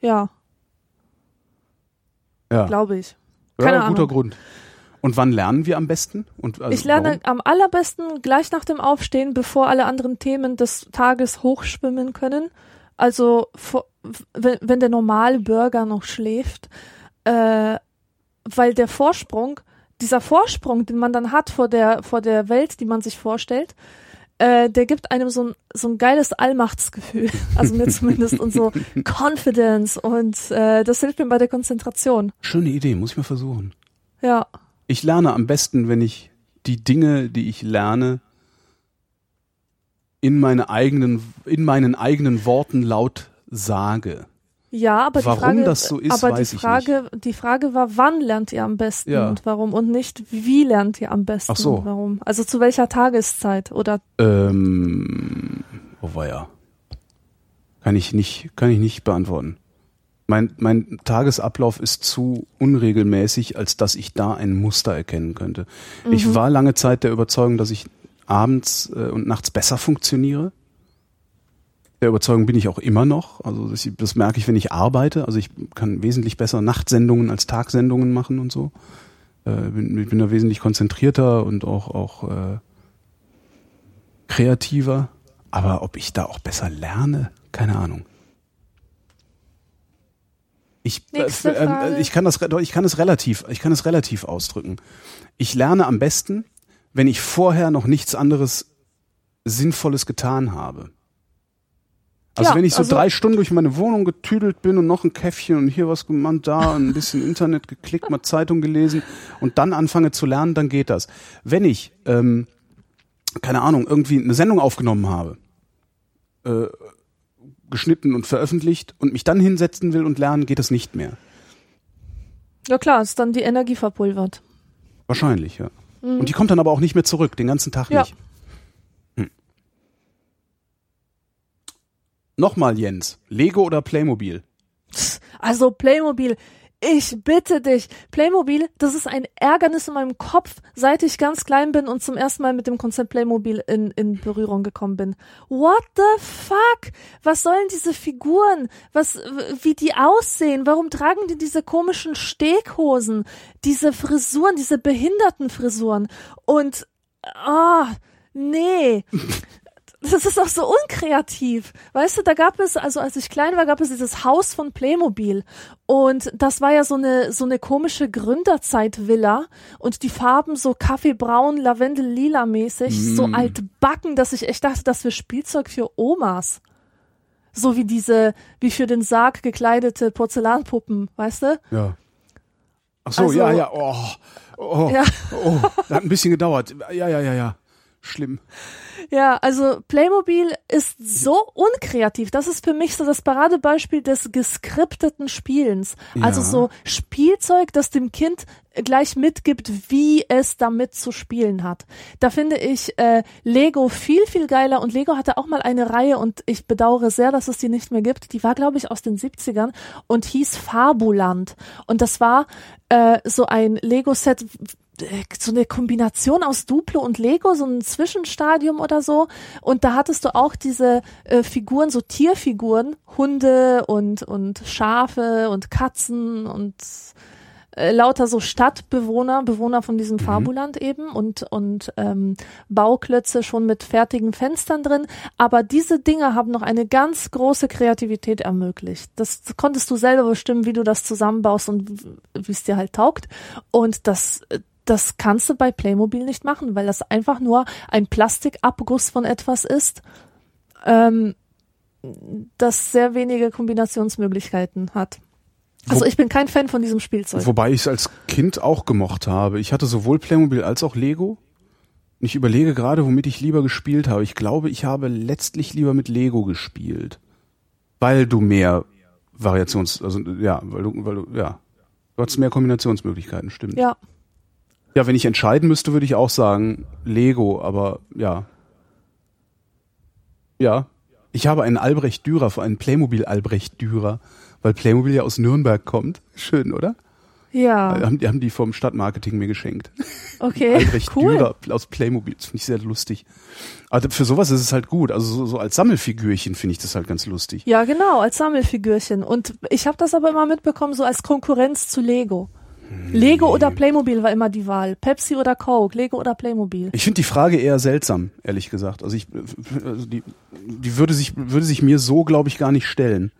ja, Ja, glaube ich. Keine ja guter Ahnung. Grund. Und wann lernen wir am besten? Und also ich lerne warum? am allerbesten gleich nach dem Aufstehen, bevor alle anderen Themen des Tages hochschwimmen können. Also wenn der normale Bürger noch schläft, äh, weil der Vorsprung, dieser Vorsprung, den man dann hat vor der vor der Welt, die man sich vorstellt, äh, der gibt einem so ein so ein geiles Allmachtsgefühl, also mir zumindest und so Confidence und äh, das hilft mir bei der Konzentration. Schöne Idee, muss ich mal versuchen. Ja, Ich lerne am besten, wenn ich die Dinge, die ich lerne, in meine eigenen, in meinen eigenen Worten laut sage. Ja, aber Warum die Frage, das so ist, aber weiß die ich Frage, die Frage war, wann lernt ihr am besten Ja. und warum und nicht wie lernt ihr am besten Ach so. und warum? Also zu welcher Tageszeit oder Ähm, oh weia. Kann ich nicht, kann ich nicht beantworten. Mein, mein Tagesablauf ist zu unregelmäßig, als dass ich da ein Muster erkennen könnte. Ich war lange Zeit der Überzeugung, dass ich abends äh, und nachts besser funktioniere. Der Überzeugung bin ich auch immer noch. Also das, das merke ich, wenn ich arbeite. Also ich kann wesentlich besser Nachtsendungen als Tagsendungen machen und so. Äh, bin, bin da wesentlich konzentrierter und auch, auch äh, kreativer. Aber ob ich da auch besser lerne, keine Ahnung. Ich, äh, äh, Frage. ich kann das, ich kann es relativ, ich kann es relativ ausdrücken. Ich lerne am besten, wenn ich vorher noch nichts anderes Sinnvolles getan habe. Also Ja, wenn ich so also- drei Stunden durch meine Wohnung getüdelt bin und noch ein Käffchen und hier was gemacht, da und ein bisschen Internet geklickt, mal Zeitung gelesen und dann anfange zu lernen, dann geht das. Wenn ich, ähm, keine Ahnung, irgendwie eine Sendung aufgenommen habe, äh, geschnitten und veröffentlicht und mich dann hinsetzen will und lernen, geht das nicht mehr. ja klar, ist dann die Energie verpulvert. Wahrscheinlich, ja. Und die kommt dann aber auch nicht mehr zurück, den ganzen Tag Ja. nicht. Nochmal, Jens. Lego oder Playmobil? Also Playmobil, ich bitte dich, Playmobil, das ist ein Ärgernis in meinem Kopf, seit ich ganz klein bin und zum ersten Mal mit dem Konzept Playmobil in, in Berührung gekommen bin. What the fuck? Was sollen diese Figuren? Was, wie die aussehen? Warum tragen die diese komischen Steghosen? Diese Frisuren, diese behinderten Frisuren? Und, ah, nee. Das ist auch so unkreativ. Weißt du, da gab es, also als ich klein war, gab es dieses Haus von Playmobil. Und das war ja so eine, so eine komische Gründerzeit-Villa. Und die Farben so kaffeebraun, lavendel-lila mäßig, so Mm. altbacken, dass ich echt dachte, das wäre Spielzeug für Omas. So wie diese, wie für den Sarg gekleidete Porzellanpuppen, weißt du? Ja. Ach so, Also- ja, ja. Oh, oh, Ja. oh, das hat ein bisschen gedauert. Ja, ja, ja, ja. Schlimm. Ja, also Playmobil ist so unkreativ. Das ist für mich so das Paradebeispiel des geskripteten Spielens. Also Ja. so Spielzeug, das dem Kind gleich mitgibt, wie es damit zu spielen hat. Da finde ich äh, Lego viel, viel geiler und Lego hatte auch mal eine Reihe und ich bedauere sehr, dass es die nicht mehr gibt. Die war, glaube ich, aus den 70ern und hieß Fabuland. Und das war äh, so ein Lego-Set, so eine Kombination aus Duplo und Lego, so ein Zwischenstadium oder so. Und da hattest du auch diese äh, Figuren, so Tierfiguren, Hunde und, und Schafe und Katzen und äh, lauter so Stadtbewohner, Bewohner von diesem Fabuland eben und, und ähm, Bauklötze schon mit fertigen Fenstern drin. Aber diese Dinge haben noch eine ganz große Kreativität ermöglicht. Das konntest du selber bestimmen, wie du das zusammenbaust und wie es dir halt taugt. Und das, das kannst du bei Playmobil nicht machen, weil das einfach nur ein Plastikabguss von etwas ist, ähm, das sehr wenige Kombinationsmöglichkeiten hat. Also ich bin kein Fan von diesem Spielzeug. Wobei ich es als Kind auch gemocht habe. Ich hatte sowohl Playmobil als auch Lego. Und ich überlege gerade, womit ich lieber gespielt habe. Ich glaube, ich habe letztlich lieber mit Lego gespielt. Weil du mehr Variations, also ja, weil du, weil du, ja, du hast mehr Kombinationsmöglichkeiten, stimmt. Ja, Ja, wenn ich entscheiden müsste, würde ich auch sagen Lego, aber ja. Ja. Ich habe einen Albrecht Dürer, einen Playmobil Albrecht Dürer, weil Playmobil ja aus Nürnberg kommt. Schön, oder? ja, Haben, die haben die vom Stadtmarketing mir geschenkt. okay, Albrecht cool. Dürer aus Playmobil. Das finde ich sehr lustig. Also für sowas ist es halt gut. Also so, so als Sammelfigürchen finde ich das halt ganz lustig. Ja, genau, als Sammelfigürchen. Und ich habe das aber immer mitbekommen, so als Konkurrenz zu Lego. Lego oder Playmobil war immer die Wahl. Pepsi oder Coke, Lego oder Playmobil. Ich finde die Frage eher seltsam, ehrlich gesagt. Also ich, also die, die würde sich, würde sich mir so, glaube ich, gar nicht stellen.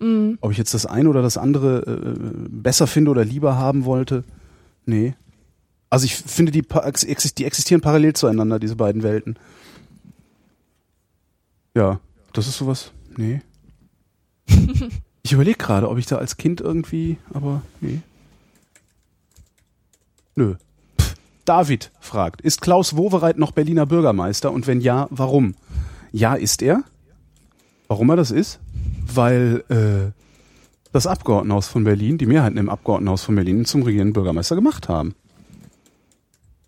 Mhm. Ob ich jetzt das eine oder das andere äh, besser finde oder lieber haben wollte, nee. Also ich finde, die, die existieren parallel zueinander, diese beiden Welten. Ja, das ist sowas, nee. ich überlege gerade, ob ich da als Kind irgendwie, aber nee. Nö. Pff, David fragt, ist Klaus Wowereit noch Berliner Bürgermeister und wenn ja, warum? Ja, ist er. Warum er das ist? Weil äh, das Abgeordnetenhaus von Berlin, die Mehrheiten im Abgeordnetenhaus von Berlin zum regierenden Bürgermeister gemacht haben.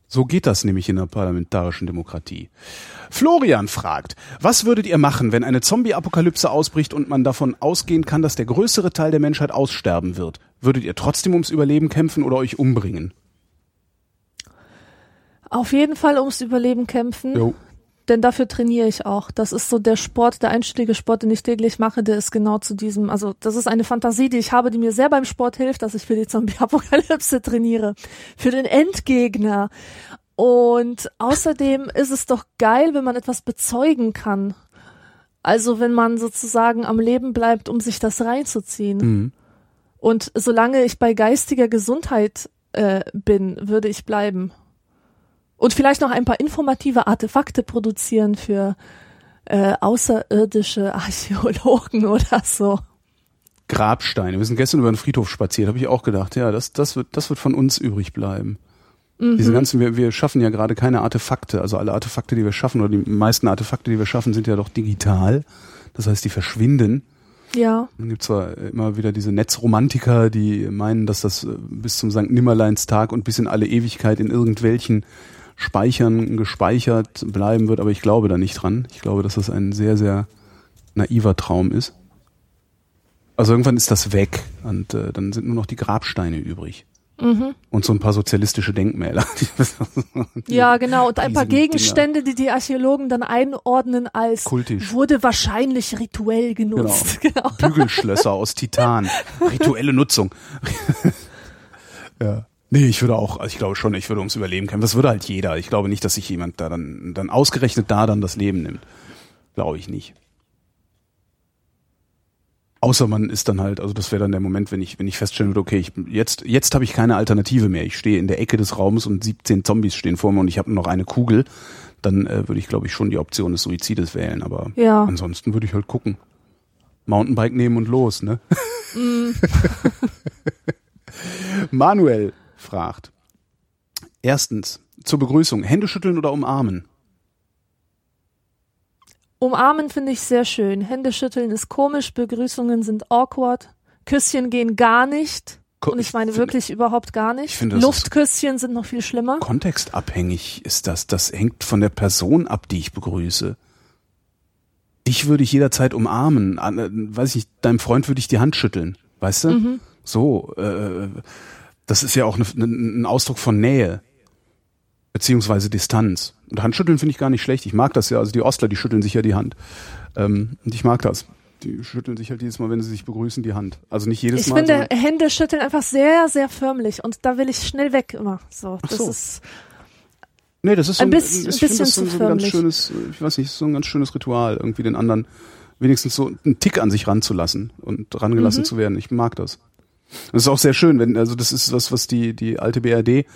So geht das nämlich in der parlamentarischen Demokratie. Florian fragt, was würdet ihr machen, wenn eine Zombie-Apokalypse ausbricht und man davon ausgehen kann, dass der größere Teil der Menschheit aussterben wird? Würdet ihr trotzdem ums Überleben kämpfen oder euch umbringen? Auf jeden Fall ums Überleben kämpfen, Jo. denn dafür trainiere ich auch. Das ist so der Sport, der einstellige Sport, den ich täglich mache, der ist genau zu diesem, also das ist eine Fantasie, die ich habe, die mir sehr beim Sport hilft, dass ich für die Zombie-Apokalypse trainiere. Für den Endgegner. Und außerdem ist es doch geil, wenn man etwas bezeugen kann. Also wenn man sozusagen am Leben bleibt, um sich das reinzuziehen. Mhm. Und solange ich bei geistiger Gesundheit äh, bin, würde ich bleiben. Und vielleicht noch ein paar informative Artefakte produzieren für äh, außerirdische Archäologen oder so. Grabsteine. Wir sind gestern über den Friedhof spaziert, habe ich auch gedacht, ja, das, das, wird, das wird von uns übrig bleiben. Diese ganzen, wir, wir schaffen ja gerade keine Artefakte. Also alle Artefakte, die wir schaffen, oder die meisten Artefakte, die wir schaffen, sind ja doch digital. Das heißt, die verschwinden. Ja, Dann gibt's zwar immer wieder diese Netzromantiker, die meinen, dass das äh, bis zum St. Nimmerleinstag und bis in alle Ewigkeit in irgendwelchen Speichern gespeichert bleiben wird, aber ich glaube da nicht dran. Ich glaube, dass das ein sehr, sehr naiver Traum ist. Also irgendwann ist das weg und äh, dann sind nur noch die Grabsteine übrig. mhm. Und so ein paar sozialistische Denkmäler. ja, genau. Und ein paar Gegenstände, die die Archäologen dann einordnen als Kultisch. wurde wahrscheinlich rituell genutzt. Genau. Bügelschlösser aus Titan. Rituelle Nutzung. ja. Nee, ich würde auch, also ich glaube schon, ich würde ums Überleben kämpfen. Das würde halt jeder. Ich glaube nicht, dass sich jemand da dann, dann ausgerechnet da dann das Leben nimmt. Glaube ich nicht. Außer man ist dann halt, also das wäre dann der Moment, wenn ich, wenn ich feststellen würde, okay, ich, jetzt, jetzt habe ich keine Alternative mehr. Ich stehe in der Ecke des Raums und 17 Zombies stehen vor mir und ich habe nur noch eine Kugel. Dann äh, würde ich, glaube ich, schon die Option des Suizides wählen. Aber Ja. ansonsten würde ich halt gucken. Mountainbike nehmen und los, ne? Manuel fragt. Erstens, zur Begrüßung, Hände schütteln oder umarmen? Umarmen finde ich sehr schön. Hände schütteln ist komisch, Begrüßungen sind awkward. Küsschen gehen gar nicht. Ko- Und ich ich meine finde- wirklich überhaupt gar nicht. Ich finde, Luftküsschen sind noch viel schlimmer. Kontextabhängig ist das. Das hängt von der Person ab, die ich begrüße. Dich würde ich jederzeit umarmen. An, äh, weiß ich nicht, deinem Freund würde ich die Hand schütteln. Weißt du? Mhm. So, äh, das ist ja auch eine, ein Ausdruck von Nähe. Beziehungsweise Distanz. Und Handschütteln finde ich gar nicht schlecht. Ich mag das ja. Also die Ostler, die schütteln sich ja die Hand. Ähm, und ich mag das. Die schütteln sich halt jedes Mal, wenn sie sich begrüßen, die Hand. Also nicht jedes Ich Mal. finde sondern- Hände schütteln einfach sehr, sehr förmlich und da will ich schnell weg immer. So, Ach das so. ist Nee, das ist so Ein ein, bisschen- ich ein finde das so, bisschen so zu ein ganz förmlich. schönes, ich weiß nicht, so ein ganz schönes Ritual, irgendwie den anderen wenigstens so einen Tick an sich ranzulassen und rangelassen Mhm. zu werden. Ich mag das. Das ist auch sehr schön, wenn, also das ist was, was die, die alte BRD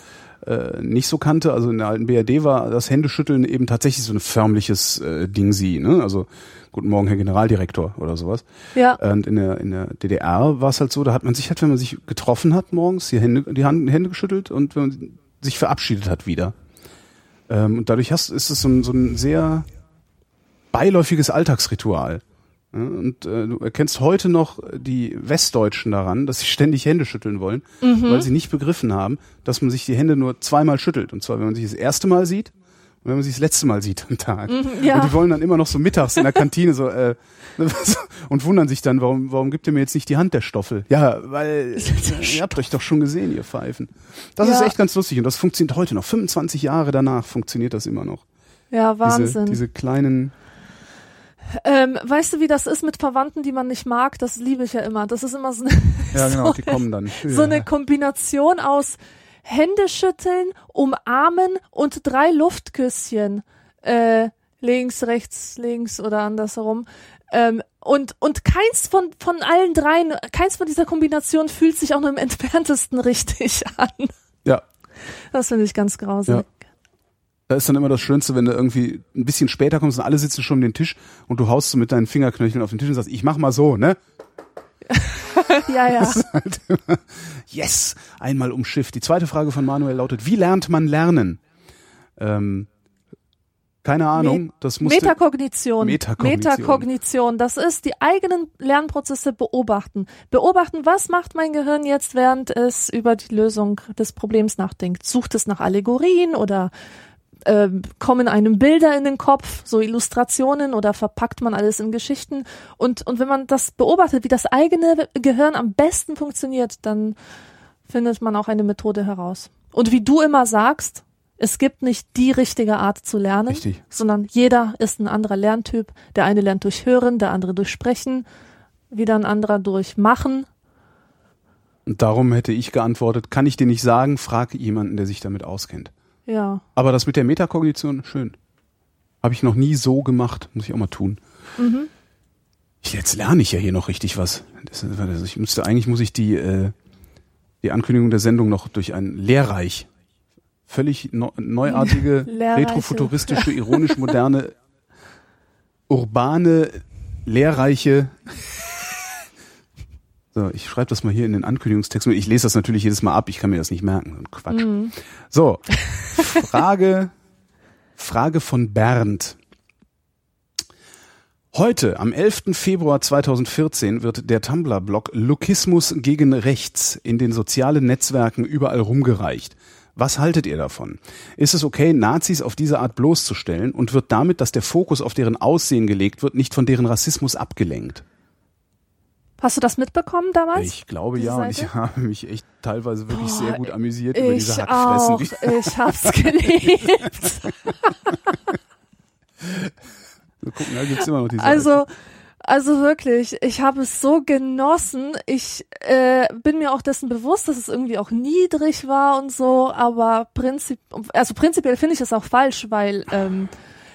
äh, nicht so kannte. Also in der alten BRD war das Händeschütteln eben tatsächlich so ein förmliches äh, Ding sie, ne? Also Guten Morgen, Herr Generaldirektor oder sowas. ja. Und in der, in der DDR war es halt so, da hat man sich halt, wenn man sich getroffen hat morgens, die Hände, die Hand, Hände geschüttelt und wenn man sich verabschiedet hat wieder. Ähm, und dadurch hast, ist es so ein, so ein sehr beiläufiges Alltagsritual. Und äh, du erkennst heute noch die Westdeutschen daran, dass sie ständig Hände schütteln wollen, weil sie nicht begriffen haben, dass man sich die Hände nur zweimal schüttelt. Und zwar, wenn man sich das erste Mal sieht und wenn man sich das letzte Mal sieht am Tag. ja. Und die wollen dann immer noch so mittags in der Kantine so äh, und wundern sich dann, warum, warum gibt ihr mir jetzt nicht die Hand der Stoffel? Ja, weil ihr habt euch doch schon gesehen, ihr Pfeifen. Das Ja. ist echt ganz lustig und das funktioniert heute noch. 25 Jahre danach funktioniert das immer noch. Ja, Diese, Wahnsinn. diese kleinen ähm, weißt du, wie das ist mit Verwandten, die man nicht mag? Das liebe ich ja immer. Das ist immer so eine, Ja, genau, so, die kommen dann. so eine Kombination aus Hände schütteln, umarmen und drei Luftküsschen. Äh, links, rechts, links oder andersherum. Ähm, und, und keins von, von allen dreien, keins von dieser Kombination fühlt sich auch nur im entferntesten richtig an. Ja, Das finde ich ganz grausig. Ja. Da ist dann immer das Schönste, wenn du irgendwie ein bisschen später kommst und alle sitzen schon um den Tisch und du haust so mit deinen Fingerknöcheln auf den Tisch und sagst, ich mach mal so, ne? Ja, ja. halt immer, yes, einmal umschifft. Die zweite Frage von Manuel lautet, wie lernt man lernen? Ähm, keine Ahnung, das muss Metakognition. Metakognition. Metakognition. Das ist die eigenen Lernprozesse beobachten. Beobachten, was macht mein Gehirn jetzt, während es über die Lösung des Problems nachdenkt. Sucht es nach Allegorien oder ähm, kommen einem Bilder in den Kopf, so Illustrationen oder verpackt man alles in Geschichten. Und, und wenn man das beobachtet, wie das eigene Gehirn am besten funktioniert, dann findet man auch eine Methode heraus. Und wie du immer sagst, es gibt nicht die richtige Art zu lernen, Richtig. sondern jeder ist ein anderer Lerntyp. Der eine lernt durch Hören, der andere durch Sprechen, wieder ein anderer durch Machen. Und darum hätte ich geantwortet, kann ich dir nicht sagen, frage jemanden, der sich damit auskennt. Ja. Aber das mit der Metakognition, schön. Habe ich noch nie so gemacht, muss ich auch mal tun. Mhm. Jetzt lerne ich ja hier noch richtig was. Das, also ich müsste, eigentlich muss ich die, äh, die Ankündigung der Sendung noch durch ein lehrreich, völlig neu, neuartige, retrofuturistische, ironisch moderne, urbane, lehrreiche So, ich schreibe das mal hier in den Ankündigungstext. Ich lese das natürlich jedes Mal ab, ich kann mir das nicht merken. Quatsch. So, Frage, Frage von Bernd. Heute, am 11. Februar 2014, wird der Tumblr-Blog Lukismus gegen Rechts in den sozialen Netzwerken überall rumgereicht. Was haltet ihr davon? Ist es okay, Nazis auf diese Art bloßzustellen und wird damit, dass der Fokus auf deren Aussehen gelegt wird, nicht von deren Rassismus abgelenkt? Hast du das mitbekommen damals? Ich glaube ja, und ich Seite? habe mich echt teilweise wirklich Boah, sehr gut amüsiert über diese Hackfressen. auch. Die, Ich hab's geliebt. so gucken, da gibt's immer noch diese. Also, also wirklich, ich habe es so genossen. Ich äh, bin mir auch dessen bewusst, dass es irgendwie auch niedrig war und so, aber prinzip, also prinzipiell finde ich es auch falsch, weil ähm,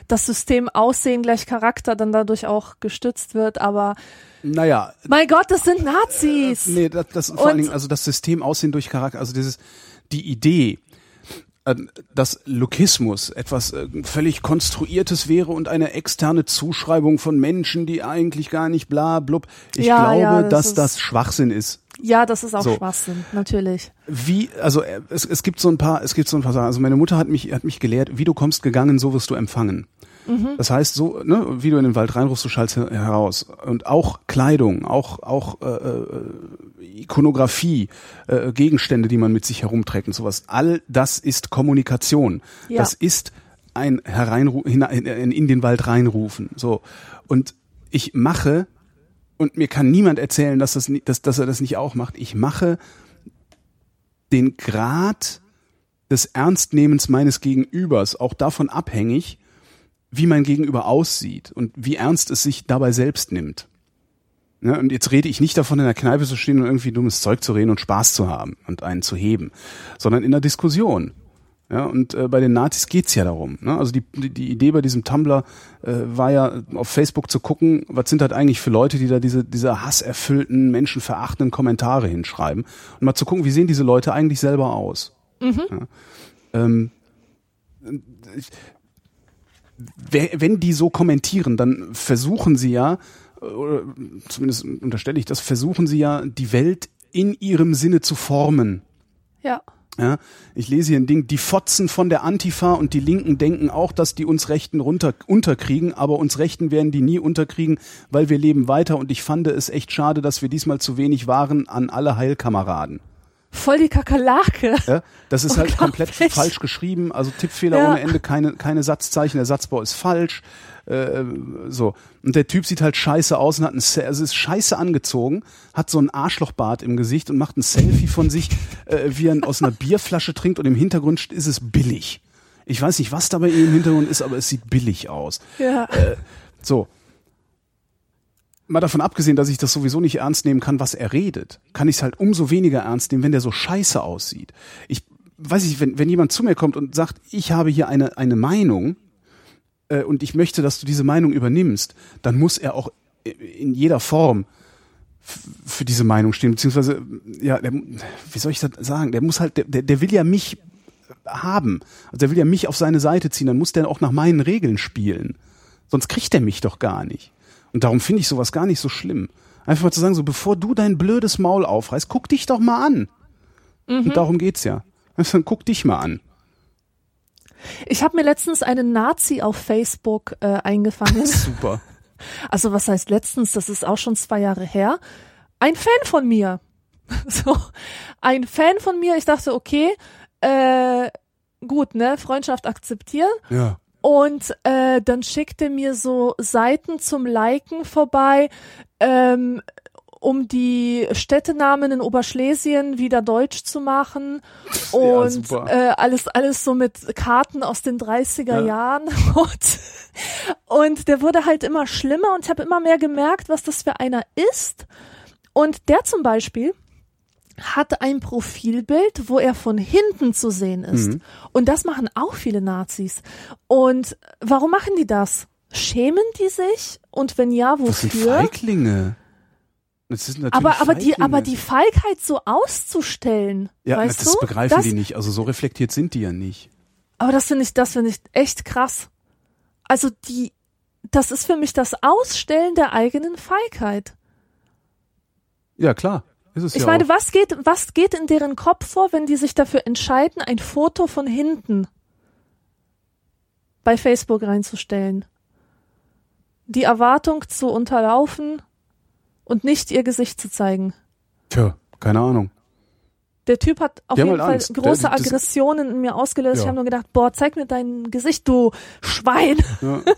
das System Aussehen gleich Charakter dann dadurch auch gestützt wird. Aber naja, mein Gott, das sind Nazis. Nee, das, das vor allen Dingen, also das System Aussehen durch Charakter, also dieses, die Idee, äh, dass Lokismus etwas äh, völlig Konstruiertes wäre und eine externe Zuschreibung von Menschen, die eigentlich gar nicht bla blub. Ich Ja, glaube, ja, das dass ist- das Schwachsinn ist. Ja, das ist auch So. Schwachsinn, natürlich. Wie, also äh, es, es gibt so ein paar, es gibt so ein paar Sachen. Also meine Mutter hat mich, hat mich gelehrt, wie du kommst gegangen, so wirst du empfangen. Das heißt, so, ne, wie du in den Wald reinrufst, du schallst her- heraus. Und auch Kleidung, auch, auch äh, äh, Ikonografie, äh, Gegenstände, die man mit sich herumträgt und sowas. All das ist Kommunikation. Ja. Das ist ein hereinru hinein, in, in den Wald reinrufen. So. Und ich mache, und mir kann niemand erzählen, dass, das, dass, dass er das nicht auch macht, ich mache den Grad des Ernstnehmens meines Gegenübers auch davon abhängig, wie mein Gegenüber aussieht und wie ernst es sich dabei selbst nimmt. Ne, und jetzt rede ich nicht davon, in der Kneipe zu stehen und irgendwie dummes Zeug zu reden und Spaß zu haben und einen zu heben, sondern in der Diskussion. Ja, und äh, bei den Nazis geht's ja darum. Ne? Also die, die, Idee bei diesem Tumblr äh, war ja auf Facebook zu gucken, was sind halt eigentlich für Leute, die da diese, diese hasserfüllten, menschenverachtenden Kommentare hinschreiben. Und mal zu gucken, wie sehen diese Leute eigentlich selber aus. Ja. Ähm, ich, wenn die so kommentieren, dann versuchen sie ja, oder zumindest unterstelle ich das, versuchen sie ja, die Welt in ihrem Sinne zu formen. Ja. Ja, ich lese hier ein Ding, die Fotzen von der Antifa und die Linken denken auch, dass die uns Rechten runter, unterkriegen, aber uns Rechten werden die nie unterkriegen, weil wir leben weiter und ich fand es echt schade, dass wir diesmal zu wenig waren an alle Heilkameraden. Voll die Kakerlake. Ja, das ist halt komplett falsch geschrieben, also Tippfehler Ja. ohne Ende, keine, keine Satzzeichen, der Satzbau ist falsch. Äh, so. Und der Typ sieht halt scheiße aus und hat ein, also ist scheiße angezogen, hat so ein Arschlochbart im Gesicht und macht ein Selfie von sich, äh, wie er aus einer Bierflasche trinkt und im Hintergrund ist es billig. Ich weiß nicht, was da bei ihm im Hintergrund ist, aber es sieht billig aus. Ja. So. Mal davon abgesehen, dass ich das sowieso nicht ernst nehmen kann, was er redet, kann ich es halt umso weniger ernst nehmen, wenn der so scheiße aussieht. Ich weiß nicht, wenn, wenn jemand zu mir kommt und sagt, ich habe hier eine, eine Meinung äh, und ich möchte, dass du diese Meinung übernimmst, dann muss er auch in jeder Form für diese Meinung stehen, beziehungsweise, ja, der, wie soll ich das sagen, der muss halt, der der will ja mich haben, also der will ja mich auf seine Seite ziehen, dann muss der auch nach meinen Regeln spielen. Sonst kriegt er mich doch gar nicht. Und darum finde ich sowas gar nicht so schlimm. Einfach mal zu sagen, so bevor du dein blödes Maul aufreißt, guck dich doch mal an. Und darum geht's ja. Also, guck dich mal an. Ich habe mir letztens einen Nazi auf Facebook äh, eingefangen. Super. Also was heißt letztens? Das ist auch schon zwei Jahre her. Ein Fan von mir. So, ein Fan von mir. Ich dachte, okay, äh, gut, ne, Freundschaft akzeptieren. Ja. Und äh, dann schickte mir so Seiten zum Liken vorbei, ähm, um die Städtenamen in Oberschlesien wieder deutsch zu machen. Und super. äh, alles, alles so mit Karten aus den 30er Ja. Jahren. Und, und der wurde halt immer schlimmer und ich habe immer mehr gemerkt, was das für einer ist. Und der zum Beispiel hat ein Profilbild, wo er von hinten zu sehen ist. Mhm. Und das machen auch viele Nazis. Und warum machen die das? Schämen die sich? Und wenn ja, Das sind wofür? Feiglinge. Das sind natürlich Aber, aber die, aber die Feigheit so auszustellen, ja, weißt das du? begreifen das, die nicht. Also so reflektiert sind die ja nicht. Aber das finde ich, das finde ich echt krass. Also die, das ist für mich das Ausstellen der eigenen Feigheit. Ja, klar. Ich ja meine, auch. was geht, was geht in deren Kopf vor, wenn die sich dafür entscheiden, ein Foto von hinten bei Facebook reinzustellen? Die Erwartung zu unterlaufen und nicht ihr Gesicht zu zeigen. Tja, keine Ahnung. Der Typ hat auf jeden halt Fall Angst. große Der- Aggressionen in mir ausgelöst. Ich Ja. habe nur gedacht, boah, zeig mir dein Gesicht, du Schwein. Ja.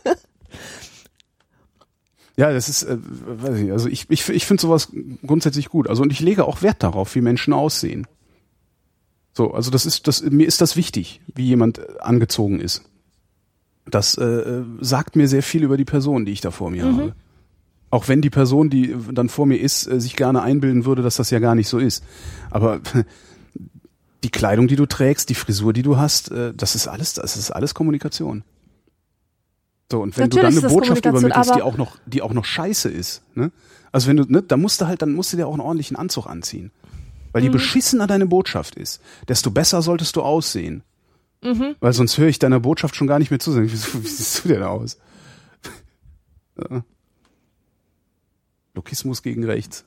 Ja, das ist, äh, weiß ich nicht, also ich, ich, ich finde sowas grundsätzlich gut. Also und ich lege auch Wert darauf, wie Menschen aussehen. So, also das ist, das, mir ist das wichtig, wie jemand äh, angezogen ist. Das äh, äh, sagt mir sehr viel über die Person, die ich da vor mir habe. Auch wenn die Person, die dann vor mir ist, äh, sich gerne einbilden würde, dass das ja gar nicht so ist. Aber die Kleidung, die du trägst, die Frisur, die du hast, äh, das ist alles, das ist alles Kommunikation. So, und wenn Natürlich du dann eine Botschaft übermittelst, die auch noch, die auch noch scheiße ist, ne? Also wenn du, ne, da musst du halt, dann musst du dir auch einen ordentlichen Anzug anziehen. Weil Mhm. je beschissener deine Botschaft ist, desto besser solltest du aussehen. Mhm. Weil sonst höre ich deiner Botschaft schon gar nicht mehr zu. Wie, wie siehst du denn aus? Lokismus gegen rechts.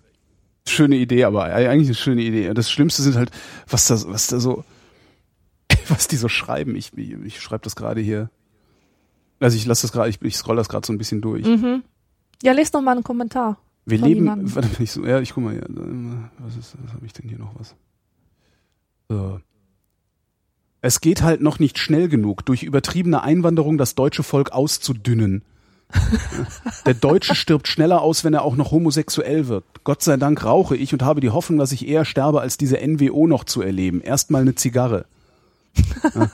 Schöne Idee, aber eigentlich eine schöne Idee. Das Schlimmste sind halt, was da, was da so, was die so schreiben. Ich, ich schreibe das gerade hier. Also ich lasse das gerade, ich, ich scroll das gerade so ein bisschen durch. Mhm. Ja, lest noch mal einen Kommentar. Wir leben, jemandem. warte, ich so, ja, ich guck mal, ja, was ist, was habe ich denn hier noch was? So. Es geht halt noch nicht schnell genug, durch übertriebene Einwanderung das deutsche Volk auszudünnen. Der Deutsche stirbt schneller aus, wenn er auch noch homosexuell wird. Gott sei Dank rauche ich und habe die Hoffnung, dass ich eher sterbe, als diese NWO noch zu erleben. Erstmal eine Zigarre. Ja.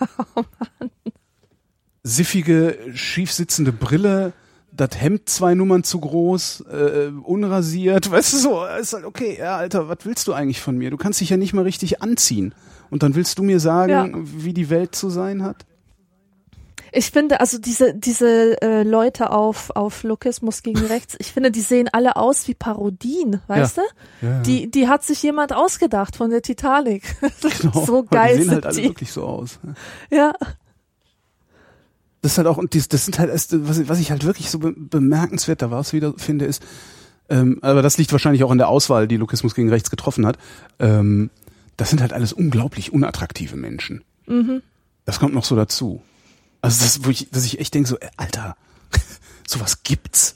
Siffige, schief sitzende Brille, das Hemd zwei Nummern zu groß, äh, unrasiert, weißt du so, ist halt okay, ja, Alter, was willst du eigentlich von mir? Du kannst dich ja nicht mal richtig anziehen. Und dann willst du mir sagen, Ja. wie die Welt zu sein hat? Ich finde, also diese, diese äh, Leute auf, auf Lokismus gegen rechts, ich finde, die sehen alle aus wie Parodien, weißt du? Ja, Die, die hat sich jemand ausgedacht von der Titanic. genau. so geil Die sehen halt alle die. wirklich so aus. Ja. Das ist halt auch, und dies, das sind halt was, was ich halt wirklich so be bemerkenswert da war es wieder finde, ist, ähm, aber das liegt wahrscheinlich auch an der Auswahl, die Lokismus gegen rechts getroffen hat. Ähm, das sind halt alles unglaublich unattraktive Menschen. Mhm. Das kommt noch so dazu. Also das, wo ich, dass ich echt denke, so, äh, Alter, sowas gibt's.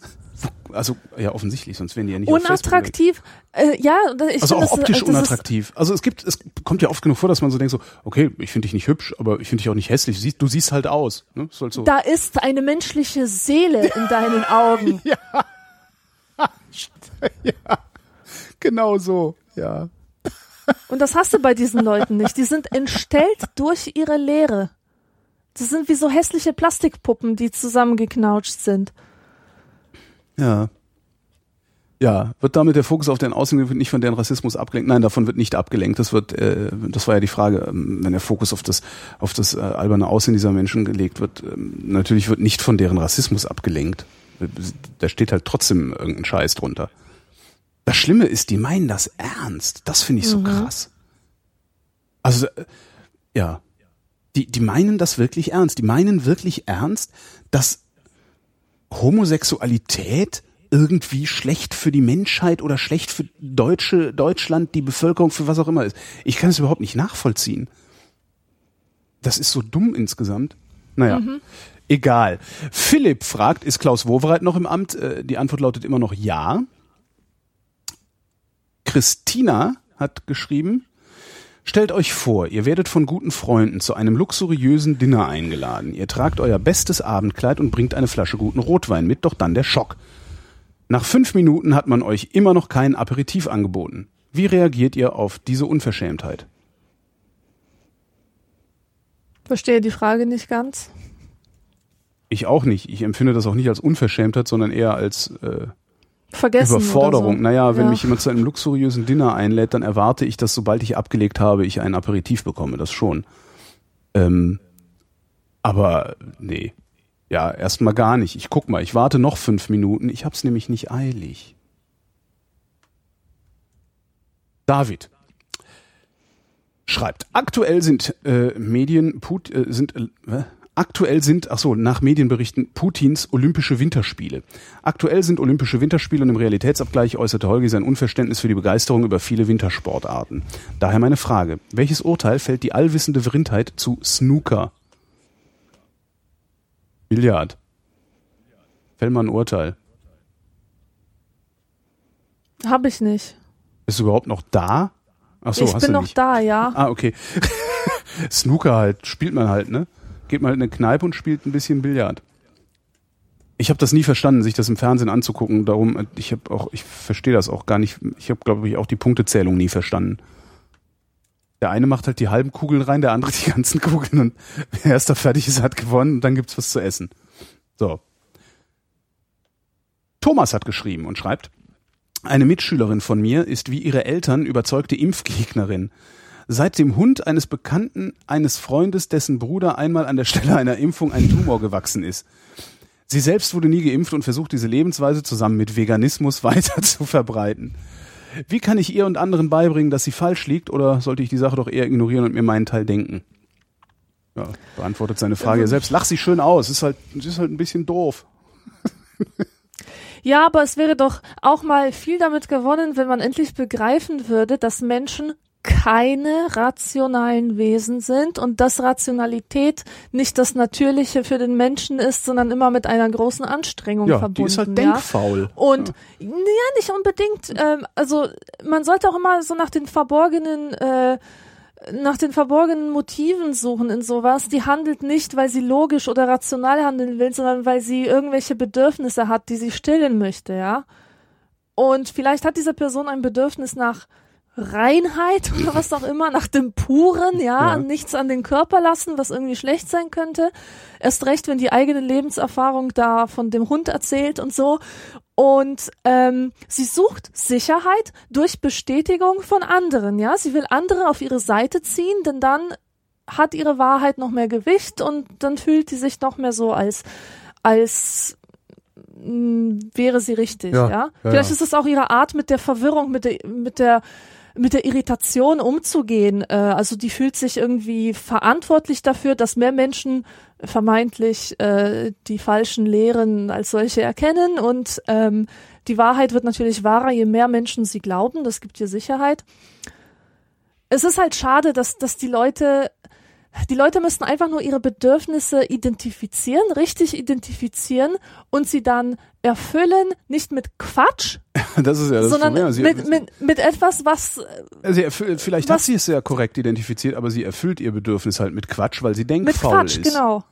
Also ja, offensichtlich, sonst wären die ja nicht Unattraktiv. Äh, ja, ich also auch das, optisch das unattraktiv. Also es gibt, es kommt ja oft genug vor, dass man so denkt so, okay, ich finde dich nicht hübsch, aber ich finde dich auch nicht hässlich. Siehst, du siehst halt aus. Ne? Ist halt so. Da ist eine menschliche Seele in deinen Augen. genau so. Ja. Und das hast du bei diesen Leuten nicht. Die sind entstellt durch ihre Leere. Das sind wie so hässliche Plastikpuppen, die zusammengeknautscht sind. Ja. Ja, wird damit der Fokus auf den Außen nicht von deren Rassismus abgelenkt? Nein, davon wird nicht abgelenkt. Das wird, äh, das war ja die Frage, ähm, wenn der Fokus auf das, auf das äh, alberne Aussehen dieser Menschen gelegt wird. Ähm, natürlich wird nicht von deren Rassismus abgelenkt. Da steht halt trotzdem irgendein Scheiß drunter. Das Schlimme ist, die meinen das ernst. Das finde ich so krass. Also, äh, ja. Die, die meinen das wirklich ernst. Die meinen wirklich ernst, dass Homosexualität irgendwie schlecht für die Menschheit oder schlecht für Deutsche, Deutschland, die Bevölkerung, für was auch immer ist. Ich kann es überhaupt nicht nachvollziehen. Das ist so dumm insgesamt. Naja, egal. Philipp fragt, ist Klaus Wowereit noch im Amt? Äh, Die Antwort lautet immer noch ja. Christina hat geschrieben, Stellt euch vor, ihr werdet von guten Freunden zu einem luxuriösen Dinner eingeladen. Ihr tragt euer bestes Abendkleid und bringt eine Flasche guten Rotwein mit, doch dann der Schock. Nach fünf Minuten hat man euch immer noch kein Aperitif angeboten. Wie reagiert ihr auf diese Unverschämtheit? Verstehe die Frage nicht ganz. Ich auch nicht. Ich empfinde das auch nicht als Unverschämtheit, sondern eher als äh, Vergessen. Überforderung. So. Naja, wenn ja. mich jemand zu einem luxuriösen Dinner einlädt, dann erwarte ich, dass sobald ich abgelegt habe, ich ein Aperitif bekomme. Das schon. Ähm, aber nee. Ja, erstmal gar nicht. Ich guck mal, ich warte noch fünf Minuten. Ich hab's nämlich nicht eilig. David schreibt, aktuell sind äh, Medien Put, äh, sind äh, aktuell sind ach so, nach Medienberichten Putins Olympische Winterspiele. Aktuell sind Olympische Winterspiele und im Realitätsabgleich äußerte Holgi sein Unverständnis für die Begeisterung über viele Wintersportarten. Daher meine Frage, welches Urteil fällt die allwissende Vrindheit zu Snooker? Billard. Fällt mal ein Urteil. Habe ich nicht. Bist du überhaupt noch da? Ach so, ich hast bin du noch nicht. da, ja. Ah, okay. Snooker halt, spielt man halt, ne? Geht mal in eine Kneipe und spielt ein bisschen Billard. Ich habe das nie verstanden, sich das im Fernsehen anzugucken. Darum, ich habe auch, ich verstehe das auch gar nicht. Ich habe, glaube ich, auch die Punktezählung nie verstanden. Der eine macht halt die halben Kugeln rein, der andere die ganzen Kugeln und wer erst da fertig ist, hat gewonnen und dann gibt's was zu essen. So. Thomas hat geschrieben und schreibt, eine Mitschülerin von mir ist wie ihre Eltern überzeugte Impfgegnerin. Seit dem Hund eines Bekannten eines Freundes, dessen Bruder einmal an der Stelle einer Impfung ein Tumor gewachsen ist. Sie selbst wurde nie geimpft und versucht diese Lebensweise zusammen mit Veganismus weiter zu verbreiten. Wie kann ich ihr und anderen beibringen, dass sie falsch liegt oder sollte ich die Sache doch eher ignorieren und mir meinen Teil denken? Ja, beantwortet seine Frage ja selbst. Lach sie schön aus, ist halt, ist halt ein bisschen doof. Ja, aber es wäre doch auch mal viel damit gewonnen, wenn man endlich begreifen würde, dass Menschen keine rationalen Wesen sind und dass Rationalität nicht das Natürliche für den Menschen ist, sondern immer mit einer großen Anstrengung Ja, verbunden. die ist halt ja? denkfaul. Und ja, nicht unbedingt. Ähm, also man sollte auch immer so nach den verborgenen, äh, nach den verborgenen Motiven suchen in sowas. Die handelt nicht, weil sie logisch oder rational handeln will, sondern weil sie irgendwelche Bedürfnisse hat, die sie stillen möchte, ja. Und vielleicht hat diese Person ein Bedürfnis nach Reinheit oder was auch immer, nach dem Puren, ja, Ja. nichts an den Körper lassen, was irgendwie schlecht sein könnte. Erst recht, wenn die eigene Lebenserfahrung da von dem Hund erzählt und so. Und ähm, sie sucht Sicherheit durch Bestätigung von anderen, ja. Sie will andere auf ihre Seite ziehen, denn dann hat ihre Wahrheit noch mehr Gewicht und dann fühlt sie sich noch mehr so als als mh, wäre sie richtig, Ja, ja. ja, Vielleicht ja. ist es auch ihre Art mit der Verwirrung, mit der mit der mit der Irritation umzugehen. Äh, also die fühlt sich irgendwie verantwortlich dafür, dass mehr Menschen vermeintlich äh, die falschen Lehren als solche erkennen und ähm, die Wahrheit wird natürlich wahrer, je mehr Menschen sie glauben. Das gibt ihr Sicherheit. Es ist halt schade, dass, dass die Leute, die Leute müssen einfach nur ihre Bedürfnisse identifizieren, richtig identifizieren und sie dann erfüllen, nicht mit Quatsch, Das ist ja das sondern Problem. Sie, mit, mit, mit etwas, was sie erfüllt, vielleicht hat was- sie es sehr korrekt identifiziert, aber sie erfüllt ihr Bedürfnis halt mit Quatsch, weil sie mit denkfaul Quatsch, ist. genau.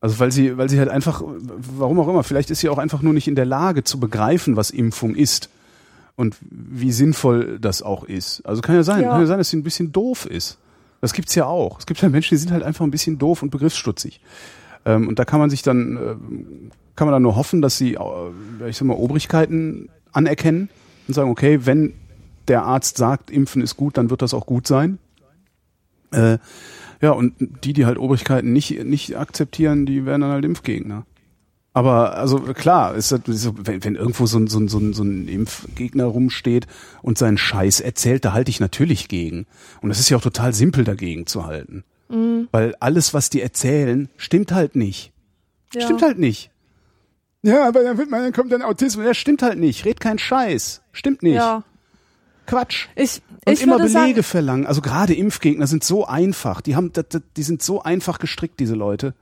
Also weil sie, weil sie halt einfach, warum auch immer, vielleicht ist sie auch einfach nur nicht in der Lage zu begreifen, was Impfung ist und wie sinnvoll das auch ist. Also kann ja sein, Ja. kann ja sein, dass sie ein bisschen doof ist. Das gibt's ja auch. Es gibt ja Menschen, die sind halt einfach ein bisschen doof und begriffsstutzig. Ähm, und da kann man sich dann, äh, kann man dann nur hoffen, dass sie, äh, ich sag mal, Obrigkeiten anerkennen und sagen, okay, wenn der Arzt sagt, Impfen ist gut, dann wird das auch gut sein. Äh, ja, und die, die halt Obrigkeiten nicht, nicht akzeptieren, die werden dann halt Impfgegner. Aber also klar, ist das wenn, wenn irgendwo so ein, so, ein, so, ein, so ein Impfgegner rumsteht und seinen Scheiß erzählt, da halte ich natürlich gegen. Und es ist ja auch total simpel dagegen zu halten. Weil alles, was die erzählen, stimmt halt nicht. Ja. Stimmt halt nicht. Ja, aber dann, wird man, dann kommt dann Autismus. Ja, stimmt halt nicht. Red keinen Scheiß. Stimmt nicht. Ja. Quatsch. Ich, Und ich immer Belege sagen, verlangen. Also gerade Impfgegner sind so einfach. Die haben, die sind so einfach gestrickt, diese Leute.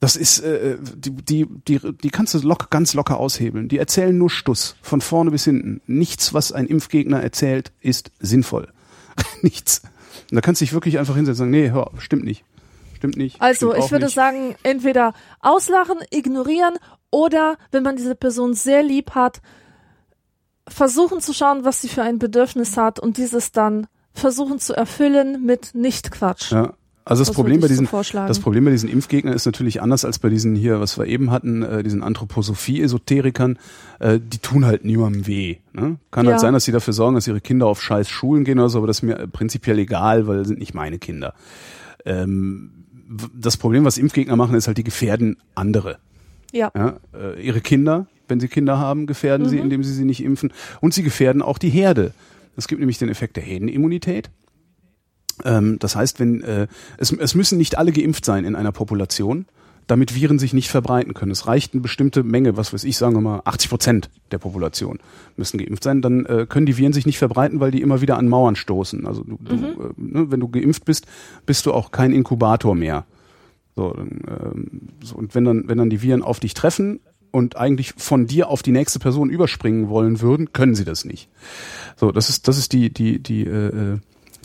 Das ist, äh, die, die, die, die kannst du lock, ganz locker aushebeln. Die erzählen nur Stuss, von vorne bis hinten. Nichts, was ein Impfgegner erzählt, ist sinnvoll. Nichts. Und da kannst du dich wirklich einfach hinsetzen und sagen, nee, hör, stimmt nicht. Stimmt nicht. Also stimmt ich würde nicht. sagen, entweder auslachen, ignorieren oder, wenn man diese Person sehr lieb hat, versuchen zu schauen, was sie für ein Bedürfnis hat und dieses dann versuchen zu erfüllen mit Nicht-Quatsch. Ja. Also das Problem bei diesen, das Problem bei diesen Impfgegnern ist natürlich anders als bei diesen hier, was wir eben hatten, äh, diesen Anthroposophie-Esoterikern. Äh, die tun halt niemandem weh. Ne? Kann Ja. halt sein, dass sie dafür sorgen, dass ihre Kinder auf scheiß Schulen gehen oder so, aber das ist mir äh, prinzipiell egal, weil das sind nicht meine Kinder. Ähm, das Problem, was Impfgegner machen, ist halt, die gefährden andere. Ja. Ja? Äh, ihre Kinder, wenn sie Kinder haben, gefährden sie, indem sie sie nicht impfen. Und sie gefährden auch die Herde. Es gibt nämlich den Effekt der Herdenimmunität. Ähm, das heißt, wenn äh, es, es müssen nicht alle geimpft sein in einer Population, damit Viren sich nicht verbreiten können. Es reicht eine bestimmte Menge, was weiß ich, sagen wir mal 80 Prozent der Population müssen geimpft sein. Dann äh, können die Viren sich nicht verbreiten, weil die immer wieder an Mauern stoßen. Also du, du, äh, ne, wenn du geimpft bist, bist du auch kein Inkubator mehr. So, ähm, so, und wenn dann, wenn dann die Viren auf dich treffen und eigentlich von dir auf die nächste Person überspringen wollen würden, können sie das nicht. So, das ist, das ist die, die, die, äh, äh,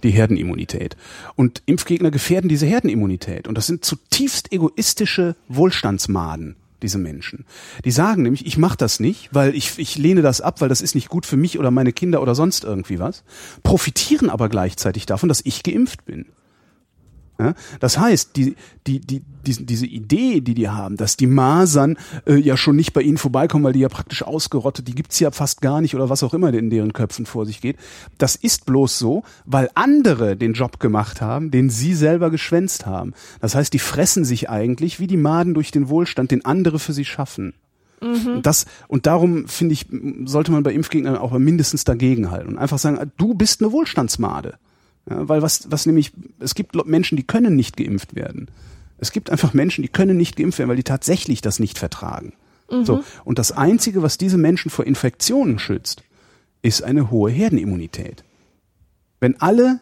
die Herdenimmunität. Und Impfgegner gefährden diese Herdenimmunität. Und das sind zutiefst egoistische Wohlstandsmaden, diese Menschen. Die sagen nämlich, ich mache das nicht, weil ich, ich lehne das ab, weil das ist nicht gut für mich oder meine Kinder oder sonst irgendwie was, profitieren aber gleichzeitig davon, dass ich geimpft bin. Ja? Das heißt, die, die, die, diese, diese Idee, die die haben, dass die Masern äh, ja schon nicht bei ihnen vorbeikommen, weil die ja praktisch ausgerottet, die gibt's ja fast gar nicht oder was auch immer in deren Köpfen vor sich geht, das ist bloß so, weil andere den Job gemacht haben, den sie selber geschwänzt haben. Das heißt, die fressen sich eigentlich wie die Maden durch den Wohlstand, den andere für sie schaffen. Und Das, und darum finde ich, sollte man bei Impfgegnern auch mindestens dagegenhalten und einfach sagen, du bist eine Wohlstandsmade. Ja, weil was, was nämlich, es gibt Menschen, die können nicht geimpft werden. Es gibt einfach Menschen, die können nicht geimpft werden, weil die tatsächlich das nicht vertragen. So. Und das einzige, was diese Menschen vor Infektionen schützt, ist eine hohe Herdenimmunität. Wenn alle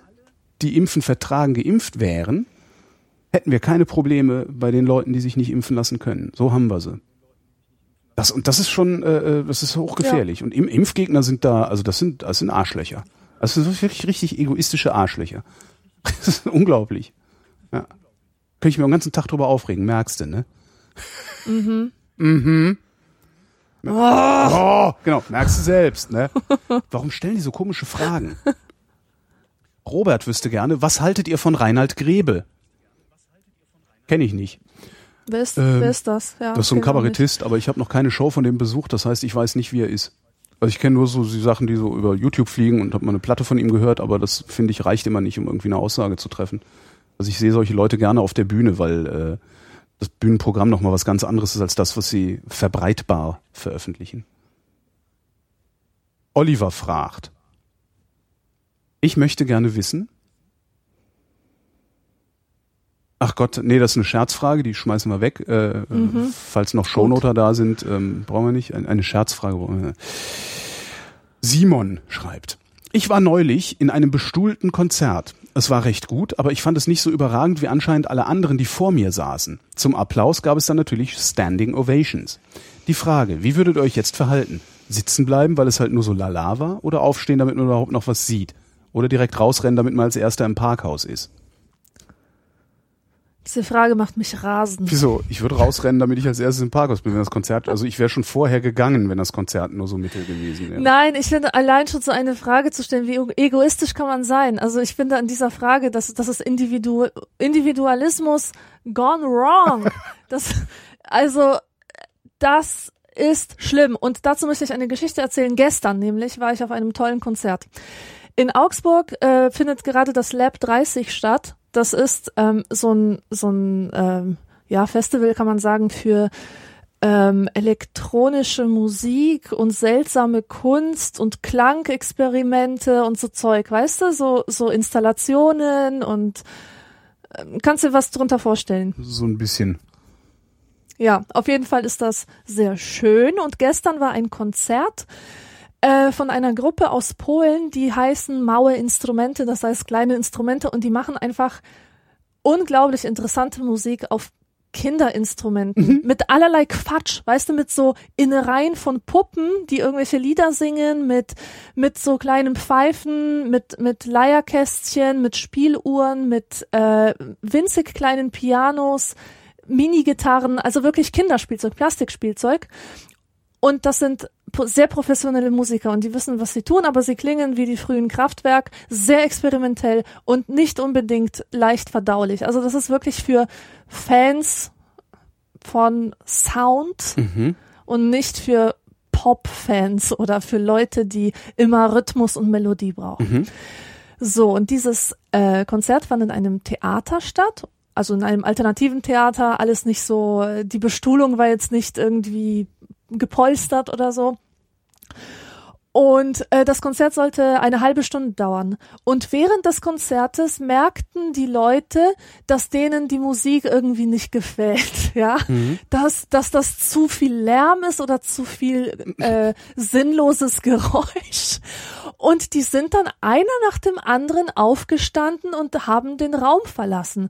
die Impfen vertragen, geimpft wären, hätten wir keine Probleme bei den Leuten, die sich nicht impfen lassen können. So haben wir sie. Das, und das ist schon, äh, äh das ist hochgefährlich. Ja. Und Im Impfgegner sind da, also das sind, das sind Arschlöcher. Das sind wirklich richtig egoistische Arschlöcher. Das ist unglaublich. Ja. Könnte ich mir den ganzen Tag drüber aufregen, merkst du, ne? Mhm. mhm. Oh. oh. Genau, merkst du selbst, ne? Warum stellen die so komische Fragen? Robert wüsste gerne, was haltet ihr von Reinhard Grebe? Kenne ich nicht. Wer ist, ähm, wer ist das? Ja, das ist so ein Kabarettist, aber ich habe noch keine Show von dem besucht, das heißt, ich weiß nicht, wie er ist. Also ich kenne nur so die Sachen, die so über YouTube fliegen und habe mal eine Platte von ihm gehört, aber das finde ich reicht immer nicht, um irgendwie eine Aussage zu treffen. Also ich sehe solche Leute gerne auf der Bühne, weil äh, das Bühnenprogramm nochmal was ganz anderes ist als das, was sie verbreitbar veröffentlichen. Oliver fragt, ich möchte gerne wissen, Ach Gott, nee, das ist eine Scherzfrage, die schmeißen wir weg. Äh, mhm. Falls noch Shownoter da sind, ähm, brauchen wir nicht. Eine Scherzfrage. Simon schreibt. Ich war neulich in einem bestuhlten Konzert. Es war recht gut, aber ich fand es nicht so überragend wie anscheinend alle anderen, die vor mir saßen. Zum Applaus gab es dann natürlich Standing Ovations. Die Frage, wie würdet ihr euch jetzt verhalten? Sitzen bleiben, weil es halt nur so lala war, oder aufstehen, damit man überhaupt noch was sieht? Oder direkt rausrennen, damit man als erster im Parkhaus ist? Diese Frage macht mich rasend. Wieso? Ich würde rausrennen, damit ich als erstes im Parkhaus bin, wenn das Konzert, also ich wäre schon vorher gegangen, wenn das Konzert nur so mittel gewesen wäre. Nein, ich finde allein schon so eine Frage zu stellen, wie egoistisch kann man sein? Also ich finde an dieser Frage, dass das ist Individu Individualismus gone wrong. das, also, das ist schlimm. Und dazu möchte ich eine Geschichte erzählen. Gestern nämlich war ich auf einem tollen Konzert. In Augsburg äh, findet gerade das Lab 30 statt das ist ähm, so ein, so ein ähm, ja, Festival, kann man sagen, für ähm, elektronische Musik und seltsame Kunst und Klangexperimente und so Zeug, weißt du, so, so Installationen und ähm, kannst dir was drunter vorstellen? So ein bisschen. Ja, auf jeden Fall ist das sehr schön und gestern war ein Konzert äh, von einer Gruppe aus Polen, die heißen Maue Instrumente, das heißt kleine Instrumente und die machen einfach unglaublich interessante Musik auf Kinderinstrumenten mhm. mit allerlei Quatsch, weißt du, mit so Innereien von Puppen, die irgendwelche Lieder singen, mit mit so kleinen Pfeifen, mit mit Leierkästchen, mit Spieluhren, mit äh, winzig kleinen Pianos, Mini-Gitarren, also wirklich Kinderspielzeug, Plastikspielzeug. Und das sind sehr professionelle Musiker und die wissen, was sie tun, aber sie klingen wie die frühen Kraftwerk, sehr experimentell und nicht unbedingt leicht verdaulich. Also das ist wirklich für Fans von Sound mhm. und nicht für Pop-Fans oder für Leute, die immer Rhythmus und Melodie brauchen. Mhm. So, und dieses äh, Konzert fand in einem Theater statt also in einem alternativen Theater, alles nicht so, die Bestuhlung war jetzt nicht irgendwie gepolstert oder so. Und äh, das Konzert sollte eine halbe Stunde dauern. Und während des Konzertes merkten die Leute, dass denen die Musik irgendwie nicht gefällt, ja, mhm. dass dass das zu viel Lärm ist oder zu viel äh, sinnloses Geräusch. Und die sind dann einer nach dem anderen aufgestanden und haben den Raum verlassen.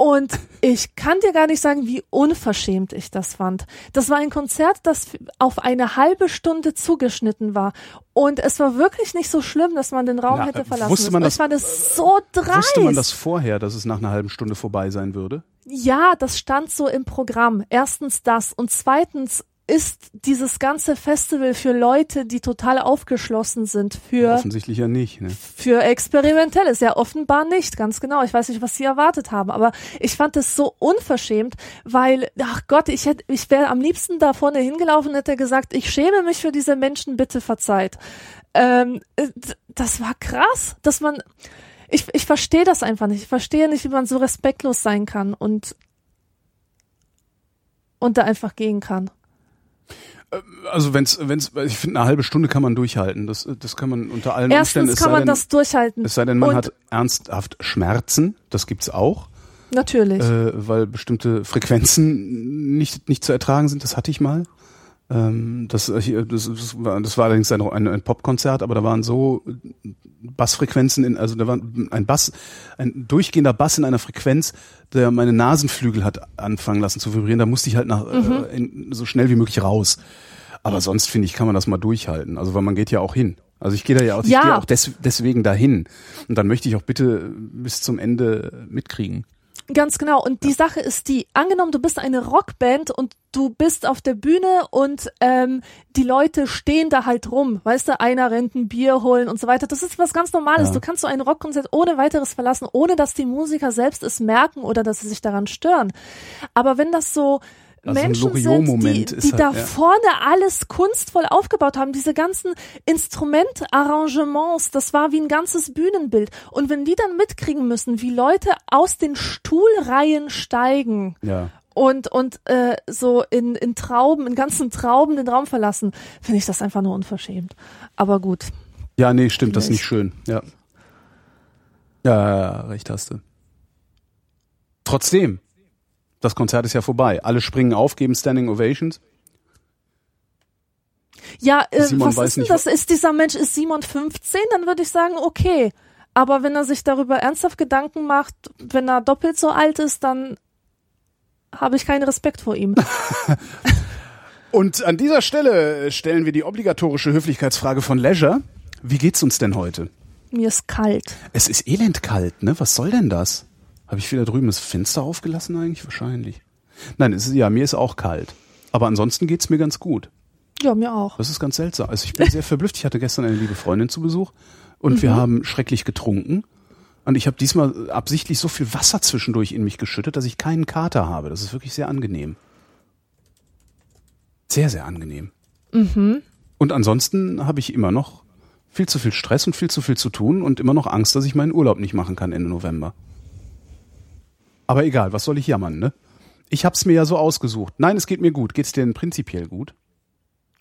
Und ich kann dir gar nicht sagen, wie unverschämt ich das fand. Das war ein Konzert, das auf eine halbe Stunde zugeschnitten war. Und es war wirklich nicht so schlimm, dass man den Raum Na, hätte verlassen wusste man müssen. Das, ich fand es so dreist. Wusste man das vorher, dass es nach einer halben Stunde vorbei sein würde? Ja, das stand so im Programm. Erstens das. Und zweitens ist dieses ganze Festival für Leute, die total aufgeschlossen sind für offensichtlich ja nicht, ne? Für experimentelles, ja offenbar nicht, ganz genau. Ich weiß nicht, was sie erwartet haben, aber ich fand es so unverschämt, weil ach Gott, ich hätte ich wäre am liebsten da vorne hingelaufen und hätte gesagt, ich schäme mich für diese Menschen, bitte verzeiht. Ähm, das war krass, dass man ich, ich verstehe das einfach nicht. Ich verstehe nicht, wie man so respektlos sein kann und und da einfach gehen kann. Also wenn's, wenn's, ich finde, eine halbe Stunde kann man durchhalten. Das, das kann man unter allen Erstens Umständen. kann man denn, das durchhalten. Es sei denn, man Und hat ernsthaft Schmerzen. Das gibt's auch. Natürlich. Äh, weil bestimmte Frequenzen nicht, nicht zu ertragen sind. Das hatte ich mal. Ähm, das, das, das, war, das war allerdings ein, ein, ein Popkonzert, aber da waren so Bassfrequenzen in, also da war ein Bass, ein durchgehender Bass in einer Frequenz, der meine Nasenflügel hat anfangen lassen zu vibrieren. Da musste ich halt nach, Mhm. äh, in, so schnell wie möglich raus. Aber sonst finde ich, kann man das mal durchhalten. Also weil man geht ja auch hin. Also ich gehe da ja auch, ich Ja. gehe auch des, deswegen dahin. Und dann möchte ich auch bitte bis zum Ende mitkriegen. Ganz genau. Und die Sache ist die, angenommen, du bist eine Rockband und du bist auf der Bühne und ähm, die Leute stehen da halt rum. Weißt du, einer rennt ein Bier holen und so weiter. Das ist was ganz Normales. Ja. Du kannst so ein Rockkonzert ohne weiteres verlassen, ohne dass die Musiker selbst es merken oder dass sie sich daran stören. Aber wenn das so Also Menschen sind, die, die halt, da ja. vorne alles kunstvoll aufgebaut haben, diese ganzen Instrumentarrangements, das war wie ein ganzes Bühnenbild. Und wenn die dann mitkriegen müssen, wie Leute aus den Stuhlreihen steigen Ja. und und äh, so in in Trauben, in ganzen Trauben den Raum verlassen, finde ich das einfach nur unverschämt. Aber gut. Ja, nee, stimmt, das ist nicht schön. Ja. Ja, ja, ja, recht hast du. Trotzdem, das Konzert ist ja vorbei. Alle springen auf, geben Standing Ovations. Ja, äh, was ist denn das? Ist dieser Mensch ist Simon 15, dann würde ich sagen, okay. Aber wenn er sich darüber ernsthaft Gedanken macht, wenn er doppelt so alt ist, dann habe ich keinen Respekt vor ihm. Und an dieser Stelle stellen wir die obligatorische Höflichkeitsfrage von Leisure. Wie geht's uns denn heute? Mir ist kalt. Es ist elend kalt, ne? Was soll denn das? Habe ich wieder drüben das Fenster aufgelassen eigentlich? Wahrscheinlich. Nein, es ist, ja, mir ist auch kalt. Aber ansonsten geht's mir ganz gut. Ja, mir auch. Das ist ganz seltsam. Also ich bin sehr verblüfft. Ich hatte gestern eine liebe Freundin zu Besuch und Mhm. wir haben schrecklich getrunken. Und ich habe diesmal absichtlich so viel Wasser zwischendurch in mich geschüttet, dass ich keinen Kater habe. Das ist wirklich sehr angenehm. Sehr, sehr angenehm. Mhm. Und ansonsten habe ich immer noch viel zu viel Stress und viel zu viel zu tun und immer noch Angst, dass ich meinen Urlaub nicht machen kann Ende November. Aber egal, was soll ich jammern, ne? Ich hab's mir ja so ausgesucht. Nein, es geht mir gut. Geht's dir denn prinzipiell gut?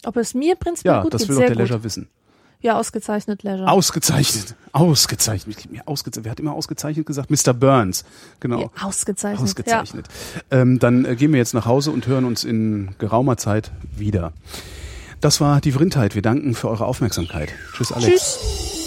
Ob es mir prinzipiell Ja, gut das geht, will doch der gut. Leisure wissen. Ja, ausgezeichnet Leisure. Ausgezeichnet. Ausgezeichnet. Mir ausgezeichnet. Wer hat immer ausgezeichnet gesagt? Mr. Burns. Genau. ja, ausgezeichnet. Ausgezeichnet. Ähm, dann äh, gehen wir jetzt nach Hause und hören uns in geraumer Zeit wieder. Das war die Vrindheit. Wir danken für eure Aufmerksamkeit. Tschüss, Ja. Alex. Tschüss.